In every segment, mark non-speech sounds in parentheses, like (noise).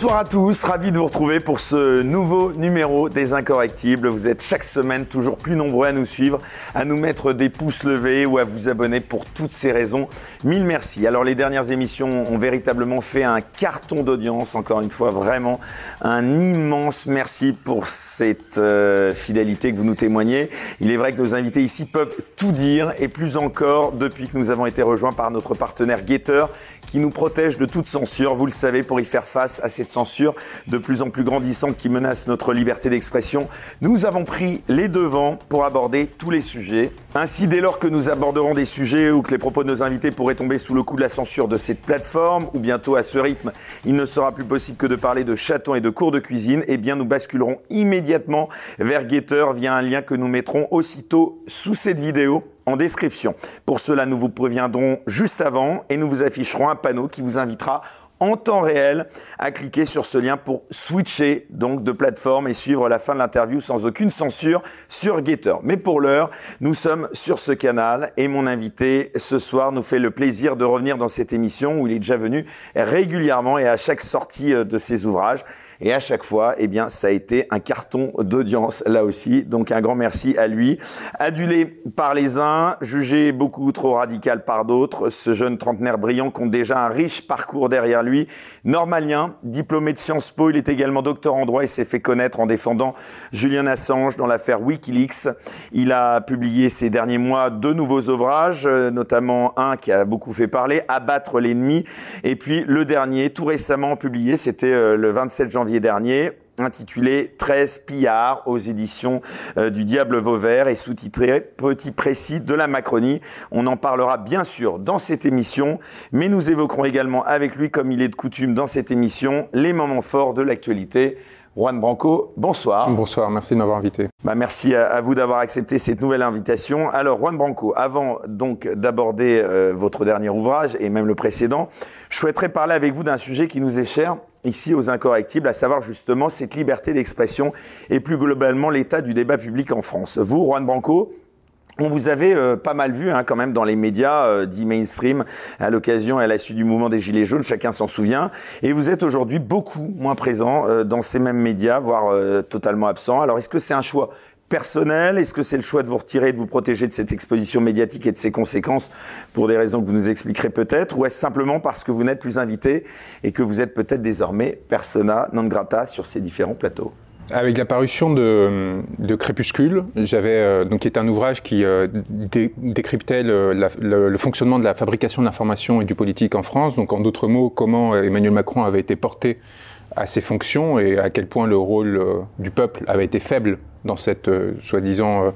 Bonsoir à tous, ravi de vous retrouver pour ce nouveau numéro des Incorrectibles. Vous êtes chaque semaine toujours plus nombreux à nous suivre, à nous mettre des pouces levés ou à vous abonner pour toutes ces raisons. Mille merci. Alors les dernières émissions ont véritablement fait un carton d'audience. Encore une fois, vraiment un immense merci pour cette euh, fidélité que vous nous témoignez. Il est vrai que nos invités ici peuvent tout dire et plus encore depuis que nous avons été rejoints par notre partenaire Gator qui nous protège de toute censure, vous le savez, pour y faire face à cette censure de plus en plus grandissante qui menace notre liberté d'expression. Nous avons pris les devants pour aborder tous les sujets. Ainsi, dès lors que nous aborderons des sujets où que les propos de nos invités pourraient tomber sous le coup de la censure de cette plateforme, ou bientôt à ce rythme, il ne sera plus possible que de parler de chatons et de cours de cuisine, eh bien nous basculerons immédiatement vers Gator via un lien que nous mettrons aussitôt sous cette vidéo en description. Pour cela, nous vous préviendrons juste avant et nous vous afficherons un panneau qui vous invitera en temps réel à cliquer sur ce lien pour switcher donc de plateforme et suivre la fin de l'interview sans aucune censure sur Gator. Mais pour l'heure, nous sommes sur ce canal et mon invité ce soir nous fait le plaisir de revenir dans cette émission où il est déjà venu régulièrement et à chaque sortie euh, de ses ouvrages. Et à chaque fois, eh bien, ça a été un carton d'audience là aussi. Donc un grand merci à lui. Adulé par les uns, jugé beaucoup trop radical par d'autres, ce jeune trentenaire brillant compte déjà un riche parcours derrière lui. Normalien, diplômé de Sciences Po, il est également docteur en droit et s'est fait connaître en défendant Julian Assange dans l'affaire Wikileaks. Il a publié ces derniers mois deux nouveaux ouvrages, euh, notamment un qui a beaucoup fait parler, Abattre l'ennemi, et puis le dernier, tout récemment publié, c'était euh, le 27 janvier dernier intitulé 13 pillards aux éditions euh, du Diable Vauvert et sous-titré Petit précis de la Macronie. On en parlera bien sûr dans cette émission, mais nous évoquerons également avec lui, comme il est de coutume dans cette émission, les moments forts de l'actualité. Juan Branco, bonsoir. Bonsoir, merci de m'avoir invité. Bah, merci à, vous d'avoir accepté cette nouvelle invitation. Alors, Juan Branco, avant donc d'aborder euh, votre dernier ouvrage et même le précédent, je souhaiterais parler avec vous d'un sujet qui nous est cher ici aux incorrectibles, à savoir justement cette liberté d'expression et plus globalement l'état du débat public en France. Vous, Juan Branco, on vous avait euh, pas mal vu hein, quand même dans les médias euh, dits mainstream à l'occasion et à la suite du mouvement des Gilets jaunes, chacun s'en souvient. Et vous êtes aujourd'hui beaucoup moins présent euh, dans ces mêmes médias, voire totalement absent. Alors est-ce que c'est un choix personnel Est-ce que c'est le choix de vous retirer et de vous protéger de cette exposition médiatique et de ses conséquences pour des raisons que vous nous expliquerez peut-être Ou est-ce simplement parce que vous n'êtes plus invité et que vous êtes peut-être désormais persona non grata sur ces différents plateaux? Avec la parution de, Crépuscule, j'avais euh, donc qui est un ouvrage qui euh, décryptait le, le, fonctionnement de la fabrication de l'information et du politique en France. Donc en d'autres mots, comment Emmanuel Macron avait été porté à ses fonctions et à quel point le rôle euh, du peuple avait été faible dans cette euh, soi-disant euh,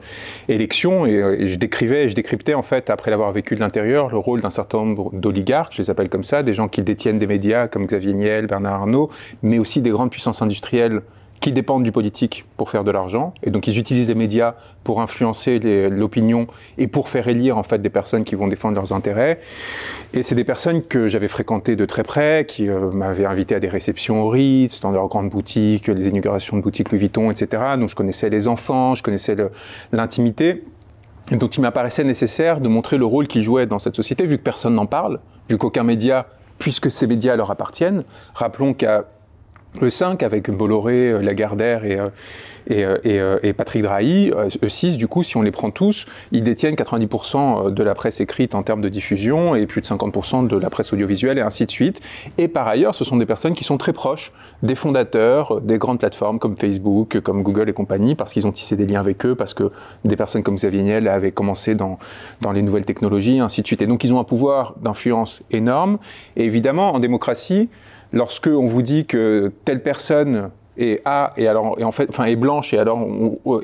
élection. Et, je décrivais, je décryptais en fait, après l'avoir vécu de l'intérieur, le rôle d'un certain nombre d'oligarques, je les appelle comme ça, des gens qui détiennent des médias comme Xavier Niel, Bernard Arnault, mais aussi des grandes puissances industrielles qui dépendent du politique pour faire de l'argent, et donc ils utilisent les médias pour influencer l'opinion et pour faire élire en fait des personnes qui vont défendre leurs intérêts. Et c'est des personnes que j'avais fréquentées de très près, qui euh, m'avaient invité à des réceptions au Ritz, dans leurs grandes boutiques, les inaugurations de boutiques Louis Vuitton, etc. Donc je connaissais les enfants, je connaissais l'intimité. Et donc il m'apparaissait nécessaire de montrer le rôle qu'ils jouaient dans cette société, vu que personne n'en parle, vu qu'aucun média puisque ces médias leur appartiennent. Rappelons qu'à le 5 avec Bolloré, euh, Lagardère et, euh, et, euh, et, et, Patrick Drahi, E6, du coup, si on les prend tous, ils détiennent 90% de la presse écrite en termes de diffusion et plus de 50% de la presse audiovisuelle et ainsi de suite. Et par ailleurs, ce sont des personnes qui sont très proches des fondateurs des grandes plateformes comme Facebook, comme Google et compagnie, parce qu'ils ont tissé des liens avec eux, parce que des personnes comme Xavier Niel avaient commencé dans, dans les nouvelles technologies, ainsi de suite. Et donc, ils ont un pouvoir d'influence énorme. Et évidemment, en démocratie, lorsque on vous dit que telle personne est A et alors et en fait enfin est blanche et alors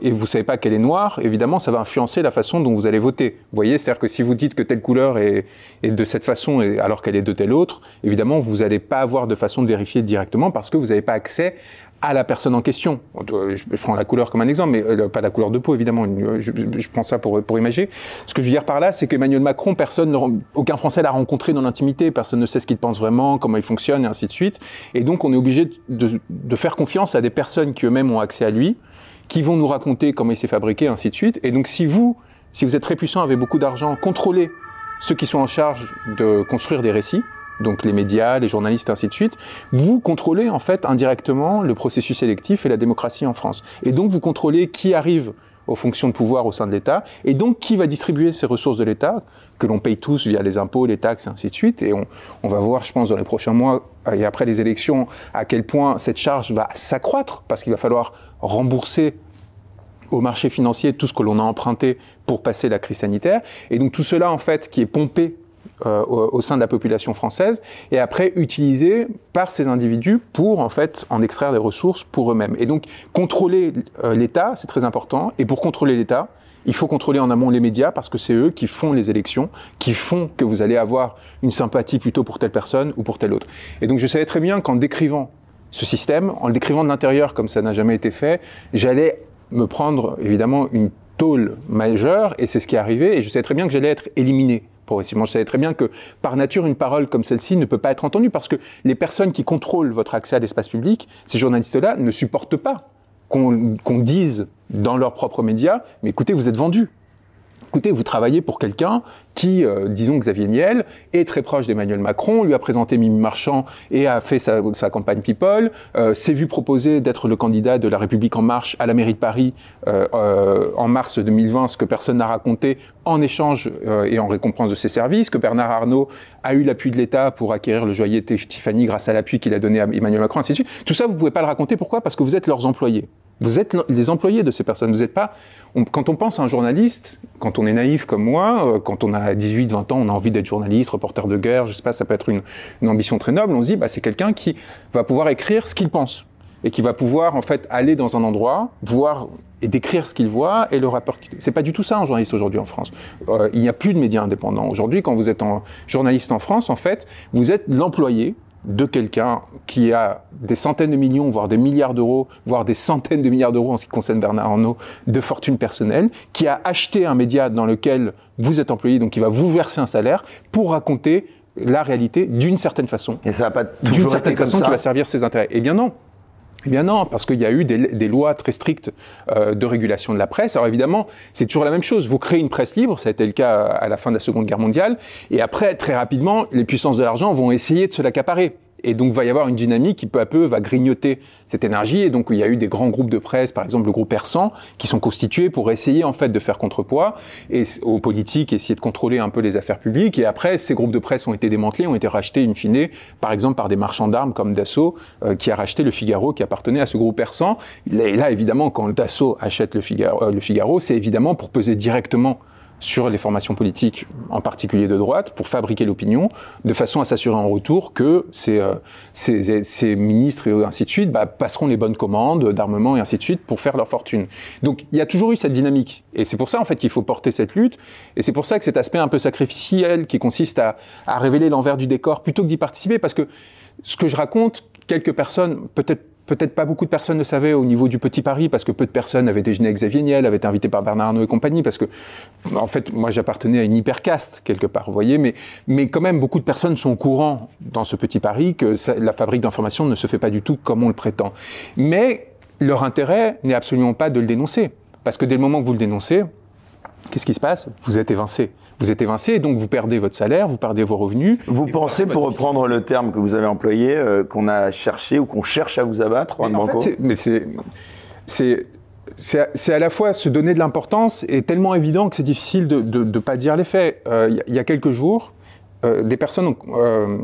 et vous savez pas qu'elle est noire, évidemment ça va influencer la façon dont vous allez voter. Vous voyez, c'est-à-dire que si vous dites que telle couleur est, est de cette façon et, alors qu'elle est de telle autre, évidemment vous n'allez pas avoir de façon de vérifier directement parce que vous n'avez pas accès à la personne en question. Je prends la couleur comme un exemple, mais euh, pas la couleur de peau évidemment. Je, je prends ça pour pour imaginer. Ce que je veux dire par là, c'est qu'Emmanuel Macron, personne, aucun Français l'a rencontré dans l'intimité. Personne ne sait ce qu'il pense vraiment, comment il fonctionne, et ainsi de suite. Et donc, on est obligé de, de faire confiance à des personnes qui eux-mêmes ont accès à lui, qui vont nous raconter comment il s'est fabriqué, ainsi de suite. Et donc, si vous, si vous êtes très puissant, avez beaucoup d'argent, contrôlez ceux qui sont en charge de construire des récits donc les médias, les journalistes, ainsi de suite, vous contrôlez en fait indirectement le processus électif et la démocratie en France. Et donc vous contrôlez qui arrive aux fonctions de pouvoir au sein de l'État, et donc qui va distribuer ces ressources de l'État, que l'on paye tous via les impôts, les taxes, et ainsi de suite. Et on, on, va voir, je pense, dans les prochains mois et après les élections, à quel point cette charge va s'accroître, parce qu'il va falloir rembourser au marché financier tout ce que l'on a emprunté pour passer la crise sanitaire. Et donc tout cela, en fait, qui est pompé euh, au, sein de la population française et après utilisé par ces individus pour en fait en extraire des ressources pour eux-mêmes. Et donc contrôler euh, l'État, c'est très important. Et pour contrôler l'État, il faut contrôler en amont les médias parce que c'est eux qui font les élections, qui font que vous allez avoir une sympathie plutôt pour telle personne ou pour telle autre. Et donc je savais très bien qu'en décrivant ce système, en le décrivant de l'intérieur comme ça n'a jamais été fait, j'allais me prendre évidemment une tôle majeure et c'est ce qui est arrivé et je savais très bien que j'allais être éliminé Je savais très bien que par nature une parole comme celle-ci ne peut pas être entendue parce que les personnes qui contrôlent votre accès à l'espace public, ces journalistes-là ne supportent pas qu'on qu dise dans leurs propres médias, mais écoutez, vous êtes vendus écoutez, vous travaillez pour quelqu'un qui, euh, disons Xavier Niel, est très proche d'Emmanuel Macron, lui a présenté Mimi Marchand et a fait sa, campagne People, euh, s'est vu proposer d'être le candidat de La République En Marche à la mairie de Paris euh, euh en mars 2020, ce que personne n'a raconté, en échange et en récompense de ses services, que Bernard Arnault a eu l'appui de l'État pour acquérir le joaillier Tiffany grâce à l'appui qu'il a donné à Emmanuel Macron, ainsi de suite. Tout ça, vous pouvez pas le raconter. Pourquoi? Parce que vous êtes leurs employés. Vous êtes les employés de ces personnes. Vous n'êtes pas. Quand on pense à un journaliste, quand on est naïf comme moi, euh, quand on a 18, 20 ans, on a envie d'être journaliste, reporter de guerre, je sais pas, ça peut être une, ambition très noble. On se dit, bah, c'est quelqu'un qui va pouvoir écrire ce qu'il pense et qui va pouvoir en fait aller dans un endroit, voir et décrire ce qu'il voit et le rapport. C'est pas du tout ça un journaliste aujourd'hui en France. Euh, il n'y a plus de médias indépendants aujourd'hui. Quand vous êtes journaliste en France, en fait, vous êtes l'employé de quelqu'un qui a des centaines de millions, voire des milliards d'euros, voire des centaines de milliards d'euros en ce qui concerne Bernard Arnault, de fortune personnelle, qui a acheté un média dans lequel vous êtes employé, donc qui va vous verser un salaire pour raconter la réalité d'une certaine façon. Et ça va pas d'une certaine façon ça. qui va servir ses intérêts. Eh bien non. Eh bien non, parce qu'il y a eu des, lois très strictes euh, de régulation de la presse. Alors évidemment, c'est toujours la même chose. Vous créez une presse libre, ça a été le cas à la fin de la Seconde Guerre mondiale, et après, très rapidement, les puissances de l'argent vont essayer de se l'accaparer. Et donc, va y avoir une dynamique qui peu à peu va grignoter cette énergie. Et donc, il y a eu des grands groupes de presse, par exemple le groupe Persan, qui sont constitués pour essayer en fait de faire contrepoids et aux politiques, essayer de contrôler un peu les affaires publiques. Et après, ces groupes de presse ont été démantelés, ont été rachetés in fine, par exemple par des marchands d'armes comme Dassault, euh, qui a racheté le Figaro, qui appartenait à ce groupe Persan. Et là, évidemment, quand Dassault achète le euh, le Figaro c'est évidemment pour peser directement sur les formations politiques, en particulier de droite, pour fabriquer l'opinion, de façon à s'assurer en retour que ces, euh, ces, ces, ministres et ainsi de suite bah, passeront les bonnes commandes d'armement et ainsi de suite pour faire leur fortune. Donc il y a toujours eu cette dynamique. Et c'est pour ça en fait qu'il faut porter cette lutte. Et c'est pour ça que cet aspect un peu sacrificiel qui consiste à, à révéler l'envers du décor plutôt que d'y participer, parce que ce que je raconte, quelques personnes, peut-être peut-être pas beaucoup de personnes le savaient au niveau du Petit Paris, parce que peu de personnes avaient déjeuné avec Xavier Niel, avaient été invitées par Bernard Arnault et compagnie, parce que, en fait, moi, j'appartenais à une hypercaste, quelque part, vous voyez, mais, mais quand même, beaucoup de personnes sont au courant, dans ce Petit Paris, que la fabrique d'informations ne se fait pas du tout comme on le prétend. Mais leur intérêt n'est absolument pas de le dénoncer. Parce que dès le moment que vous le dénoncez, qu'est-ce qui se passe? Vous êtes évincé. Vous êtes évincé et donc vous perdez votre salaire, vous perdez vos revenus. Vous pensez, pour reprendre le terme que vous avez employé, euh, qu'on a cherché ou qu'on cherche à vous abattre, mais, en fait, mais c'est c'est à la fois se donner de l'importance et tellement évident que c'est difficile de ne pas dire les faits. Il euh, y, y, a quelques jours, euh, des personnes. Ont, euh,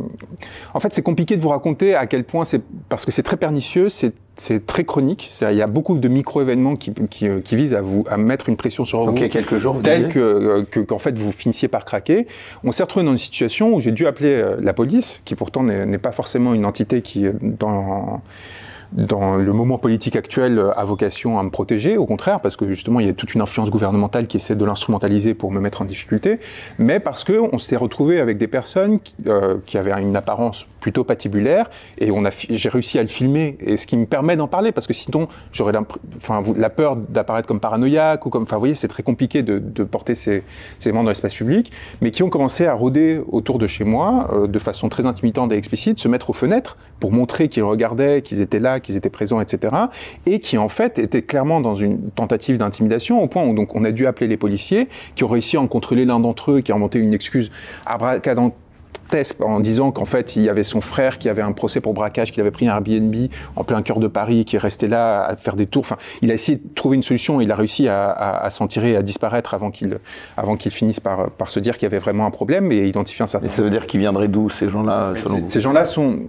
en fait, c'est compliqué de vous raconter à quel point c'est parce que c'est très pernicieux, c'est très chronique. Il y a beaucoup de micro-événements qui, qui, euh, qui, visent à vous à mettre une pression sur Donc, vous, quelques jours, tel que qu'en fait vous finissiez par craquer. On s'est retrouvé dans une situation où j'ai dû appeler la police, qui pourtant n'est pas forcément une entité qui dans dans le moment politique actuel a vocation à me protéger, au contraire, parce que justement il y a toute une influence gouvernementale qui essaie de l'instrumentaliser pour me mettre en difficulté, mais parce que on s'est retrouvé avec des personnes qui, euh, qui, avaient une apparence plutôt patibulaire et j'ai réussi à le filmer et ce qui me permet d'en parler parce que sinon j'aurais la peur d'apparaître comme paranoïaque ou comme, enfin vous voyez c'est très compliqué de, de porter ces, ces, éléments dans l'espace public, mais qui ont commencé à rôder autour de chez moi euh, de façon très intimidante et explicite, se mettre aux fenêtres pour montrer qu'ils regardaient, qu'ils étaient là, qu'ils étaient présents, etc. Et qui en fait étaient clairement dans une tentative d'intimidation au point où donc on a dû appeler les policiers qui ont réussi à en contrôler l'un d'entre eux, qui a monté une excuse en disant qu'en fait, il y avait son frère qui avait un procès pour braquage, qu'il avait pris un Airbnb en plein cœur de Paris, qui est resté là à faire des tours. Enfin, il a essayé de trouver une solution. Il a réussi à, à, s'en tirer, à disparaître avant qu'il avant qu'il finisse par, par se dire qu'il y avait vraiment un problème et identifier un certain. Et ça veut dire qu'ils viendraient d'où ces gens-là Ces gens-là sont,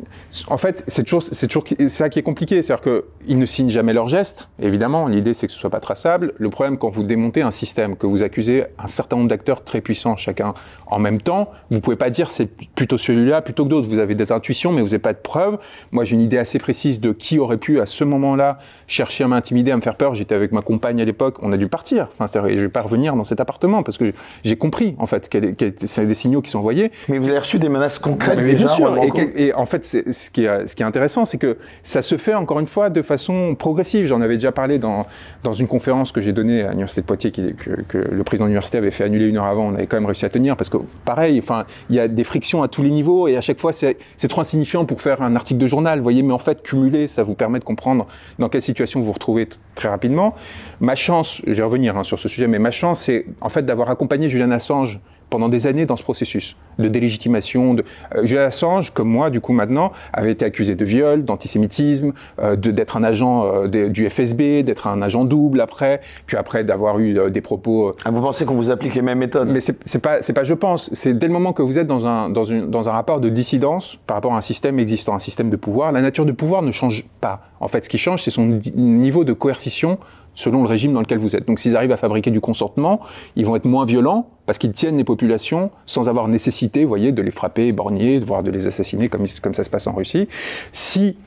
en fait, c'est toujours c'est toujours ça qui est compliqué, c'est-à-dire qu'ils ne signent jamais leurs gestes. Évidemment, l'idée c'est que ce soit pas traçable. Le problème quand vous démontez un système, que vous accusez un certain nombre d'acteurs très puissants, chacun en même temps, vous pouvez pas dire c'est plutôt celui-là plutôt que d'autres. Vous avez des intuitions, mais vous n'avez pas de preuves. Moi, j'ai une idée assez précise de qui aurait pu, à ce moment-là, chercher à m'intimider, à me faire peur. J'étais avec ma compagne à l'époque. On a dû partir. Enfin, je vais pas revenir dans cet appartement parce que j'ai compris, en fait, que c'est des signaux qui sont envoyés. Mais vous avez reçu des menaces concrètes déjà Bien sûr. Et, en fait, ce qui, est, ce qui est intéressant, c'est que ça se fait, encore une fois, de façon progressive. J'en avais déjà parlé dans, dans une conférence que j'ai donnée à l'Université de Poitiers, qui, que, que le président de l'université avait fait annuler une heure avant. On avait quand même réussi à tenir parce que, pareil, enfin, il y a des frictions tous les niveaux et à chaque fois, c'est trop insignifiant pour faire un article de journal, voyez, mais en fait, cumuler, ça vous permet de comprendre dans quelle situation vous vous retrouvez très rapidement. Ma chance, je vais revenir hein, sur ce sujet, mais ma chance, c'est en fait d'avoir accompagné Julian Assange pendant des années dans ce processus de délégitimation. De... Euh, Julian Assange, comme moi, du coup, maintenant, avait été accusé de viol, d'antisémitisme, euh, d'être un agent euh, du FSB, d'être un agent double après, puis après d'avoir eu euh, des propos. Ah, vous pensez qu'on vous applique les mêmes méthodes? Mais c'est pas, c'est pas, je pense. C'est dès le moment que vous êtes dans un, dans, une, dans un rapport de dissidence par rapport à un système existant, un système de pouvoir, la nature du pouvoir ne change pas. En fait, ce qui change, c'est son niveau de coercition selon le régime dans lequel vous êtes. Donc s'ils arrivent à fabriquer du consentement, ils vont être moins violents parce qu'ils tiennent les populations sans avoir nécessité, vous voyez, de les frapper, borgner, voire de les assassiner comme, comme ça se passe en Russie. Si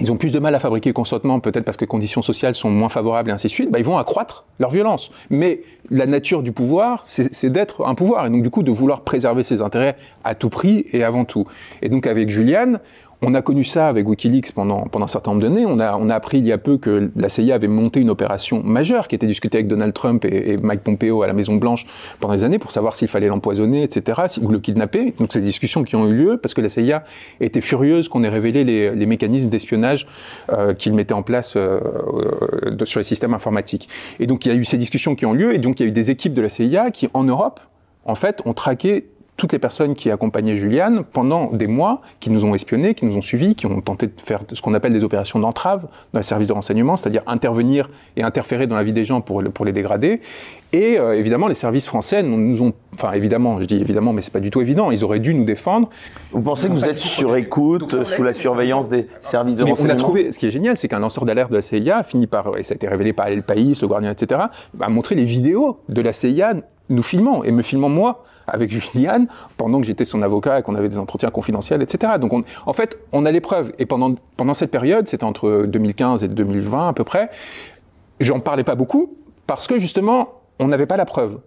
ils ont plus de mal à fabriquer consentement, peut-être parce que les conditions sociales sont moins favorables et ainsi de suite, bah, ils vont accroître leur violence. Mais la nature du pouvoir, c'est d'être un pouvoir, et donc du coup de vouloir préserver ses intérêts à tout prix et avant tout. Et donc avec Juliane, on a connu ça avec Wikileaks pendant, pendant un certain nombre d'années. On a, on a appris il y a peu que la CIA avait monté une opération majeure qui était discutée avec Donald Trump et, Mike Pompeo à la Maison Blanche pendant des années pour savoir s'il fallait l'empoisonner, etc., ou le kidnapper. Donc ces discussions qui ont eu lieu parce que la CIA était furieuse qu'on ait révélé les, les mécanismes d'espionnage euh, qu'il mettait en place euh, euh, sur les systèmes informatiques. Et donc il y a eu ces discussions qui ont lieu et donc il y a eu des équipes de la CIA qui, en Europe, en fait, ont traqué toutes les personnes qui accompagnaient Juliane pendant des mois, qui nous ont espionnés, qui nous ont suivis, qui ont tenté de faire ce qu'on appelle des opérations d'entrave dans les services de renseignement, c'est-à-dire intervenir et interférer dans la vie des gens pour, pour les dégrader. Et euh, évidemment, les services français nous ont, enfin évidemment, je dis évidemment, mais c'est pas du tout évident, ils auraient dû nous défendre. Vous pensez que vous êtes sur écoute, sous la surveillance des services de renseignement On a trouvé, ce qui est génial, c'est qu'un lanceur d'alerte de la CIA a fini par, et ça a été révélé par Le País, Le Guardian, etc., a montré les vidéos de la CIA nous filmant, et me filmant moi, avec Juliane, pendant que j'étais son avocat et qu'on avait des entretiens confidentiels, etc. Donc, on, en fait, on a les preuves. Et pendant, pendant cette période, c'était entre 2015 et 2020 à peu près, j'en parlais pas beaucoup, parce que justement, on n'avait pas la preuve.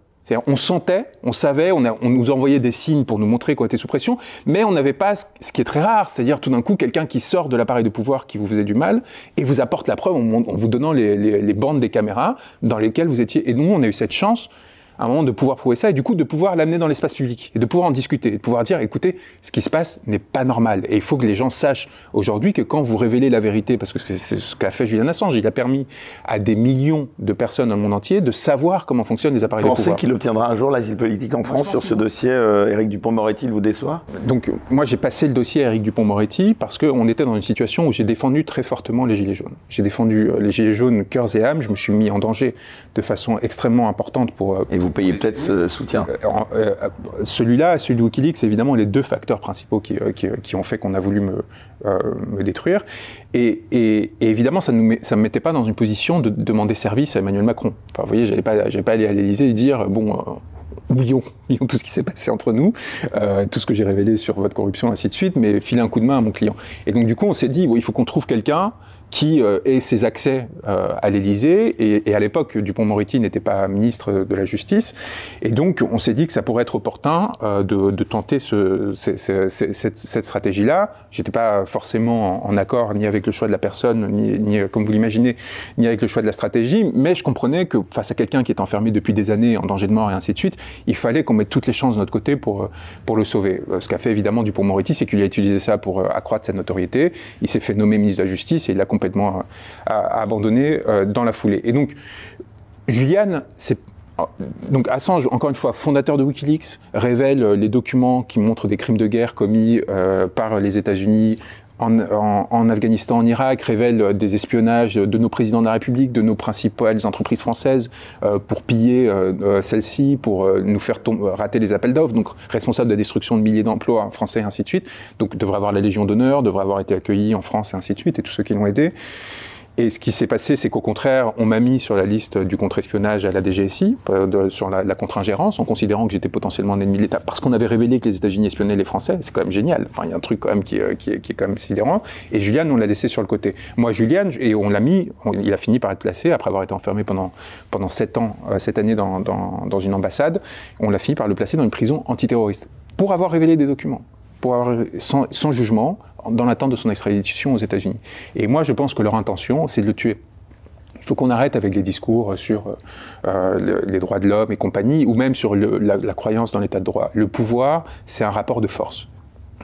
On sentait, on savait, on, nous envoyait des signes pour nous montrer qu'on était sous pression, mais on n'avait pas ce, qui est très rare, c'est-à-dire tout d'un coup quelqu'un qui sort de l'appareil de pouvoir qui vous faisait du mal et vous apporte la preuve en, vous donnant les bandes des caméras dans lesquelles vous étiez. Et nous, on a eu cette chance à un moment de pouvoir prouver ça et du coup de pouvoir l'amener dans l'espace public et de pouvoir en discuter, de pouvoir dire écoutez, ce qui se passe n'est pas normal et il faut que les gens sachent aujourd'hui que quand vous révélez la vérité, parce que c'est ce qu'a fait Julian Assange, il a permis à des millions de personnes dans le monde entier de savoir comment fonctionnent les appareils de pouvoir. Vous pensez qu'il obtiendra un jour l'asile politique en France sur ce dossier euh, Éric Dupont-Moretti, il vous déçoit? Donc moi j'ai passé le dossier à Éric Dupont-Moretti parce qu'on était dans une situation où j'ai défendu très fortement les Gilets jaunes. J'ai défendu euh, les Gilets jaunes cœurs et âmes, je me suis mis en danger de façon extrêmement importante pour... Euh, et vous payez peut-être ce soutien euh, euh, Celui-là, celui de Wikileaks, évidemment, les deux facteurs principaux qui, euh, qui, ont fait qu'on a voulu me, me détruire. Et, et, évidemment, ça ne me mettait pas dans une position de demander service à Emmanuel Macron. Enfin, vous voyez, j'allais pas, pas aller à l'Élysée et dire, bon, oublions, (laughs) tout ce qui s'est passé entre nous, euh, tout ce que j'ai révélé sur votre corruption, ainsi de suite, mais filer un coup de main à mon client. Et donc, du coup, on s'est dit, il faut qu'on trouve quelqu'un qui euh, ait ses accès euh, à l'Élysée. Et, à l'époque, Dupont-Moretti n'était pas ministre de la Justice. Et donc, on s'est dit que ça pourrait être opportun de, tenter ce, cette, cette stratégie-là. J'étais pas forcément en, accord ni avec le choix de la personne, ni, ni comme vous l'imaginez, ni avec le choix de la stratégie. Mais je comprenais que face à quelqu'un qui est enfermé depuis des années, en danger de mort et ainsi de suite, il fallait qu'on mette toutes les chances de notre côté pour, pour le sauver. Ce qu'a fait évidemment Dupont-Moretti, c'est qu'il a utilisé ça pour accroître sa notoriété. Il s'est fait nommer ministre de la Justice et il complètement abandonné euh, dans la foulée. Et donc, Juliane, c'est donc Assange, encore une fois, fondateur de Wikileaks, révèle les documents qui montrent des crimes de guerre commis par les États-Unis en, Afghanistan, en Irak, révèle des espionnages de nos présidents de la République, de nos principales entreprises françaises euh, pour piller euh, euh, celles-ci, pour nous faire rater les appels d'offres, donc responsable de la destruction de milliers d'emplois français et ainsi de suite. Donc devrait avoir la Légion d'honneur, devrait avoir été accueilli en France et ainsi de suite, et tous ceux qui l'ont aidé. Et ce qui s'est passé, c'est qu'au contraire, on m'a mis sur la liste du contre-espionnage à la DGSI, euh, sur la, contre-ingérence, en considérant que j'étais potentiellement un ennemi de l'État, parce qu'on avait révélé que les États-Unis espionnaient les Français. C'est quand même génial. Enfin, il y a un truc quand même qui, euh, est, quand même sidérant. Et Julian, on l'a laissé sur le côté. Moi, Julian, et on l'a mis, il a fini par être placé, après avoir été enfermé pendant, pendant sept ans, euh, cette année dans, dans, une ambassade, on l'a fini par le placer dans une prison antiterroriste, pour avoir révélé des documents pour avoir, sans, jugement, dans l'attente de son extradition aux États-Unis. Et moi, je pense que leur intention, c'est de le tuer. Il faut qu'on arrête avec les discours sur euh, les droits de l'homme et compagnie, ou même sur la, la, croyance dans l'état de droit. Le pouvoir, c'est un rapport de force.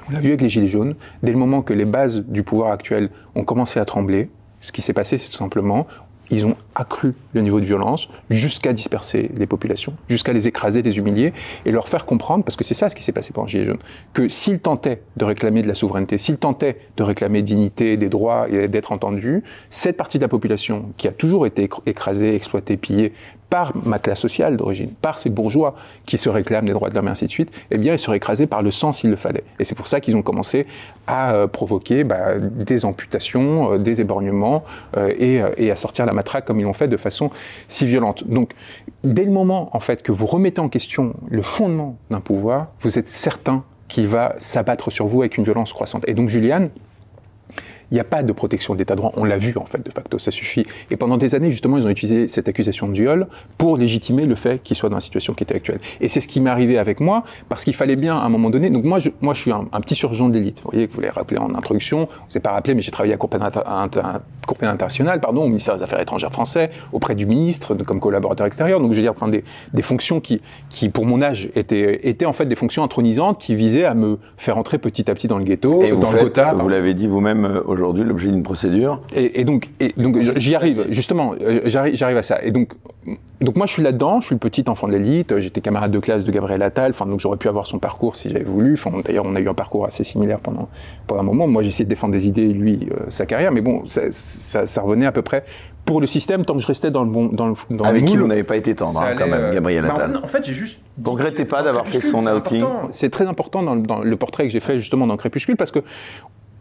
On l'a vu avec les Gilets jaunes. Dès le moment que les bases du pouvoir actuel ont commencé à trembler, ce qui s'est passé, c'est tout simplement, ils ont accru le niveau de violence jusqu'à disperser les populations, jusqu'à les écraser, les humilier et leur faire comprendre, parce que c'est ça ce qui s'est passé pendant Gilets jaunes, que s'ils tentaient de réclamer de la souveraineté, s'ils tentaient de réclamer dignité, des droits et d'être entendus, cette partie de la population qui a toujours été écrasée, exploitée, pillée par ma classe sociale d'origine, par ces bourgeois qui se réclament des droits de l'homme et ainsi de suite, eh bien, ils seraient écrasés par le sang s'il le fallait. Et c'est pour ça qu'ils ont commencé à euh, provoquer bah, des amputations, euh, des éborgnements euh, et, et, à sortir la matraque comme ils l'ont fait de façon si violente. Donc, dès le moment, en fait, que vous remettez en question le fondement d'un pouvoir, vous êtes certain qu'il va s'abattre sur vous avec une violence croissante. Et donc, Juliane, il n'y a pas de protection de l'état de droit. On l'a vu, en fait, de facto, ça suffit. Et pendant des années, justement, ils ont utilisé cette accusation de viol pour légitimer le fait qu'il soit dans la situation qui était actuelle. Et c'est ce qui m'est arrivé avec moi, parce qu'il fallait bien, à un moment donné, donc moi, je, moi, je suis un, un petit surgeon de l'élite. Vous voyez, que vous l'avez rappelé en introduction, vous n'avez pas rappelé, mais j'ai travaillé à Cour pénale, internationale, pardon, au ministère des Affaires étrangères français, auprès du ministre, comme collaborateur extérieur. Donc, je veux dire, enfin, des, des fonctions qui, qui, pour mon âge, étaient, étaient en fait des fonctions intronisantes qui visaient à me faire entrer petit à petit dans le ghetto, et dans vous le quota. Vous l'avez dit vous-même euh, aujourd'hui, l'objet d'une procédure. Et, et, donc, et donc j'y arrive, justement, euh, j'arrive à ça. Et donc, donc moi, je suis là-dedans, je suis le petit enfant de l'élite, j'étais camarade de classe de Gabriel Attal, enfin, donc j'aurais pu avoir son parcours si j'avais voulu. Enfin, d'ailleurs, on a eu un parcours assez similaire pendant, pendant un moment. Moi, j'ai essayé de défendre des idées, lui, euh, sa carrière, mais bon, ça, ça, ça, revenait à peu près pour le système tant que je restais dans le bon dans le dans avec le qui moule, vous n'avez pas été tendre hein, quand même Gabriel Attal bah, en, fait j'ai juste vous regrettez pas d'avoir fait son outing c'est très important dans, dans, le portrait que j'ai fait justement dans Crépuscule parce que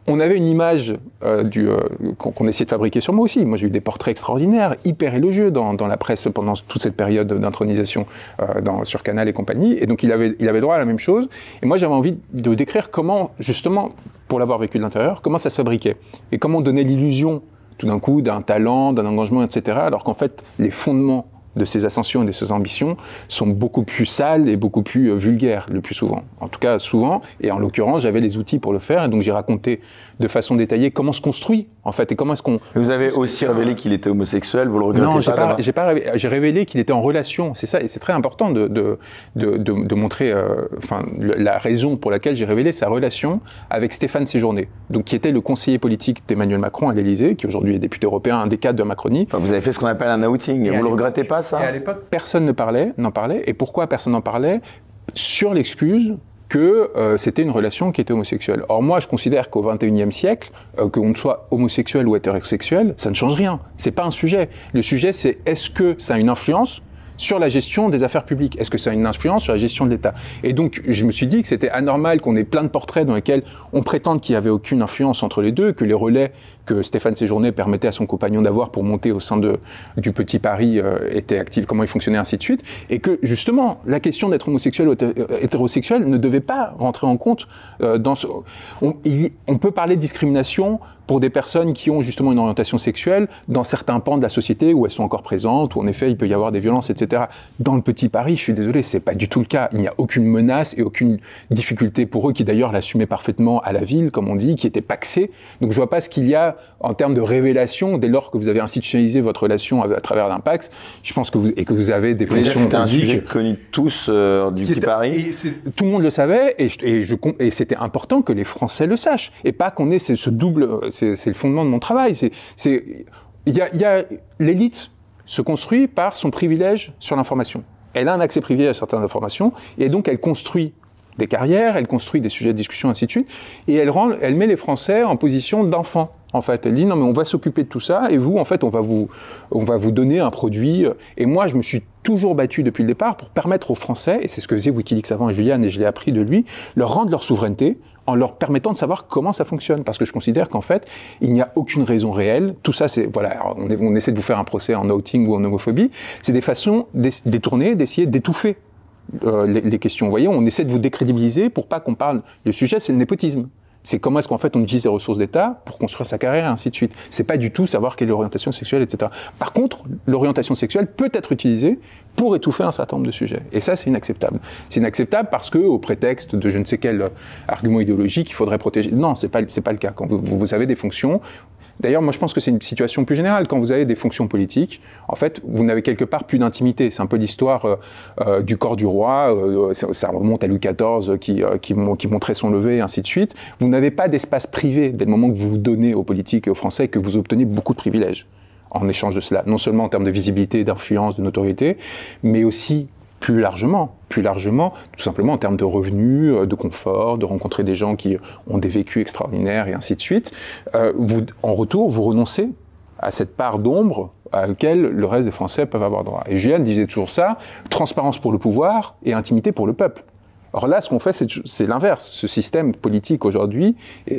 on avait une image euh, euh, qu'on essayait de fabriquer sur moi aussi. Moi, j'ai eu des portraits extraordinaires, hyper élogieux dans, la presse pendant toute cette période d'intronisation euh, sur Canal et compagnie. Et donc, il avait, il avait droit à la même chose. Et moi, j'avais envie de décrire comment, justement, pour l'avoir vécu de l'intérieur, comment ça se fabriquait et comment on donnait l'illusion tout d'un coup d'un talent, d'un engagement, etc. Alors qu'en fait, les fondements de ses ascensions et de ses ambitions sont beaucoup plus sales et beaucoup plus euh, vulgaires le plus souvent. En tout cas, souvent. Et en l'occurrence, j'avais les outils pour le faire. Et donc, j'ai raconté de façon détaillée comment se construit, en fait, et comment est-ce qu'on. Vous avez aussi révélé qu'il était homosexuel. Vous le regrettez non, pas pas, j'ai pas révélé, j'ai révélé qu'il était en relation. C'est ça, et c'est très important de de de, de, de montrer, euh, enfin, la raison pour laquelle j'ai révélé sa relation avec Stéphane Séjourné, donc qui était le conseiller politique d'Emmanuel Macron à l'Élysée, qui aujourd'hui est député européen, un des cadres de Macronie. Enfin, vous avez fait ce qu'on appelle un outing. Et vous le regrettez pas Et à l'époque, personne ne parlait, n'en parlait. Et pourquoi personne n'en parlait? Sur l'excuse que euh, c'était une relation qui était homosexuelle. Or moi, je considère qu'au XXIe siècle, euh, qu'on soit homosexuel ou hétérosexuel, ça ne change rien. C'est pas un sujet. Le sujet, c'est est-ce que ça a une influence sur la gestion des affaires publiques? Est-ce que ça a une influence sur la gestion de l'État? Et donc, je me suis dit que c'était anormal qu'on ait plein de portraits dans lesquels on prétende qu'il n'y avait aucune influence entre les deux, que les relais que Stéphane Séjourné permettait à son compagnon d'avoir pour monter au sein de, du petit Paris euh, étaient actifs, comment il fonctionnait, ainsi de suite, et que justement, la question d'être homosexuel ou hétérosexuel ne devait pas rentrer en compte euh, dans ce... On, peut parler de discrimination pour des personnes qui ont justement une orientation sexuelle dans certains pans de la société où elles sont encore présentes, où en effet il peut y avoir des violences, etc. Dans le petit Paris, je suis désolé, c'est pas du tout le cas. Il n'y a aucune menace et aucune difficulté pour eux, qui d'ailleurs l'assumaient parfaitement à la ville, comme on dit, qui était paxé. Donc je vois pas ce qu'il y a en termes de révélation dès lors que vous avez institutionnalisé votre relation à, à travers Pax. Je pense que vous et que vous avez des fonctions. C'était un sujet connu tous euh, du petit Paris. Tout le monde le savait et, je, et, je, et c'était important que les Français le sachent et pas qu'on ait ce, ce double c'est le fondement de mon travail. C'est, il y a, y a l'élite se construit par son privilège sur l'information. elle a un accès privilégié à certaines informations, et donc elle construit des carrières, elle construit des sujets de discussion, ainsi de suite, et elle, rend, elle met les Français en position d'enfants. En fait, elle dit non mais on va s'occuper de tout ça et vous en fait on va vous on va vous donner un produit et moi je me suis toujours battu depuis le départ pour permettre aux Français et c'est ce que faisait WikiLeaks avant et Julian et je l'ai appris de lui leur rendre leur souveraineté en leur permettant de savoir comment ça fonctionne parce que je considère qu'en fait il n'y a aucune raison réelle tout ça c'est voilà on, on, essaie de vous faire un procès en outing ou en homophobie c'est des façons détournées d'essayer d'étouffer euh, les, les, questions. Vous voyez, on essaie de vous décrédibiliser pour pas qu'on parle. Le sujet, c'est le népotisme. C'est comment est-ce qu'en fait on utilise les ressources d'État pour construire sa carrière et ainsi de suite. C'est pas du tout savoir quelle est l'orientation sexuelle, etc. Par contre, l'orientation sexuelle peut être utilisée pour étouffer un certain nombre de sujets. Et ça, c'est inacceptable. C'est inacceptable parce que, au prétexte de je ne sais quel argument idéologique, il faudrait protéger. Non, c'est pas, c'est pas le cas. Quand vous, vous avez des fonctions, D'ailleurs, moi, je pense que c'est une situation plus générale. Quand vous avez des fonctions politiques, en fait, vous n'avez quelque part plus d'intimité. C'est un peu l'histoire euh, euh, du corps du roi. Euh, ça, remonte à Louis XIV qui, montrait son lever, et ainsi de suite. Vous n'avez pas d'espace privé dès le moment que vous vous donnez aux politiques et aux Français que vous obtenez beaucoup de privilèges en échange de cela. Non seulement en termes de visibilité, d'influence, de notoriété, mais aussi plus largement, plus largement, tout simplement en termes de revenus, euh, de confort, de rencontrer des gens qui ont des vécus extraordinaires et ainsi de suite. Euh, vous, en retour, vous renoncez à cette part d'ombre à laquelle le reste des Français peuvent avoir droit. Et Julien disait toujours ça, transparence pour le pouvoir et intimité pour le peuple. Or là, ce qu'on fait, c'est l'inverse. Ce système politique aujourd'hui,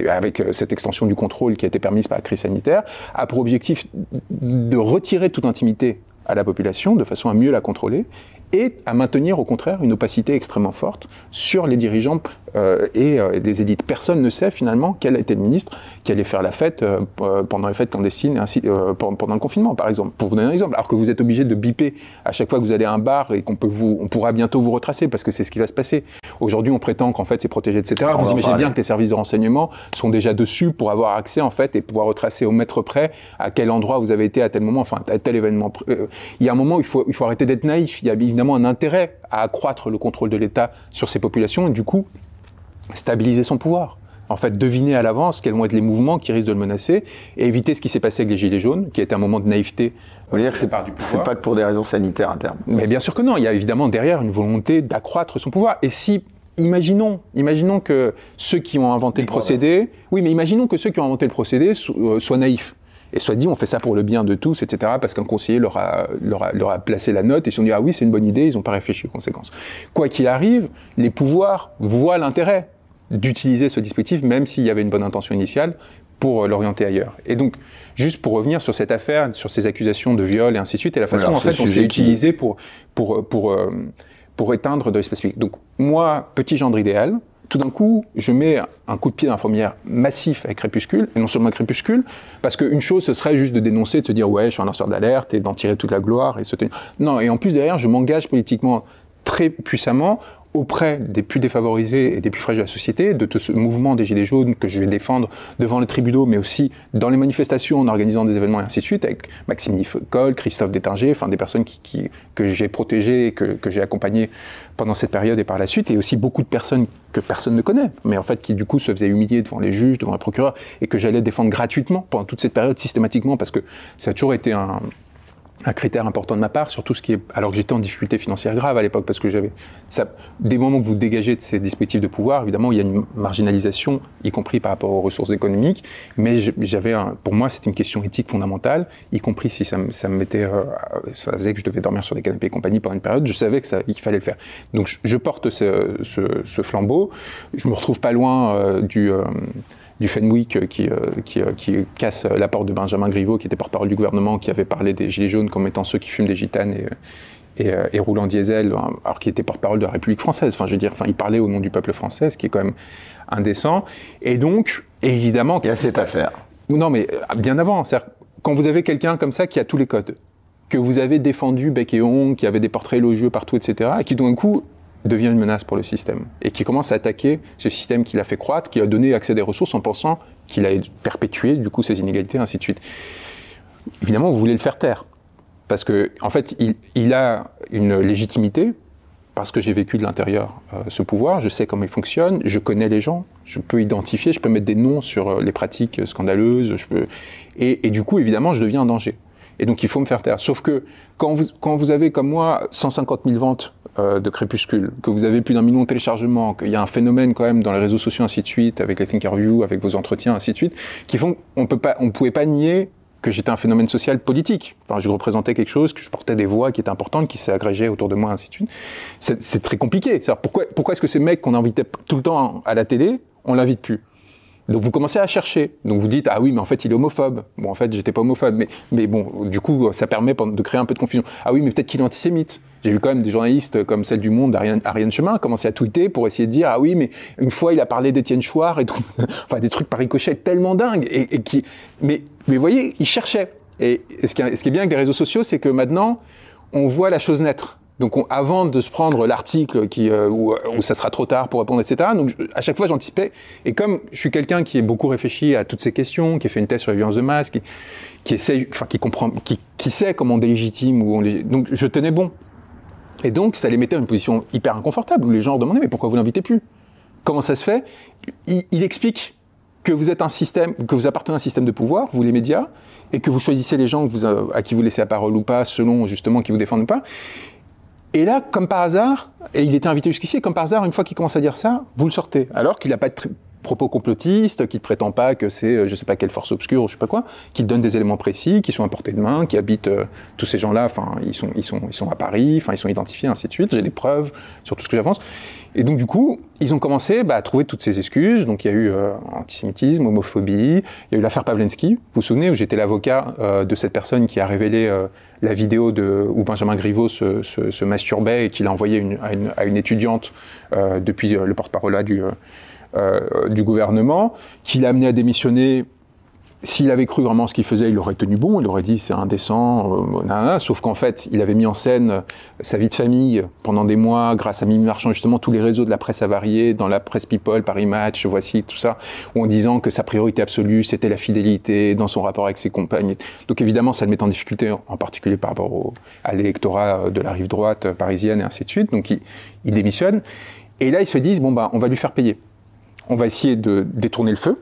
avec euh, cette extension du contrôle qui a été permise par la crise sanitaire, a pour objectif de retirer toute intimité à la population de façon à mieux la contrôler et à maintenir au contraire une opacité extrêmement forte sur les dirigeants euh, et euh, les élites. Personne ne sait finalement quel été le ministre qui allait faire la fête euh, pendant les fêtes clandestines, ainsi, euh, pendant le confinement par exemple. Pour vous donner un exemple, alors que vous êtes obligé de biper à chaque fois que vous allez à un bar et qu'on peut vous, on pourra bientôt vous retracer parce que c'est ce qui va se passer. Aujourd'hui, on prétend qu'en fait c'est protégé, etc. On vous imaginez bien que les services de renseignement sont déjà dessus pour avoir accès en fait et pouvoir retracer au mètre près à quel endroit vous avez été à tel moment, enfin à tel événement. Il y a un moment où il faut, il faut arrêter d'être naïf. Il y a évidemment un intérêt à accroître le contrôle de l'État sur ces populations et du coup stabiliser son pouvoir. En fait, deviner à l'avance quels vont être les mouvements qui risquent de le menacer et éviter ce qui s'est passé avec les Gilets jaunes, qui était un moment de naïveté. Vous voulez dire que c'est pas, pas que pour des raisons sanitaires à terme Mais bien sûr que non. Il y a évidemment derrière une volonté d'accroître son pouvoir. Et si imaginons, imaginons que ceux qui ont inventé le procédé, oui, mais imaginons que ceux qui ont inventé le procédé euh, soient naïfs et soit dit on fait ça pour le bien de tous, etc. Parce qu'un conseiller leur a, leur, a, leur a, placé la note et ils se sont dit ah oui c'est une bonne idée, ils n'ont pas réfléchi aux conséquences. Quoi qu'il arrive, les pouvoirs voient l'intérêt d'utiliser ce dispositif, même s'il y avait une bonne intention initiale, pour l'orienter ailleurs. Et donc, juste pour revenir sur cette affaire, sur ces accusations de viol et ainsi de suite, et la façon Alors, en fait on s'est qui... utilisé pour pour pour euh, pour éteindre de l'espace public. Donc moi, petit gendre idéal, tout d'un coup, je mets un coup de pied dans la fourmilière massif avec Crépuscule, et non seulement Crépuscule, parce qu'une chose, ce serait juste de dénoncer, de se dire, ouais, je suis un lanceur d'alerte, et d'en tirer toute la gloire, et se tenir. Non, et en plus, derrière, je m'engage politiquement très puissamment auprès des plus défavorisés et des plus fragiles de la société, de tout ce mouvement des Gilets jaunes que je vais défendre devant les tribunaux, mais aussi dans les manifestations, en organisant des événements et ainsi de suite, avec Maxime Nicole, Christophe Détinger, enfin des personnes que j'ai protégées, que, que j'ai accompagnées pendant cette période et par la suite, et aussi beaucoup de personnes que personne ne connaît, mais en fait qui du coup se faisaient humilier devant les juges, devant les procureurs, et que j'allais défendre gratuitement pendant toute cette période systématiquement, parce que ça a toujours été un, un critère important de ma part, surtout ce qui est, alors que j'étais en difficulté financière grave à l'époque, parce que j'avais, ça, des moments que vous dégagez de ces dispositifs de pouvoir, évidemment, il y a une marginalisation, y compris par rapport aux ressources économiques, mais j'avais, un, pour moi, c'est une question éthique fondamentale, y compris si ça, ça me mettait, euh, ça faisait que je devais dormir sur des canapés et compagnie pendant une période, je savais que ça, il fallait le faire. Donc, je, je porte ce, ce, ce, flambeau, je me retrouve pas loin euh, du, euh, du Fenwick qui, euh, qui, euh, qui, casse la porte de Benjamin Griveaux, qui était porte-parole du gouvernement, qui avait parlé des Gilets jaunes comme étant ceux qui fument des gitanes et, et, et roulent en diesel, alors qu'il était porte-parole de la République française. Enfin, je veux dire, enfin, il parlait au nom du peuple français, ce qui est quand même indécent. Et donc, évidemment... Il y a cette affaire. Non, mais euh, bien avant. Quand vous avez quelqu'un comme ça qui a tous les codes, que vous avez défendu bec et ongles, qui avait des portraits élogieux partout, etc., et qui d'un coup devient une menace pour le système et qui commence à attaquer ce système qui l'a fait croître, qui a donné accès à des ressources en pensant qu'il a perpétué du coup ces inégalités, ainsi de suite. Évidemment, vous voulez le faire taire parce que en fait, il, a une légitimité parce que j'ai vécu de l'intérieur euh, ce pouvoir, je sais comment il fonctionne, je connais les gens, je peux identifier, je peux mettre des noms sur euh, les pratiques scandaleuses, je peux et, et du coup, évidemment, je deviens un danger. Et donc il faut me faire taire. Sauf que quand vous, quand vous avez comme moi 150 000 ventes euh, de Crépuscule, que vous avez plus d'un million de téléchargements, qu'il y a un phénomène quand même dans les réseaux sociaux ainsi de suite, avec les Thinkerview, avec vos entretiens ainsi de suite, qui font on peut pas, pouvait pas nier que j'étais un phénomène social politique. Enfin, je représentais quelque chose, que je portais des voix qui étaient importantes, qui s'agrégeaient autour de moi, ainsi de suite. C'est très compliqué. Pourquoi, est-ce que ces mecs qu'on invitait tout le temps à la télé, on l'invite plus? Donc vous commencez à chercher. Donc vous dites ah oui mais en fait il est homophobe. Bon en fait j'étais pas homophobe mais bon du coup ça permet de créer un peu de confusion. Ah oui mais peut-être qu'il est antisémite. J'ai vu quand même des journalistes comme celle du Monde, Ariane, Ariane Chemin, commencer à tweeter pour essayer de dire ah oui mais une fois il a parlé d'Étienne Chouard et tout. (laughs) enfin des trucs par ricochet tellement dingues et, qui mais mais vous voyez il cherchait. Et ce qui, est, ce qui est bien avec les réseaux sociaux c'est que maintenant on voit la chose naître. Donc avant de se prendre l'article qui euh, où, ça sera trop tard pour répondre, etc. Donc à chaque fois j'anticipais. Et comme je suis quelqu'un qui est beaucoup réfléchi à toutes ces questions, qui a fait une thèse sur la violence de masse, qui, qui essaie, enfin qui comprend, qui, qui sait comment on délégitime ou on donc je tenais bon. Et donc ça les mettait dans une position hyper inconfortable où les gens demandaient mais pourquoi vous l'invitez plus? Comment ça se fait? Il, explique que vous êtes un système, que vous appartenez à un système de pouvoir, vous les médias, et que vous choisissez les gens vous, à qui vous laissez la parole ou pas, selon justement qui vous défendent ou pas. Et là, comme par hasard, et il était invité jusqu'ici, et comme par hasard, une fois qu'il commence à dire ça, vous le sortez. Alors qu'il n'a pas de propos complotistes, qu'il ne prétend pas que c'est euh, je ne sais pas quelle force obscure ou je sais pas quoi, qu'il donne des éléments précis, qui sont à portée de main, qui habitent euh, tous ces gens-là, enfin ils sont, ils, sont, ils sont à Paris, enfin ils sont identifiés, ainsi de suite, j'ai des preuves sur tout ce que j'avance. Et donc du coup, ils ont commencé bah, à trouver toutes ces excuses. Donc il y a eu euh, antisémitisme, homophobie, il y a eu l'affaire Pavlensky, vous vous souvenez, où j'étais l'avocat de cette personne qui a révélé la vidéo de, où Benjamin Griveaux se, masturbait et qu'il a envoyé à, une, à, une, étudiante depuis le porte-parole du, euh, du gouvernement, qui l'a amené à démissionner s'il avait cru vraiment ce qu'il faisait, il aurait tenu bon, il aurait dit c'est indécent, euh, sauf qu'en fait, il avait mis en scène sa vie de famille pendant des mois, grâce à Mimi Marchand, justement, tous les réseaux de la presse avariés, dans la presse People, Paris Match, voici, tout ça, en disant que sa priorité absolue, c'était la fidélité dans son rapport avec ses compagnes. Donc évidemment, ça le met en difficulté, en particulier par rapport au, à l'électorat de la rive droite parisienne et ainsi de suite. Donc il, il démissionne. Et là, ils se disent, bon, bah, on va lui faire payer. On va essayer de détourner le feu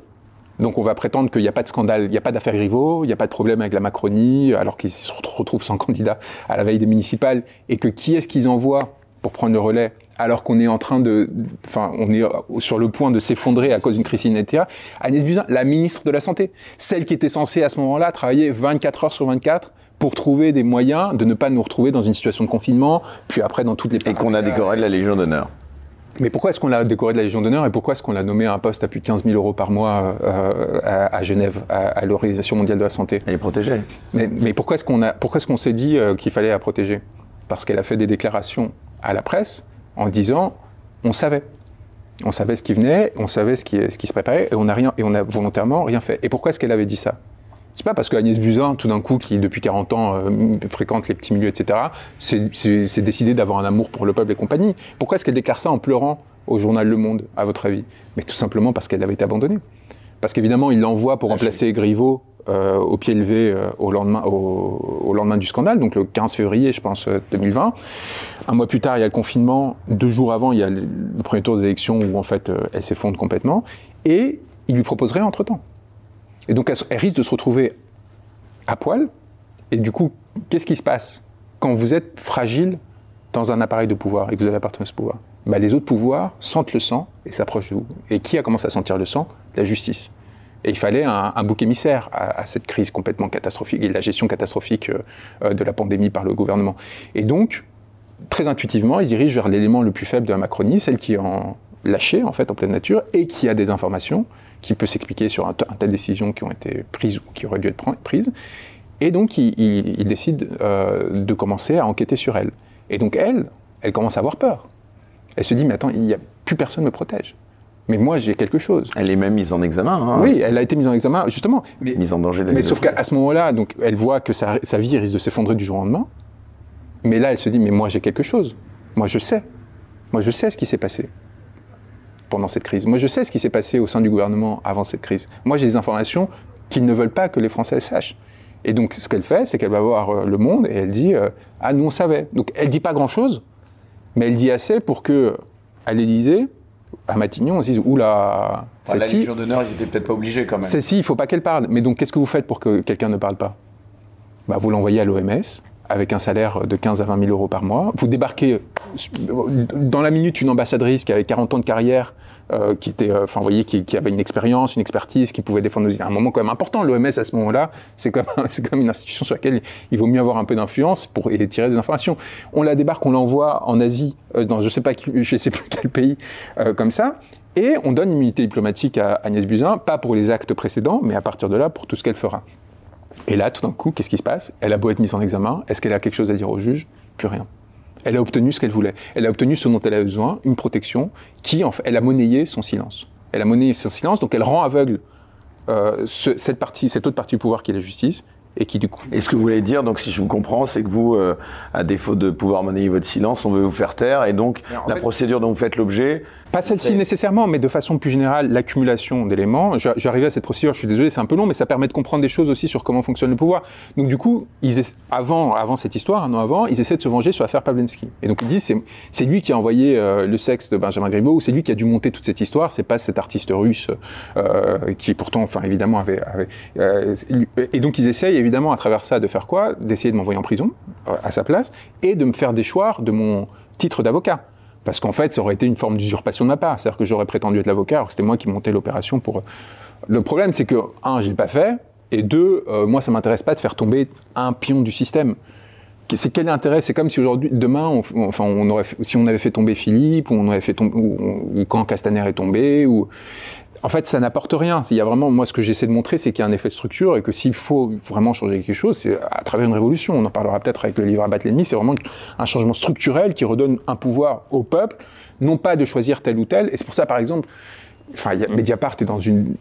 donc on va prétendre qu'il n'y a pas de scandale, il n'y a pas d'affaire rivaux, il n'y a pas de problème avec la Macronie, alors qu'ils se retrouvent sans candidat à la veille des municipales, et que qui est-ce qu'ils envoient pour prendre le relais alors qu'on est en train de, enfin, on est sur le point de s'effondrer à cause d'une crise sanitaire? Agnès Buzyn, la ministre de la Santé, celle qui était censée à ce moment-là travailler 24 heures sur 24 pour trouver des moyens de ne pas nous retrouver dans une situation de confinement, puis après dans toutes les... Et qu'on a décoré de la Légion d'honneur. Mais pourquoi est-ce qu'on l'a décoré de la Légion d'honneur et pourquoi est-ce qu'on l'a nommé à un poste à plus de 15 000 euros par mois euh, à, à, Genève, à, à l'Organisation mondiale de la santé? Elle est protégée. Mais, mais pourquoi est-ce qu'on est-ce qu'on s'est dit euh, qu'il fallait la protéger? Parce qu'elle a fait des déclarations à la presse en disant on savait, on savait ce qui venait, on savait ce qui, ce qui se préparait et on a rien et on a volontairement rien fait. Et pourquoi est-ce qu'elle avait dit ça? C'est pas parce que Agnès Buzyn, tout d'un coup, qui depuis 40 ans euh, fréquente les petits milieux, etc., c'est décidé d'avoir un amour pour le peuple et compagnie. Pourquoi est-ce qu'elle déclare ça en pleurant au journal Le Monde, à votre avis? Mais tout simplement parce qu'elle avait été abandonnée. Parce qu'évidemment, il l'envoie pour remplacer Griveaux euh, au pied levé euh, au, lendemain, au, au, lendemain du scandale, donc le 15 février, je pense, 2020. Euh, un mois plus tard, il y a le confinement. Deux jours avant, il y a le, le premier tour des élections où, en fait, elle s'effondre complètement. Et il lui proposerait entre-temps. Et donc, elle, risque de se retrouver à poil. Et du coup, qu'est-ce qui se passe quand vous êtes fragile dans un appareil de pouvoir et que vous avez appartenu à ce pouvoir? Bah, Les autres pouvoirs sentent le sang et s'approchent de vous. Et qui a commencé à sentir le sang? La justice. Et il fallait un, bouc émissaire à, cette crise complètement catastrophique et la gestion catastrophique euh, de la pandémie par le gouvernement. Et donc, très intuitivement, ils dirigent vers l'élément le plus faible de la Macronie, celle qui est en lâché en fait en pleine nature et qui a des informations qui peut s'expliquer sur un, un tas de décisions qui ont été prises ou qui auraient dû être prises. Et donc, il, il, il décide euh, de commencer à enquêter sur elle. Et donc, elle, elle commence à avoir peur. Elle se dit, mais attends, il n'y a plus personne me protège. Mais moi, j'ai quelque chose. Elle est même mise en examen. Hein. Oui, elle a été mise en examen, justement. Mais, mise en danger. Mais sauf qu'à ce moment-là, donc, elle voit que sa, sa vie risque de s'effondrer du jour au lendemain. Mais là, elle se dit, mais moi, j'ai quelque chose. Moi, je sais. Moi, je sais ce qui s'est passé pendant cette crise. Moi, je sais ce qui s'est passé au sein du gouvernement avant cette crise. Moi, j'ai des informations qu'ils ne veulent pas que les Français sachent. Et donc, ce qu'elle fait, c'est qu'elle va voir le monde et elle dit euh, Ah, nous, on savait. Donc, elle dit pas grand-chose, mais elle dit assez pour que, à l'Élysée, à Matignon, on se dise Oula, enfin, La Légion d'honneur, ils étaient peut-être pas obligés quand même. C'est si, il faut pas qu'elle parle. Mais donc, qu'est-ce que vous faites pour que quelqu'un ne parle pas? Bah, vous l'envoyez à l'OMS avec un salaire de 15 à 20 000 euros par mois. Vous débarquez dans la minute une ambassadrice qui avait 40 ans de carrière, euh, qui était, euh, enfin, voyez, qui, avait une expérience, une expertise, qui pouvait défendre nos idées. Un moment quand même important. L'OMS à ce moment-là, c'est (laughs) c'est comme une institution sur laquelle il vaut mieux avoir un peu d'influence pour tirer des informations. On la débarque, on l'envoie en Asie, euh, dans je sais pas, (laughs) je sais plus quel pays, comme ça. Et on donne immunité diplomatique à Agnès Buzyn, pas pour les actes précédents, mais à partir de là, pour tout ce qu'elle fera. Et là, tout d'un coup, qu'est-ce qui se passe? Elle a beau être mise en examen, est-ce qu'elle a quelque chose à dire au juge? Plus rien. Elle a obtenu ce qu'elle voulait. Elle a obtenu ce dont elle a besoin, une protection qui, en fait, elle a monnayé son silence. Elle a monnayé son silence, donc elle rend aveugle euh, cette partie, cette autre partie du pouvoir qui est la justice, et qui du coup. Et ce que vous voulez dire, donc si je vous comprends, c'est que vous, euh, à défaut de pouvoir monnayer votre silence, on veut vous faire taire, et donc la procédure dont vous faites l'objet. Pas celle-ci nécessairement, mais de façon plus générale, l'accumulation d'éléments. J'arrivais à cette procédure, je suis désolé, c'est un peu long, mais ça permet de comprendre des choses aussi sur comment fonctionne le pouvoir. Donc du coup, ils avant, avant cette histoire, un an avant, ils essaient de se venger sur l'affaire Pavlensky. Et donc ils disent, c'est lui qui a envoyé euh, le sexe de Benjamin Griveaux, ou c'est lui qui a dû monter toute cette histoire, c'est pas cet artiste russe euh, qui pourtant, enfin évidemment, avait... avait euh, et donc ils essayent évidemment à travers ça de faire quoi? D'essayer de m'envoyer en prison euh, à sa place et de me faire déchoir de mon titre d'avocat. Parce qu'en fait, ça aurait été une forme d'usurpation de ma part. C'est-à-dire que j'aurais prétendu être l'avocat, alors que c'était moi qui montais l'opération pour. Le problème, c'est que, un, je l'ai pas fait, et deux, euh, moi, ça m'intéresse pas de faire tomber un pion du système. C'est quel intérêt? C'est comme si aujourd'hui, demain, on, enfin, si on avait fait tomber Philippe, ou on avait fait ou, quand Castaner est tombé, ou en fait, ça n'apporte rien. Il y a vraiment, moi, ce que j'essaie de montrer, c'est qu'il y a un effet de structure et que s'il faut vraiment changer quelque chose, c'est à travers une révolution. On en parlera peut-être avec le livre Abattre l'ennemi. C'est vraiment un changement structurel qui redonne un pouvoir au peuple, non pas de choisir tel ou tel. Et c'est pour ça, par exemple, enfin, Mediapart est dans une,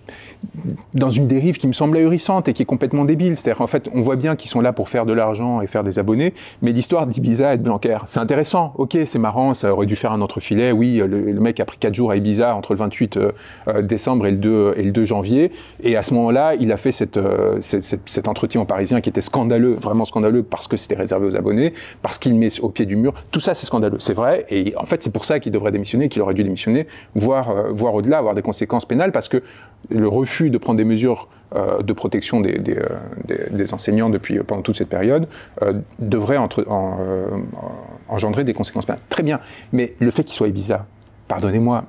dans une dérive qui me semble ahurissante et qui est complètement débile. C'est-à-dire, en fait, on voit bien qu'ils sont là pour faire de l'argent et faire des abonnés, mais l'histoire d'Ibiza et de Blanquer, c'est intéressant. Ok, c'est marrant, ça aurait dû faire un autre filet. Oui, le, mec a pris quatre jours à Ibiza entre le 28 euh, euh, décembre et le 2, et le 2 janvier. Et à ce moment-là, il a fait cette, euh, cet entretien en parisien qui était scandaleux, vraiment scandaleux, parce que c'était réservé aux abonnés, parce qu'il met au pied du mur. Tout ça, c'est scandaleux, c'est vrai. Et en fait, c'est pour ça qu'il devrait démissionner, qu'il aurait dû démissionner, voire, voire au-delà, avoir des conséquences pénales, parce que le refus de prendre des mesures euh, de protection des, euh, des, des, enseignants depuis euh, pendant toute cette période devrait engendrer des conséquences pénales. Très bien, mais le fait qu'il soit Ibiza, pardonnez-moi,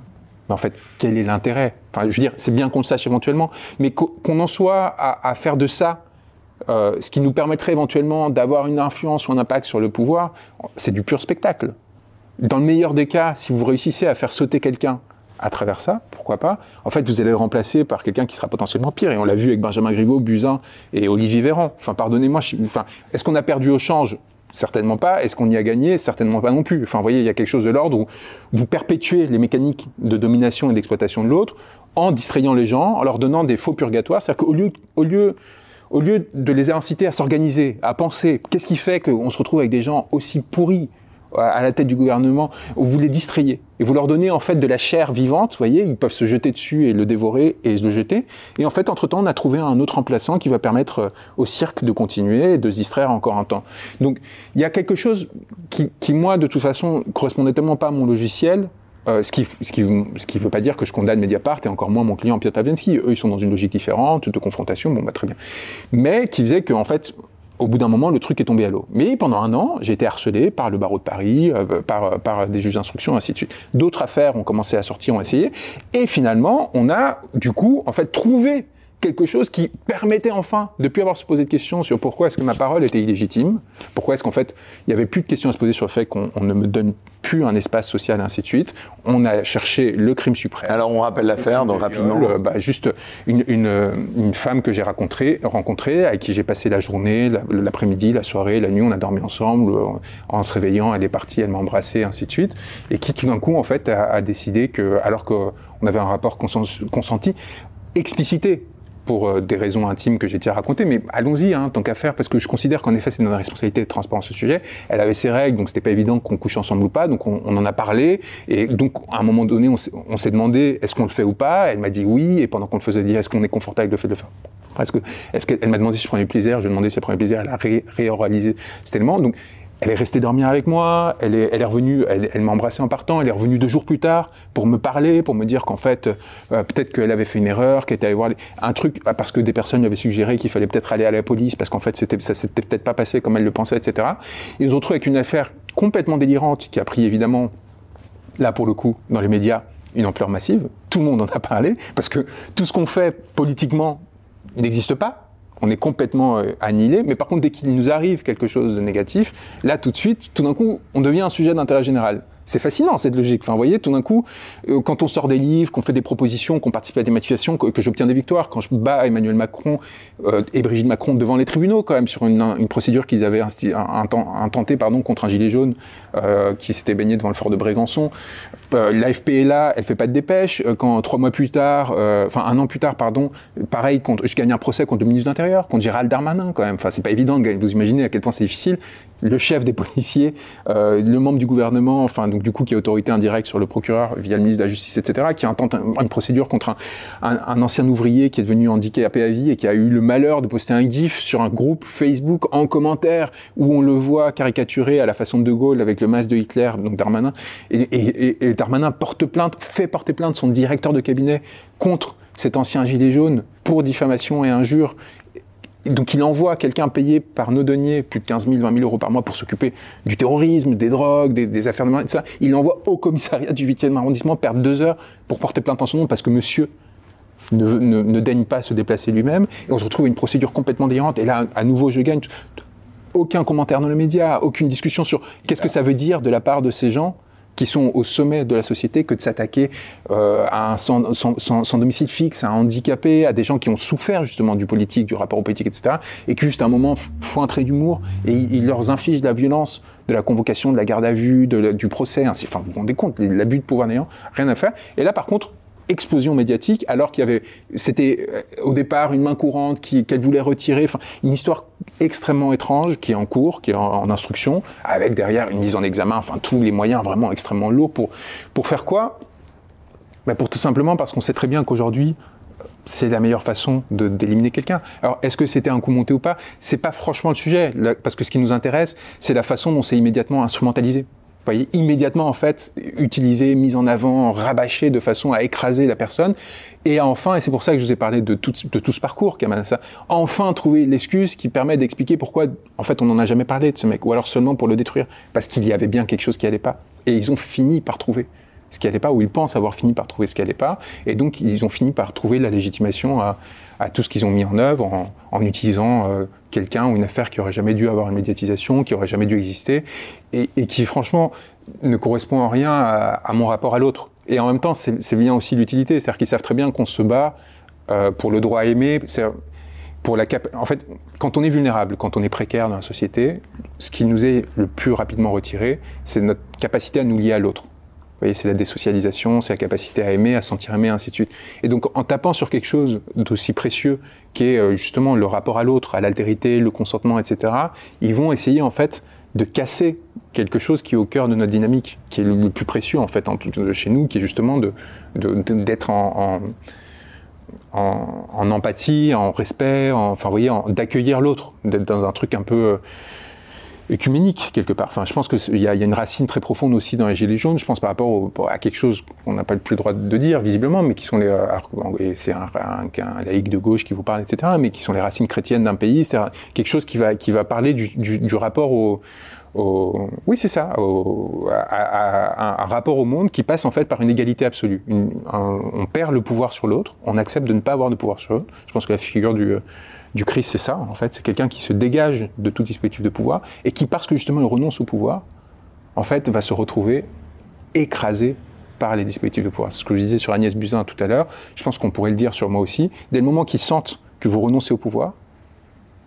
mais en fait, quel est l'intérêt? Enfin, je veux dire, c'est bien qu'on le sache éventuellement, mais qu'on en soit à, faire de ça ce qui nous permettrait éventuellement d'avoir une influence ou un impact sur le pouvoir, c'est du pur spectacle. Dans le meilleur des cas, si vous réussissez à faire sauter quelqu'un à travers ça, pourquoi pas En fait, vous allez le remplacer par quelqu'un qui sera potentiellement pire. Et on l'a vu avec Benjamin Griveaux, Buzyn et Olivier Véran. Enfin, pardonnez-moi, enfin, est-ce qu'on a perdu au change? Certainement pas. Est-ce qu'on y a gagné? Certainement pas non plus. Enfin, vous voyez, il y a quelque chose de l'ordre où vous perpétuez les mécaniques de domination et d'exploitation de l'autre en distrayant les gens, en leur donnant des faux purgatoires. C'est-à-dire qu'au lieu, au lieu, au lieu de les inciter à s'organiser, à penser, qu'est-ce qui fait qu'on se retrouve avec des gens aussi pourris à la tête du gouvernement, vous les distrayez. Et vous leur donnez en fait de la chair vivante, vous voyez, ils peuvent se jeter dessus et le dévorer et le jeter. Et en fait, entre-temps, on a trouvé un autre remplaçant qui va permettre euh, au cirque de continuer et de se distraire encore un temps. Donc, il y a quelque chose qui, qui moi, de toute façon, correspondait tellement pas à mon logiciel, euh, ce qui ce qui ce qui veut pas dire que je condamne Mediapart et encore moins mon client Pierre Pavlensky. Eux, ils sont dans une logique différente de confrontation. Bon, bah très bien. Mais qui faisait qu'en fait, au bout d'un moment, le truc est tombé à l'eau. Mais pendant un an, j'ai été harcelé par le barreau de Paris, euh, par, par des juges d'instruction, ainsi de suite. D'autres affaires ont commencé à sortir, ont essayé. Et finalement, on a, du coup, en fait, trouvé quelque chose qui permettait enfin de plus avoir se poser de questions sur pourquoi est-ce que ma parole était illégitime, pourquoi est-ce qu'en fait il n'y avait plus de questions à se poser sur le fait qu'on ne me donne plus un espace social, et ainsi de suite. On a cherché le crime suprême. Alors on rappelle l'affaire, donc rapidement. Euh, bah, juste une, une, une, femme que j'ai rencontrée, rencontrée, avec qui j'ai passé la journée, l'après-midi, la soirée, la nuit, on a dormi ensemble. Euh, en se réveillant, elle est partie, elle m'a embrassé, ainsi de suite. Et qui tout d'un coup, en fait, a, a décidé que, alors qu'on avait un rapport consenti, explicité pour euh, des raisons intimes que j'ai déjà racontées, mais allons-y, hein, tant qu'à faire, parce que je considère qu'en effet, c'est notre responsabilité de transparence ce sujet. Elle avait ses règles, donc c'était pas évident qu'on couche ensemble ou pas, donc on, en a parlé, et donc à un moment donné, on s'est demandé est-ce qu'on le fait ou pas? Elle m'a dit oui, et pendant qu'on le faisait, dire est-ce qu'on est confortable avec le fait de le faire? Est-ce que, est-ce m'a demandé si je prenais plaisir, je lui ai demandé si elle prenait plaisir, elle a ré réoralisé cet élément. Donc elle est restée dormir avec moi, elle est, elle est revenue, elle, m'a embrassé en partant, elle est revenue deux jours plus tard pour me parler, pour me dire qu'en fait, euh, peut-être qu'elle avait fait une erreur, qu'elle était allée voir un truc, ah, parce que des personnes lui avaient suggéré qu'il fallait peut-être aller à la police, parce qu'en fait, c'était, ça s'était peut-être pas passé comme elle le pensait, etc. Ils retrouvent avec une affaire complètement délirante qui a pris évidemment, là pour le coup, dans les médias, une ampleur massive. Tout le monde en a parlé, parce que tout ce qu'on fait politiquement n'existe pas. On est complètement euh, annihilé, mais par contre, dès qu'il nous arrive quelque chose de négatif, là, tout de suite, tout d'un coup, on devient un sujet d'intérêt général. C'est fascinant cette logique. Enfin, vous voyez, tout d'un coup, euh, quand on sort des livres, qu'on fait des propositions, qu'on participe à des manifestations, que, j'obtiens des victoires, quand je bats Emmanuel Macron euh, et Brigitte Macron devant les tribunaux, quand même, sur une, procédure qu'ils avaient intentée pardon, contre un gilet jaune euh, qui s'était baigné devant le fort de Brégançon. L'AFP est là, elle fait pas de dépêche. Quand trois mois plus tard, enfin un an plus tard, pardon, pareil, je gagne un procès contre le ministre de l'Intérieur, contre Gérald Darmanin, quand même. Enfin, c'est pas évident. Vous imaginez à quel point c'est difficile. Le chef des policiers, le membre du gouvernement, enfin donc du coup qui est autorité indirecte sur le procureur via le ministre de la Justice, etc., qui intente un- une procédure contre un, ancien ouvrier qui est devenu handicapé à vie et qui a eu le malheur de poster un gif sur un groupe Facebook en commentaire où on le voit caricaturé à la façon de De Gaulle avec le masque de Hitler, donc Darmanin. Et Darmanin porte plainte, fait porter plainte son directeur de cabinet contre cet ancien gilet jaune pour diffamation et injure. Donc il envoie quelqu'un payé par nos deniers plus de 15 000, 20 000 euros par mois pour s'occuper du terrorisme, des drogues, des, affaires de mariage, ça. Il l'envoie au commissariat du 8e arrondissement perdre deux heures pour porter plainte en son nom parce que monsieur ne, daigne pas se déplacer lui-même. Et on se retrouve une procédure complètement délirante. Et là, à nouveau, je gagne. Aucun commentaire dans les médias, aucune discussion sur qu'est-ce que ça veut dire de la part de ces gens qui sont au sommet de la société que de s'attaquer euh, à un sans, domicile fixe, à un handicapé, à des gens qui ont souffert justement du politique, du rapport au politique, etc. Et qui juste un moment font un trait d'humour et ils, leur infligent la violence de la convocation, de la garde à vue, de du procès. Enfin, vous vous rendez compte, l'abus de pouvoir n'ayant rien à faire. Et là, par contre, explosion médiatique, alors qu'il y avait, c'était euh, au départ une main courante qui qu'elle voulait retirer, enfin une histoire extrêmement étrange qui est en cours, qui est en, instruction, avec derrière une mise en examen, enfin tous les moyens vraiment extrêmement lourds pour pour faire quoi? Ben, Pour tout simplement parce qu'on sait très bien qu'aujourd'hui c'est la meilleure façon de- d'éliminer quelqu'un. Alors, est-ce que c'était un coup monté ou pas? C'est pas franchement le sujet, parce que ce qui nous intéresse, c'est la façon dont c'est immédiatement instrumentalisé. Voyez, immédiatement, en fait, utilisé, mis en avant, rabâché de façon à écraser la personne. Et enfin, et c'est pour ça que je vous ai parlé de tout, ce parcours qui amène à ça, enfin trouver l'excuse qui permet d'expliquer pourquoi, en fait, on n'en a jamais parlé de ce mec, ou alors seulement pour le détruire, parce qu'il y avait bien quelque chose qui allait pas. Et ils ont fini par trouver ce qui allait pas, ou ils pensent avoir fini par trouver ce qui allait pas, et donc ils ont fini par trouver la légitimation à, tout ce qu'ils ont mis en œuvre en, en utilisant euh, quelqu'un ou une affaire qui aurait jamais dû avoir une médiatisation, qui aurait jamais dû exister, et, qui franchement ne correspond en rien à, mon rapport à l'autre. Et en même temps, c'est bien aussi l'utilité, c'est-à-dire qu'ils savent très bien qu'on se bat euh, pour le droit à aimer, en fait, quand on est vulnérable, quand on est précaire dans la société, ce qui nous est le plus rapidement retiré, c'est notre capacité à nous lier à l'autre. Voyez, c'est la désocialisation, c'est la capacité à aimer, à se sentir aimé, ainsi de suite. Et donc, en tapant sur quelque chose d'aussi précieux, qui est euh, justement le rapport à l'autre, à l'altérité, le consentement, etc., ils vont essayer en fait de casser quelque chose qui est au cœur de notre dynamique, qui est le, plus précieux en fait chez nous, qui est justement d'être en, empathie, en respect, en- enfin, vous voyez, d'accueillir l'autre, d'être dans un truc un peu euh, écuménique quelque part. Je pense qu'il y, a- une racine très profonde aussi dans les Gilets jaunes. Je pense par rapport à quelque chose qu'on n'a pas le plus droit de dire visiblement, mais qui sont les. C'est un, laïc de gauche qui vous parle, etc. Mais qui sont les racines chrétiennes d'un pays. C'est quelque chose qui va parler du, rapport au, oui, c'est ça, un rapport au monde qui passe en fait par une égalité absolue. On perd le pouvoir sur l'autre, on accepte de ne pas avoir de pouvoir sur l'autre. Je pense que la figure du, du Christ, c'est ça, en fait. C'est quelqu'un qui se dégage de tout dispositif de pouvoir et qui, parce que justement il renonce au pouvoir, en fait, va se retrouver écrasé par les dispositifs de pouvoir. C'est ce que je disais sur Agnès Buzyn tout à l'heure. Je pense qu'on pourrait le dire sur moi aussi. Dès le moment qu'ils sentent que vous renoncez au pouvoir,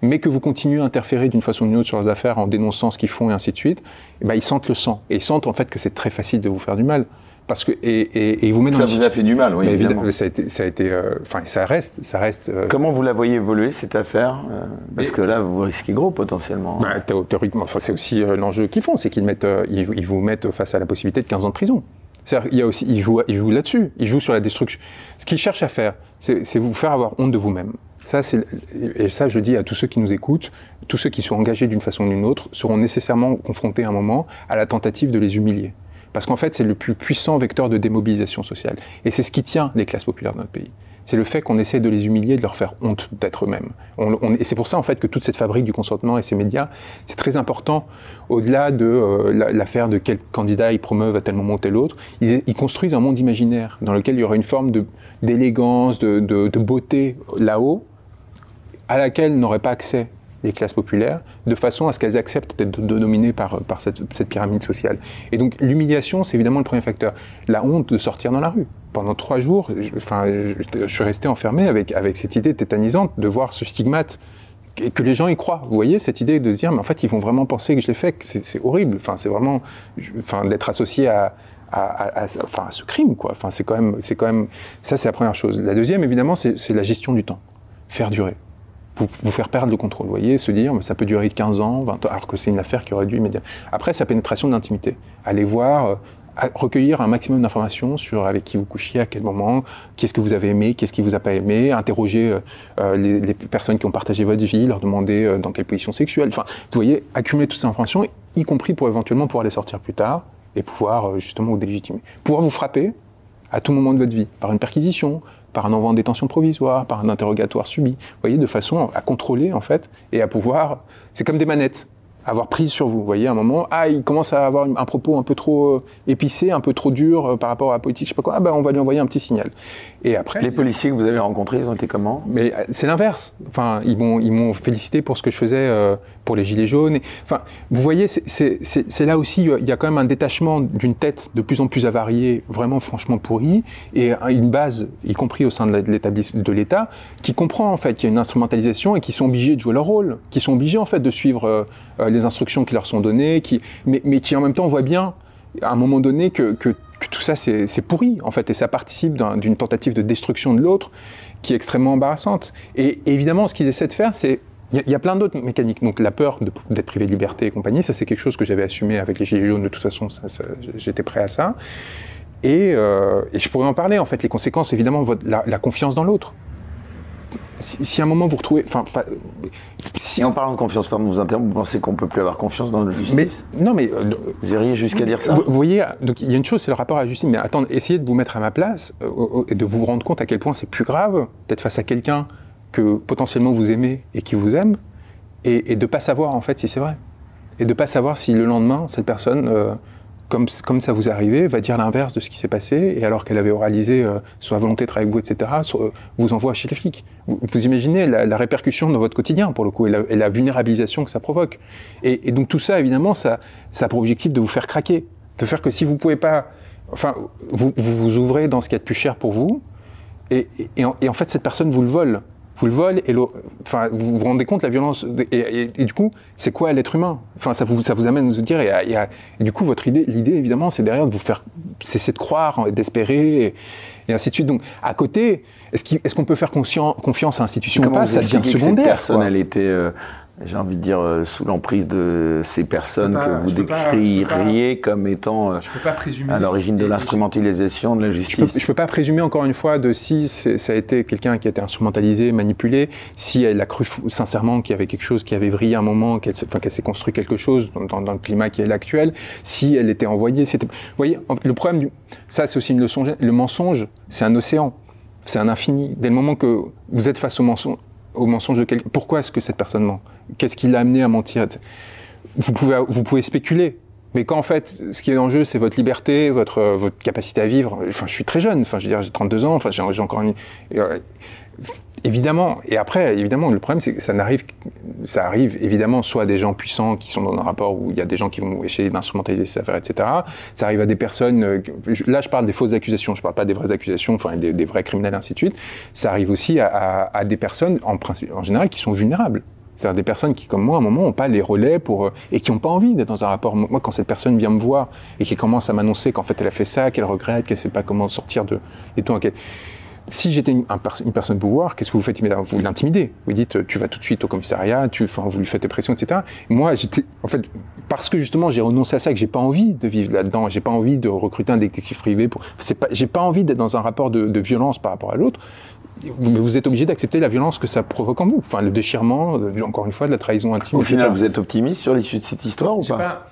mais que vous continuez à interférer d'une façon ou d'une autre sur leurs affaires en dénonçant ce qu'ils font et ainsi de suite, eh ben, ils sentent le sang. Et ils sentent en fait que c'est très facile de vous faire du mal. Parce que, et, et, vous mettent Ça dans vous a fait du mal, oui, mais évidemment. ça a été, ça a été, euh, enfin, ça reste, ça reste. euh, Comment vous la voyez évoluer, cette affaire euh, Parce que là, vous risquez gros, potentiellement. bah, théo- théoriquement, enfin, c'est aussi l'enjeu qu'ils font, c'est qu'ils mettent, ils, ils vous mettent face à la possibilité de 15 ans de prison. C'est-à-dire, il y a aussi, ils jouent, ils jouent là-dessus, ils jouent sur la destruction. Ce qu'ils cherchent à faire, c'est vous faire avoir honte de vous-même. Ça, c'est, et ça, je dis à tous ceux qui nous écoutent, tous ceux qui sont engagés d'une façon ou d'une autre seront nécessairement confrontés à un moment à la tentative de les humilier. Parce qu'en fait, c'est le plus puissant vecteur de démobilisation sociale. Et c'est ce qui tient les classes populaires de notre pays c'est le fait qu'on essaie de les humilier, de leur faire honte d'être eux-mêmes. et c'est pour ça en fait que toute cette fabrique du consentement et ces médias, c'est très important au-delà de euh, l'affaire de quel candidat ils promeuvent à tel moment ou tel autre. Ils, construisent un monde imaginaire dans lequel il y aura une forme d'élégance, de, de, beauté là-haut, à laquelle n'auraient pas accès les classes populaires, de façon à ce qu'elles acceptent d'être dominées par, par cette, cette pyramide sociale. Et donc l'humiliation, c'est évidemment le premier facteur. La honte de sortir dans la rue pendant trois jours, je, enfin, je, suis resté enfermé avec, avec cette idée tétanisante de voir ce stigmate que les gens y croient. Vous voyez cette idée de se dire, mais en fait, ils vont vraiment penser que je l'ai fait, que c'est horrible. Enfin, c'est vraiment, enfin, d'être associé à, à, à, enfin, à ce crime, quoi. Enfin, c'est quand même, c'est quand même, ça, c'est la première chose. La deuxième, évidemment, c'est la gestion du temps. Faire durer. Vous, vous, faire perdre le contrôle. Vous voyez, se dire, ça peut durer 15 ans, 20 ans, alors que c'est une affaire qui aurait dû immédiatement. Après, sa pénétration de l'intimité. Aller voir, euh, recueillir un maximum d'informations sur avec qui vous couchiez, à quel moment, qu'est-ce que vous avez aimé, qu'est-ce qui vous a pas aimé, interroger euh, euh, les, personnes qui ont partagé votre vie, leur demander dans quelle position sexuelle. Enfin, vous voyez, accumuler toutes ces informations, y compris pour éventuellement pouvoir les sortir plus tard et pouvoir justement vous délégitimer. Pouvoir vous frapper à tout moment de votre vie, par une perquisition, par un envoi en détention provisoire, par un interrogatoire subi. Vous voyez, de façon à contrôler en fait et à pouvoir. C'est comme des manettes avoir prise sur vous. Vous voyez, à un moment, ah, il commence à avoir un propos un peu trop euh, épicé, un peu trop dur euh, par rapport à la politique, je sais pas quoi. Ah ben, on va lui envoyer un petit signal. Et après. Les policiers que vous avez rencontrés, ils ont été comment? Mais euh, c'est l'inverse. Enfin, ils m'ont, ils m'ont félicité pour ce que je faisais pour les gilets jaunes. enfin, vous voyez, c'est là aussi, il y a quand même un détachement d'une tête de plus en plus avariée, vraiment franchement pourrie, et une base, y compris au sein de l'État, qui comprend en fait qu'il y a une instrumentalisation et qui sont obligés de jouer leur rôle, qui sont obligés en fait de suivre les instructions qui leur sont données, qui, mais, qui en même temps voient bien à un moment donné que, que, tout ça c'est pourri en fait et ça participe d'une tentative de destruction de l'autre qui est extrêmement embarrassante. Et évidemment, ce qu'ils essaient de faire, c'est il y, a plein d'autres mécaniques. Donc la peur d'être privé de liberté et compagnie, ça c'est quelque chose que j'avais assumé avec les Gilets jaunes. De toute façon, j'étais prêt à ça. Et, euh, et, je pourrais en parler, en fait, les conséquences, évidemment, votre, la, la confiance dans l'autre si, à un moment vous retrouvez, enfin, si en parlant de confiance, pardon, vous vous pensez qu'on peut plus avoir confiance dans la justice? Mais, Non, mais euh, vous iriez jusqu'à dire ça? vous, voyez, donc il y a une chose, c'est le rapport à la justice. Mais attendez, essayez de vous mettre à ma place euh, et de vous rendre compte à quel point c'est plus grave d'être face à quelqu'un que potentiellement vous aimez et qui vous aime, et, de pas savoir en fait si c'est vrai, et de pas savoir si le lendemain cette personne euh, comme, comme ça vous arrivé, va dire l'inverse de ce qui s'est passé, et alors qu'elle avait oralisé euh, sa volonté de travailler avec vous, etc., euh, vous envoie chez les flics. Vous, imaginez la, répercussion dans votre quotidien, pour le coup, et la, vulnérabilisation que ça provoque. Et, donc tout ça, évidemment, ça, ça a pour objectif de vous faire craquer, de faire que si vous pouvez pas... Enfin, vous vous, ouvrez dans ce qui est de plus cher pour vous, et, et en fait, cette personne vous le vole vous le vol et enfin, vous vous rendez compte la violence et, du coup, c'est quoi l'être humain? Enfin, ça vous ça vous amène à vous dire et, et, du coup, votre idée, l'idée évidemment, c'est derrière de vous faire cesser de croire, d'espérer et, ainsi de suite. Donc, à côté, est-ce qu'on peut faire confiance à l'institution ou pas? Ça devient secondaire. personne, elle était euh, j'ai envie de dire, euh, sous l'emprise de ces personnes que vous décririez comme étant euh, à l'origine de l'instrumentalisation de la justice. Je ne peux, pas présumer, encore une fois, de si ça a été quelqu'un qui a été instrumentalisé, manipulé, si elle a cru sincèrement qu'il y avait quelque chose qui avait vrillé un moment, qu'elle enfin, s'est construit quelque chose dans, dans, le climat qui est l'actuel, si elle était envoyée. Vous voyez, le problème, du... ça c'est aussi une leçon, le mensonge, c'est un océan, c'est un infini. Dès le moment que vous êtes face au mensonge, au mensonge de quelqu'un. Pourquoi est-ce que cette personne ment? Qu'est-ce qui l'a amené à mentir? Vous pouvez, vous pouvez spéculer, mais quand en fait, ce qui est en jeu, c'est votre liberté, votre, votre capacité à vivre. Enfin, je suis très jeune, enfin, je veux dire, j'ai 32 ans, enfin, j'ai encore une. Évidemment, et après, évidemment, le problème, c'est que ça n'arrive, ça arrive évidemment soit à des gens puissants qui sont dans un rapport où il y a des gens qui vont essayer d'instrumentaliser ces affaires, etc. Ça arrive à des personnes, euh, là je parle des fausses accusations, je parle pas des vraies accusations, enfin des, vrais criminels, ainsi de suite. Ça arrive aussi à, à, à des personnes, en, en général, qui sont vulnérables. C'est-à-dire des personnes qui, comme moi, à un moment, n'ont pas les relais pour euh, et qui n'ont pas envie d'être dans un rapport. Moi, quand cette personne vient me voir et qui commence à m'annoncer qu'en fait elle a fait ça, qu'elle regrette, qu'elle sait pas comment sortir de et tout, si j'étais une, personne de pouvoir, qu'est-ce que vous faites Vous l'intimidez. Vous dites, tu vas tout de suite au commissariat, tu, enfin, vous lui faites des pressions, etc. moi, j'étais, en fait, parce que justement, j'ai renoncé à ça, que j'ai pas envie de vivre là-dedans, j'ai pas envie de recruter un détective privé pour, c'est pas, j'ai pas envie d'être dans un rapport de, de violence par rapport à l'autre. vous êtes obligé d'accepter la violence que ça provoque en vous. Enfin, le déchirement, encore une fois, de la trahison intime. Au final, vous êtes optimiste sur l'issue de cette histoire ou pas,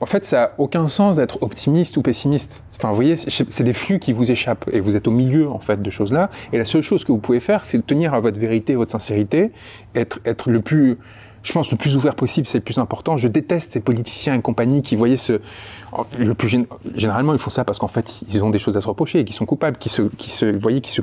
En fait, ça n'a aucun sens d'être optimiste ou pessimiste. Enfin, vous voyez, c'est des flux qui vous échappent et vous êtes au milieu, en fait, de choses-là. Et la seule chose que vous pouvez faire, c'est tenir à votre vérité, votre sincérité, être, être le plus je pense, le plus ouvert possible, c'est le plus important. Je déteste ces politiciens et compagnie qui voyaient ce. Le plus généralement, ils font ça parce qu'en fait, ils ont des choses à se reprocher et qui sont coupables, qui se, qui se, voyez, qui se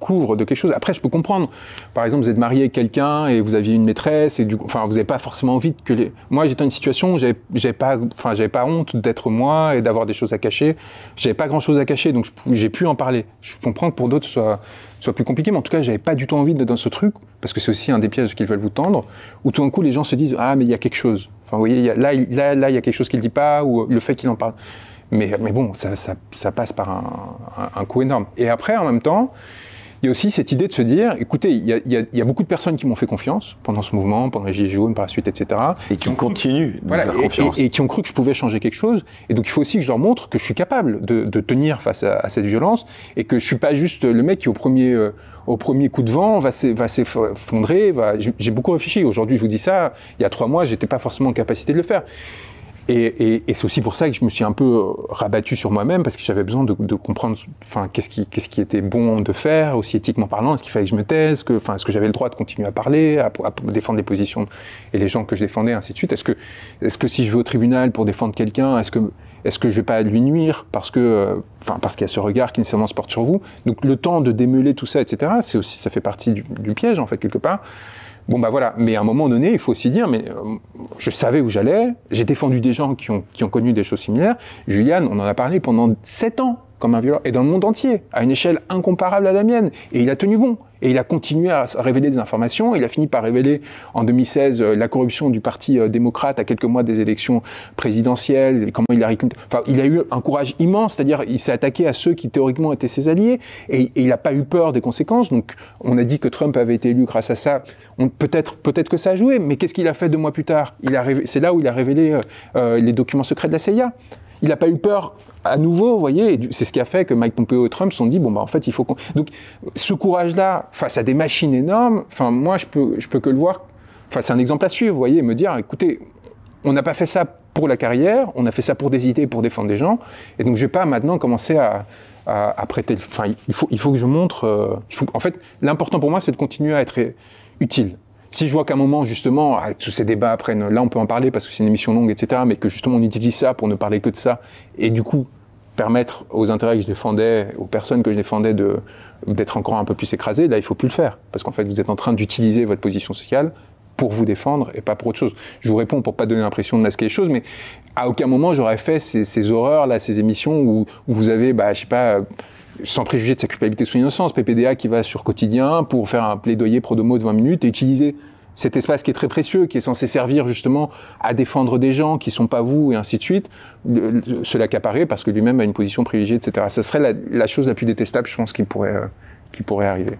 couvre de quelque chose. Après, je peux comprendre. Par exemple, vous êtes marié avec quelqu'un et vous aviez une maîtresse et du enfin, vous n'avez pas forcément envie que les. Moi, j'étais dans une situation où j'avais pas, enfin, j'avais pas honte d'être moi et d'avoir des choses à cacher. J'avais pas grand chose à cacher, donc j'ai pu en parler. Je comprends que pour d'autres, soit soit plus compliqué, mais en tout cas, j'avais pas du tout envie d'être dans ce truc parce que c'est aussi un des pièges qu'ils veulent vous tendre, où tout d'un coup, les gens se disent ah mais il y a quelque chose. Enfin, vous voyez, là, là, là, il y a quelque chose qu'il dit pas ou le fait qu'il en parle. Mais, mais bon, ça, ça, ça passe par un, un, un coup énorme. Et après, en même temps, il y a aussi cette idée de se dire, écoutez, il y a, il y a, beaucoup de personnes qui m'ont fait confiance pendant ce mouvement, pendant les Gilets jaunes, par la suite, etc. Et qui, ont continué de faire confiance. Et, qui ont cru que je pouvais changer quelque chose. Et donc il faut aussi que je leur montre que je suis capable de, de tenir face à, à, cette violence et que je suis pas juste le mec qui au premier euh, au premier coup de vent va s'effondrer. J'ai beaucoup réfléchi. Aujourd'hui, je vous dis ça. Il y a trois mois, j'étais pas forcément en capacité de le faire. Et, c'est aussi pour ça que je me suis un peu euh, rabattu sur moi-même parce que j'avais besoin de, comprendre, enfin, qu'est-ce qui, qu'est-ce qui était bon de faire, aussi éthiquement parlant, est-ce qu'il fallait que je me taise, que, enfin, est-ce que j'avais le droit de continuer à parler, à, défendre des positions et les gens que je défendais, ainsi de suite. Est-ce que, est-ce que si je vais au tribunal pour défendre quelqu'un, est-ce que, est-ce que je vais pas lui nuire parce que, euh, enfin, parce qu'il y a ce regard qui nécessairement se porte sur vous? Donc le temps de démêler tout ça, etc. C'est aussi, ça fait partie du piège en fait quelque part. Bon, bah voilà. Mais à un moment donné, il faut aussi dire, mais euh, je savais où j'allais. J'ai défendu des gens qui ont, qui ont connu des choses similaires. Julian, on en a parlé pendant sept ans comme un violeur, et dans le monde entier, à une échelle incomparable à la mienne. Et il a tenu bon. Et il a continué à révéler des informations. Il a fini par révéler en 2016 euh, la corruption du Parti euh, démocrate à quelques mois des élections présidentielles. Comment il a, eu un courage immense, c'est-à-dire il s'est attaqué à ceux qui théoriquement étaient ses alliés, et, il n'a pas eu peur des conséquences. Donc, on a dit que Trump avait été élu grâce à ça. Peut-être, peut-être que ça a joué, mais qu'est-ce qu'il a fait deux mois plus tard? C'est là où il a révélé euh, les documents secrets de la CIA. Il n'a pas eu peur à nouveau, vous voyez, c'est ce qui a fait que Mike Pompeo et Trump se sont dit bon bah en fait il faut qu'on donc ce courage-là face à des machines énormes, enfin moi je peux je peux que le voir, enfin c'est un exemple à suivre, vous voyez, me dire écoutez on n'a pas fait ça pour la carrière, on a fait ça pour des idées, pour défendre des gens, et donc je vais pas maintenant commencer à, à, prêter, enfin il faut il faut que je montre, euh, en fait l'important pour moi c'est de continuer à être utile. Si je vois qu'à un moment, justement, avec tous ces débats après, là on peut en parler parce que c'est une émission longue, etc., mais que justement on utilise ça pour ne parler que de ça, et du coup permettre aux intérêts que je défendais, aux personnes que je défendais d'être encore un peu plus écrasées, là il faut plus le faire, parce qu'en fait vous êtes en train d'utiliser votre position sociale pour vous défendre et pas pour autre chose. Je vous réponds pour pas donner l'impression de masquer les choses, mais à aucun moment j'aurais fait ces, horreurs là, ces émissions où, où vous avez, bah, je sais pas sans préjuger de sa culpabilité sous innocence, PPDA qui va sur quotidien pour faire un plaidoyer pro domo de 20 minutes et utiliser cet espace qui est très précieux, qui est censé servir justement à défendre des gens qui sont pas vous et ainsi de suite, se l'accaparer parce que lui-même a une position privilégiée, etc. Ce serait la, chose la plus détestable, je pense, qu'il pourrait, euh, qui pourrait arriver.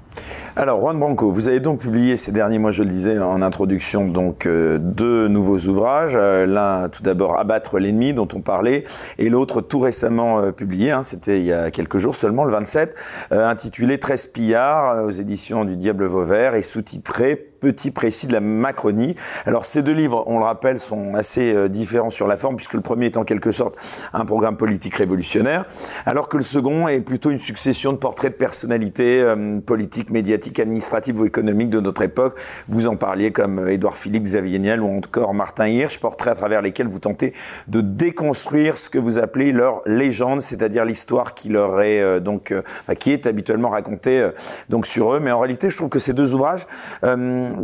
Alors, Juan Branco, vous avez donc publié ces derniers mois, je le disais en introduction, donc euh, deux nouveaux ouvrages. Euh, l'un, tout d'abord, Abattre l'ennemi, dont on parlait, et l'autre, tout récemment euh, publié, hein, c'était il y a quelques jours seulement, le 27, intitulé 13 pillards aux éditions du Diable Vauvert et sous-titré petit précis de la Macronie. Alors ces deux livres, on le rappelle, sont assez euh, différents sur la forme, puisque le premier est en quelque sorte un programme politique révolutionnaire, alors que le second est plutôt une succession de portraits de personnalités euh, politiques, médiatiques, administratives ou économiques de notre époque. Vous en parliez comme euh, Édouard Philippe, Xavier Niel ou encore Martin Hirsch, portraits à travers lesquels vous tentez de déconstruire ce que vous appelez leur légende, c'est-à-dire l'histoire qui leur est donc qui est habituellement racontée donc sur eux. Mais en réalité, je trouve que ces deux ouvrages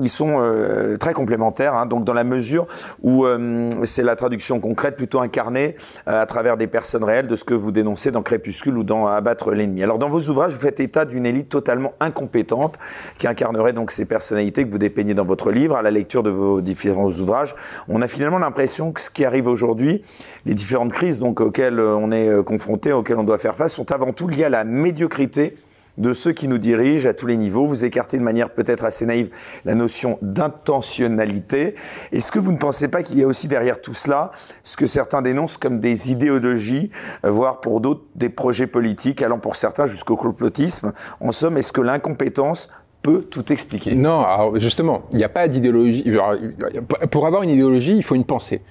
ils sont euh, très complémentaires, hein, donc dans la mesure où euh, c'est la traduction concrète, plutôt incarnée euh, à travers des personnes réelles de ce que vous dénoncez dans Crépuscule ou dans Abattre l'ennemi. Alors dans vos ouvrages, vous faites état d'une élite totalement incompétente qui incarnerait donc ces personnalités que vous dépeignez dans votre livre. À la lecture de vos différents ouvrages, on a finalement l'impression que ce qui arrive aujourd'hui, les différentes crises donc auxquelles on est confronté, auxquelles on doit faire face, sont avant tout liées à la médiocrité de ceux qui nous dirigent à tous les niveaux. Vous écartez de manière peut-être assez naïve la notion d'intentionnalité. Est-ce que vous ne pensez pas qu'il y a aussi derrière tout cela ce que certains dénoncent comme des idéologies, euh, voire pour d'autres des projets politiques, allant pour certains jusqu'au complotisme? En somme, est-ce que l'incompétence peut tout expliquer? Non, alors justement, il n'y a pas d'idéologie. Pour avoir une idéologie, il faut une pensée.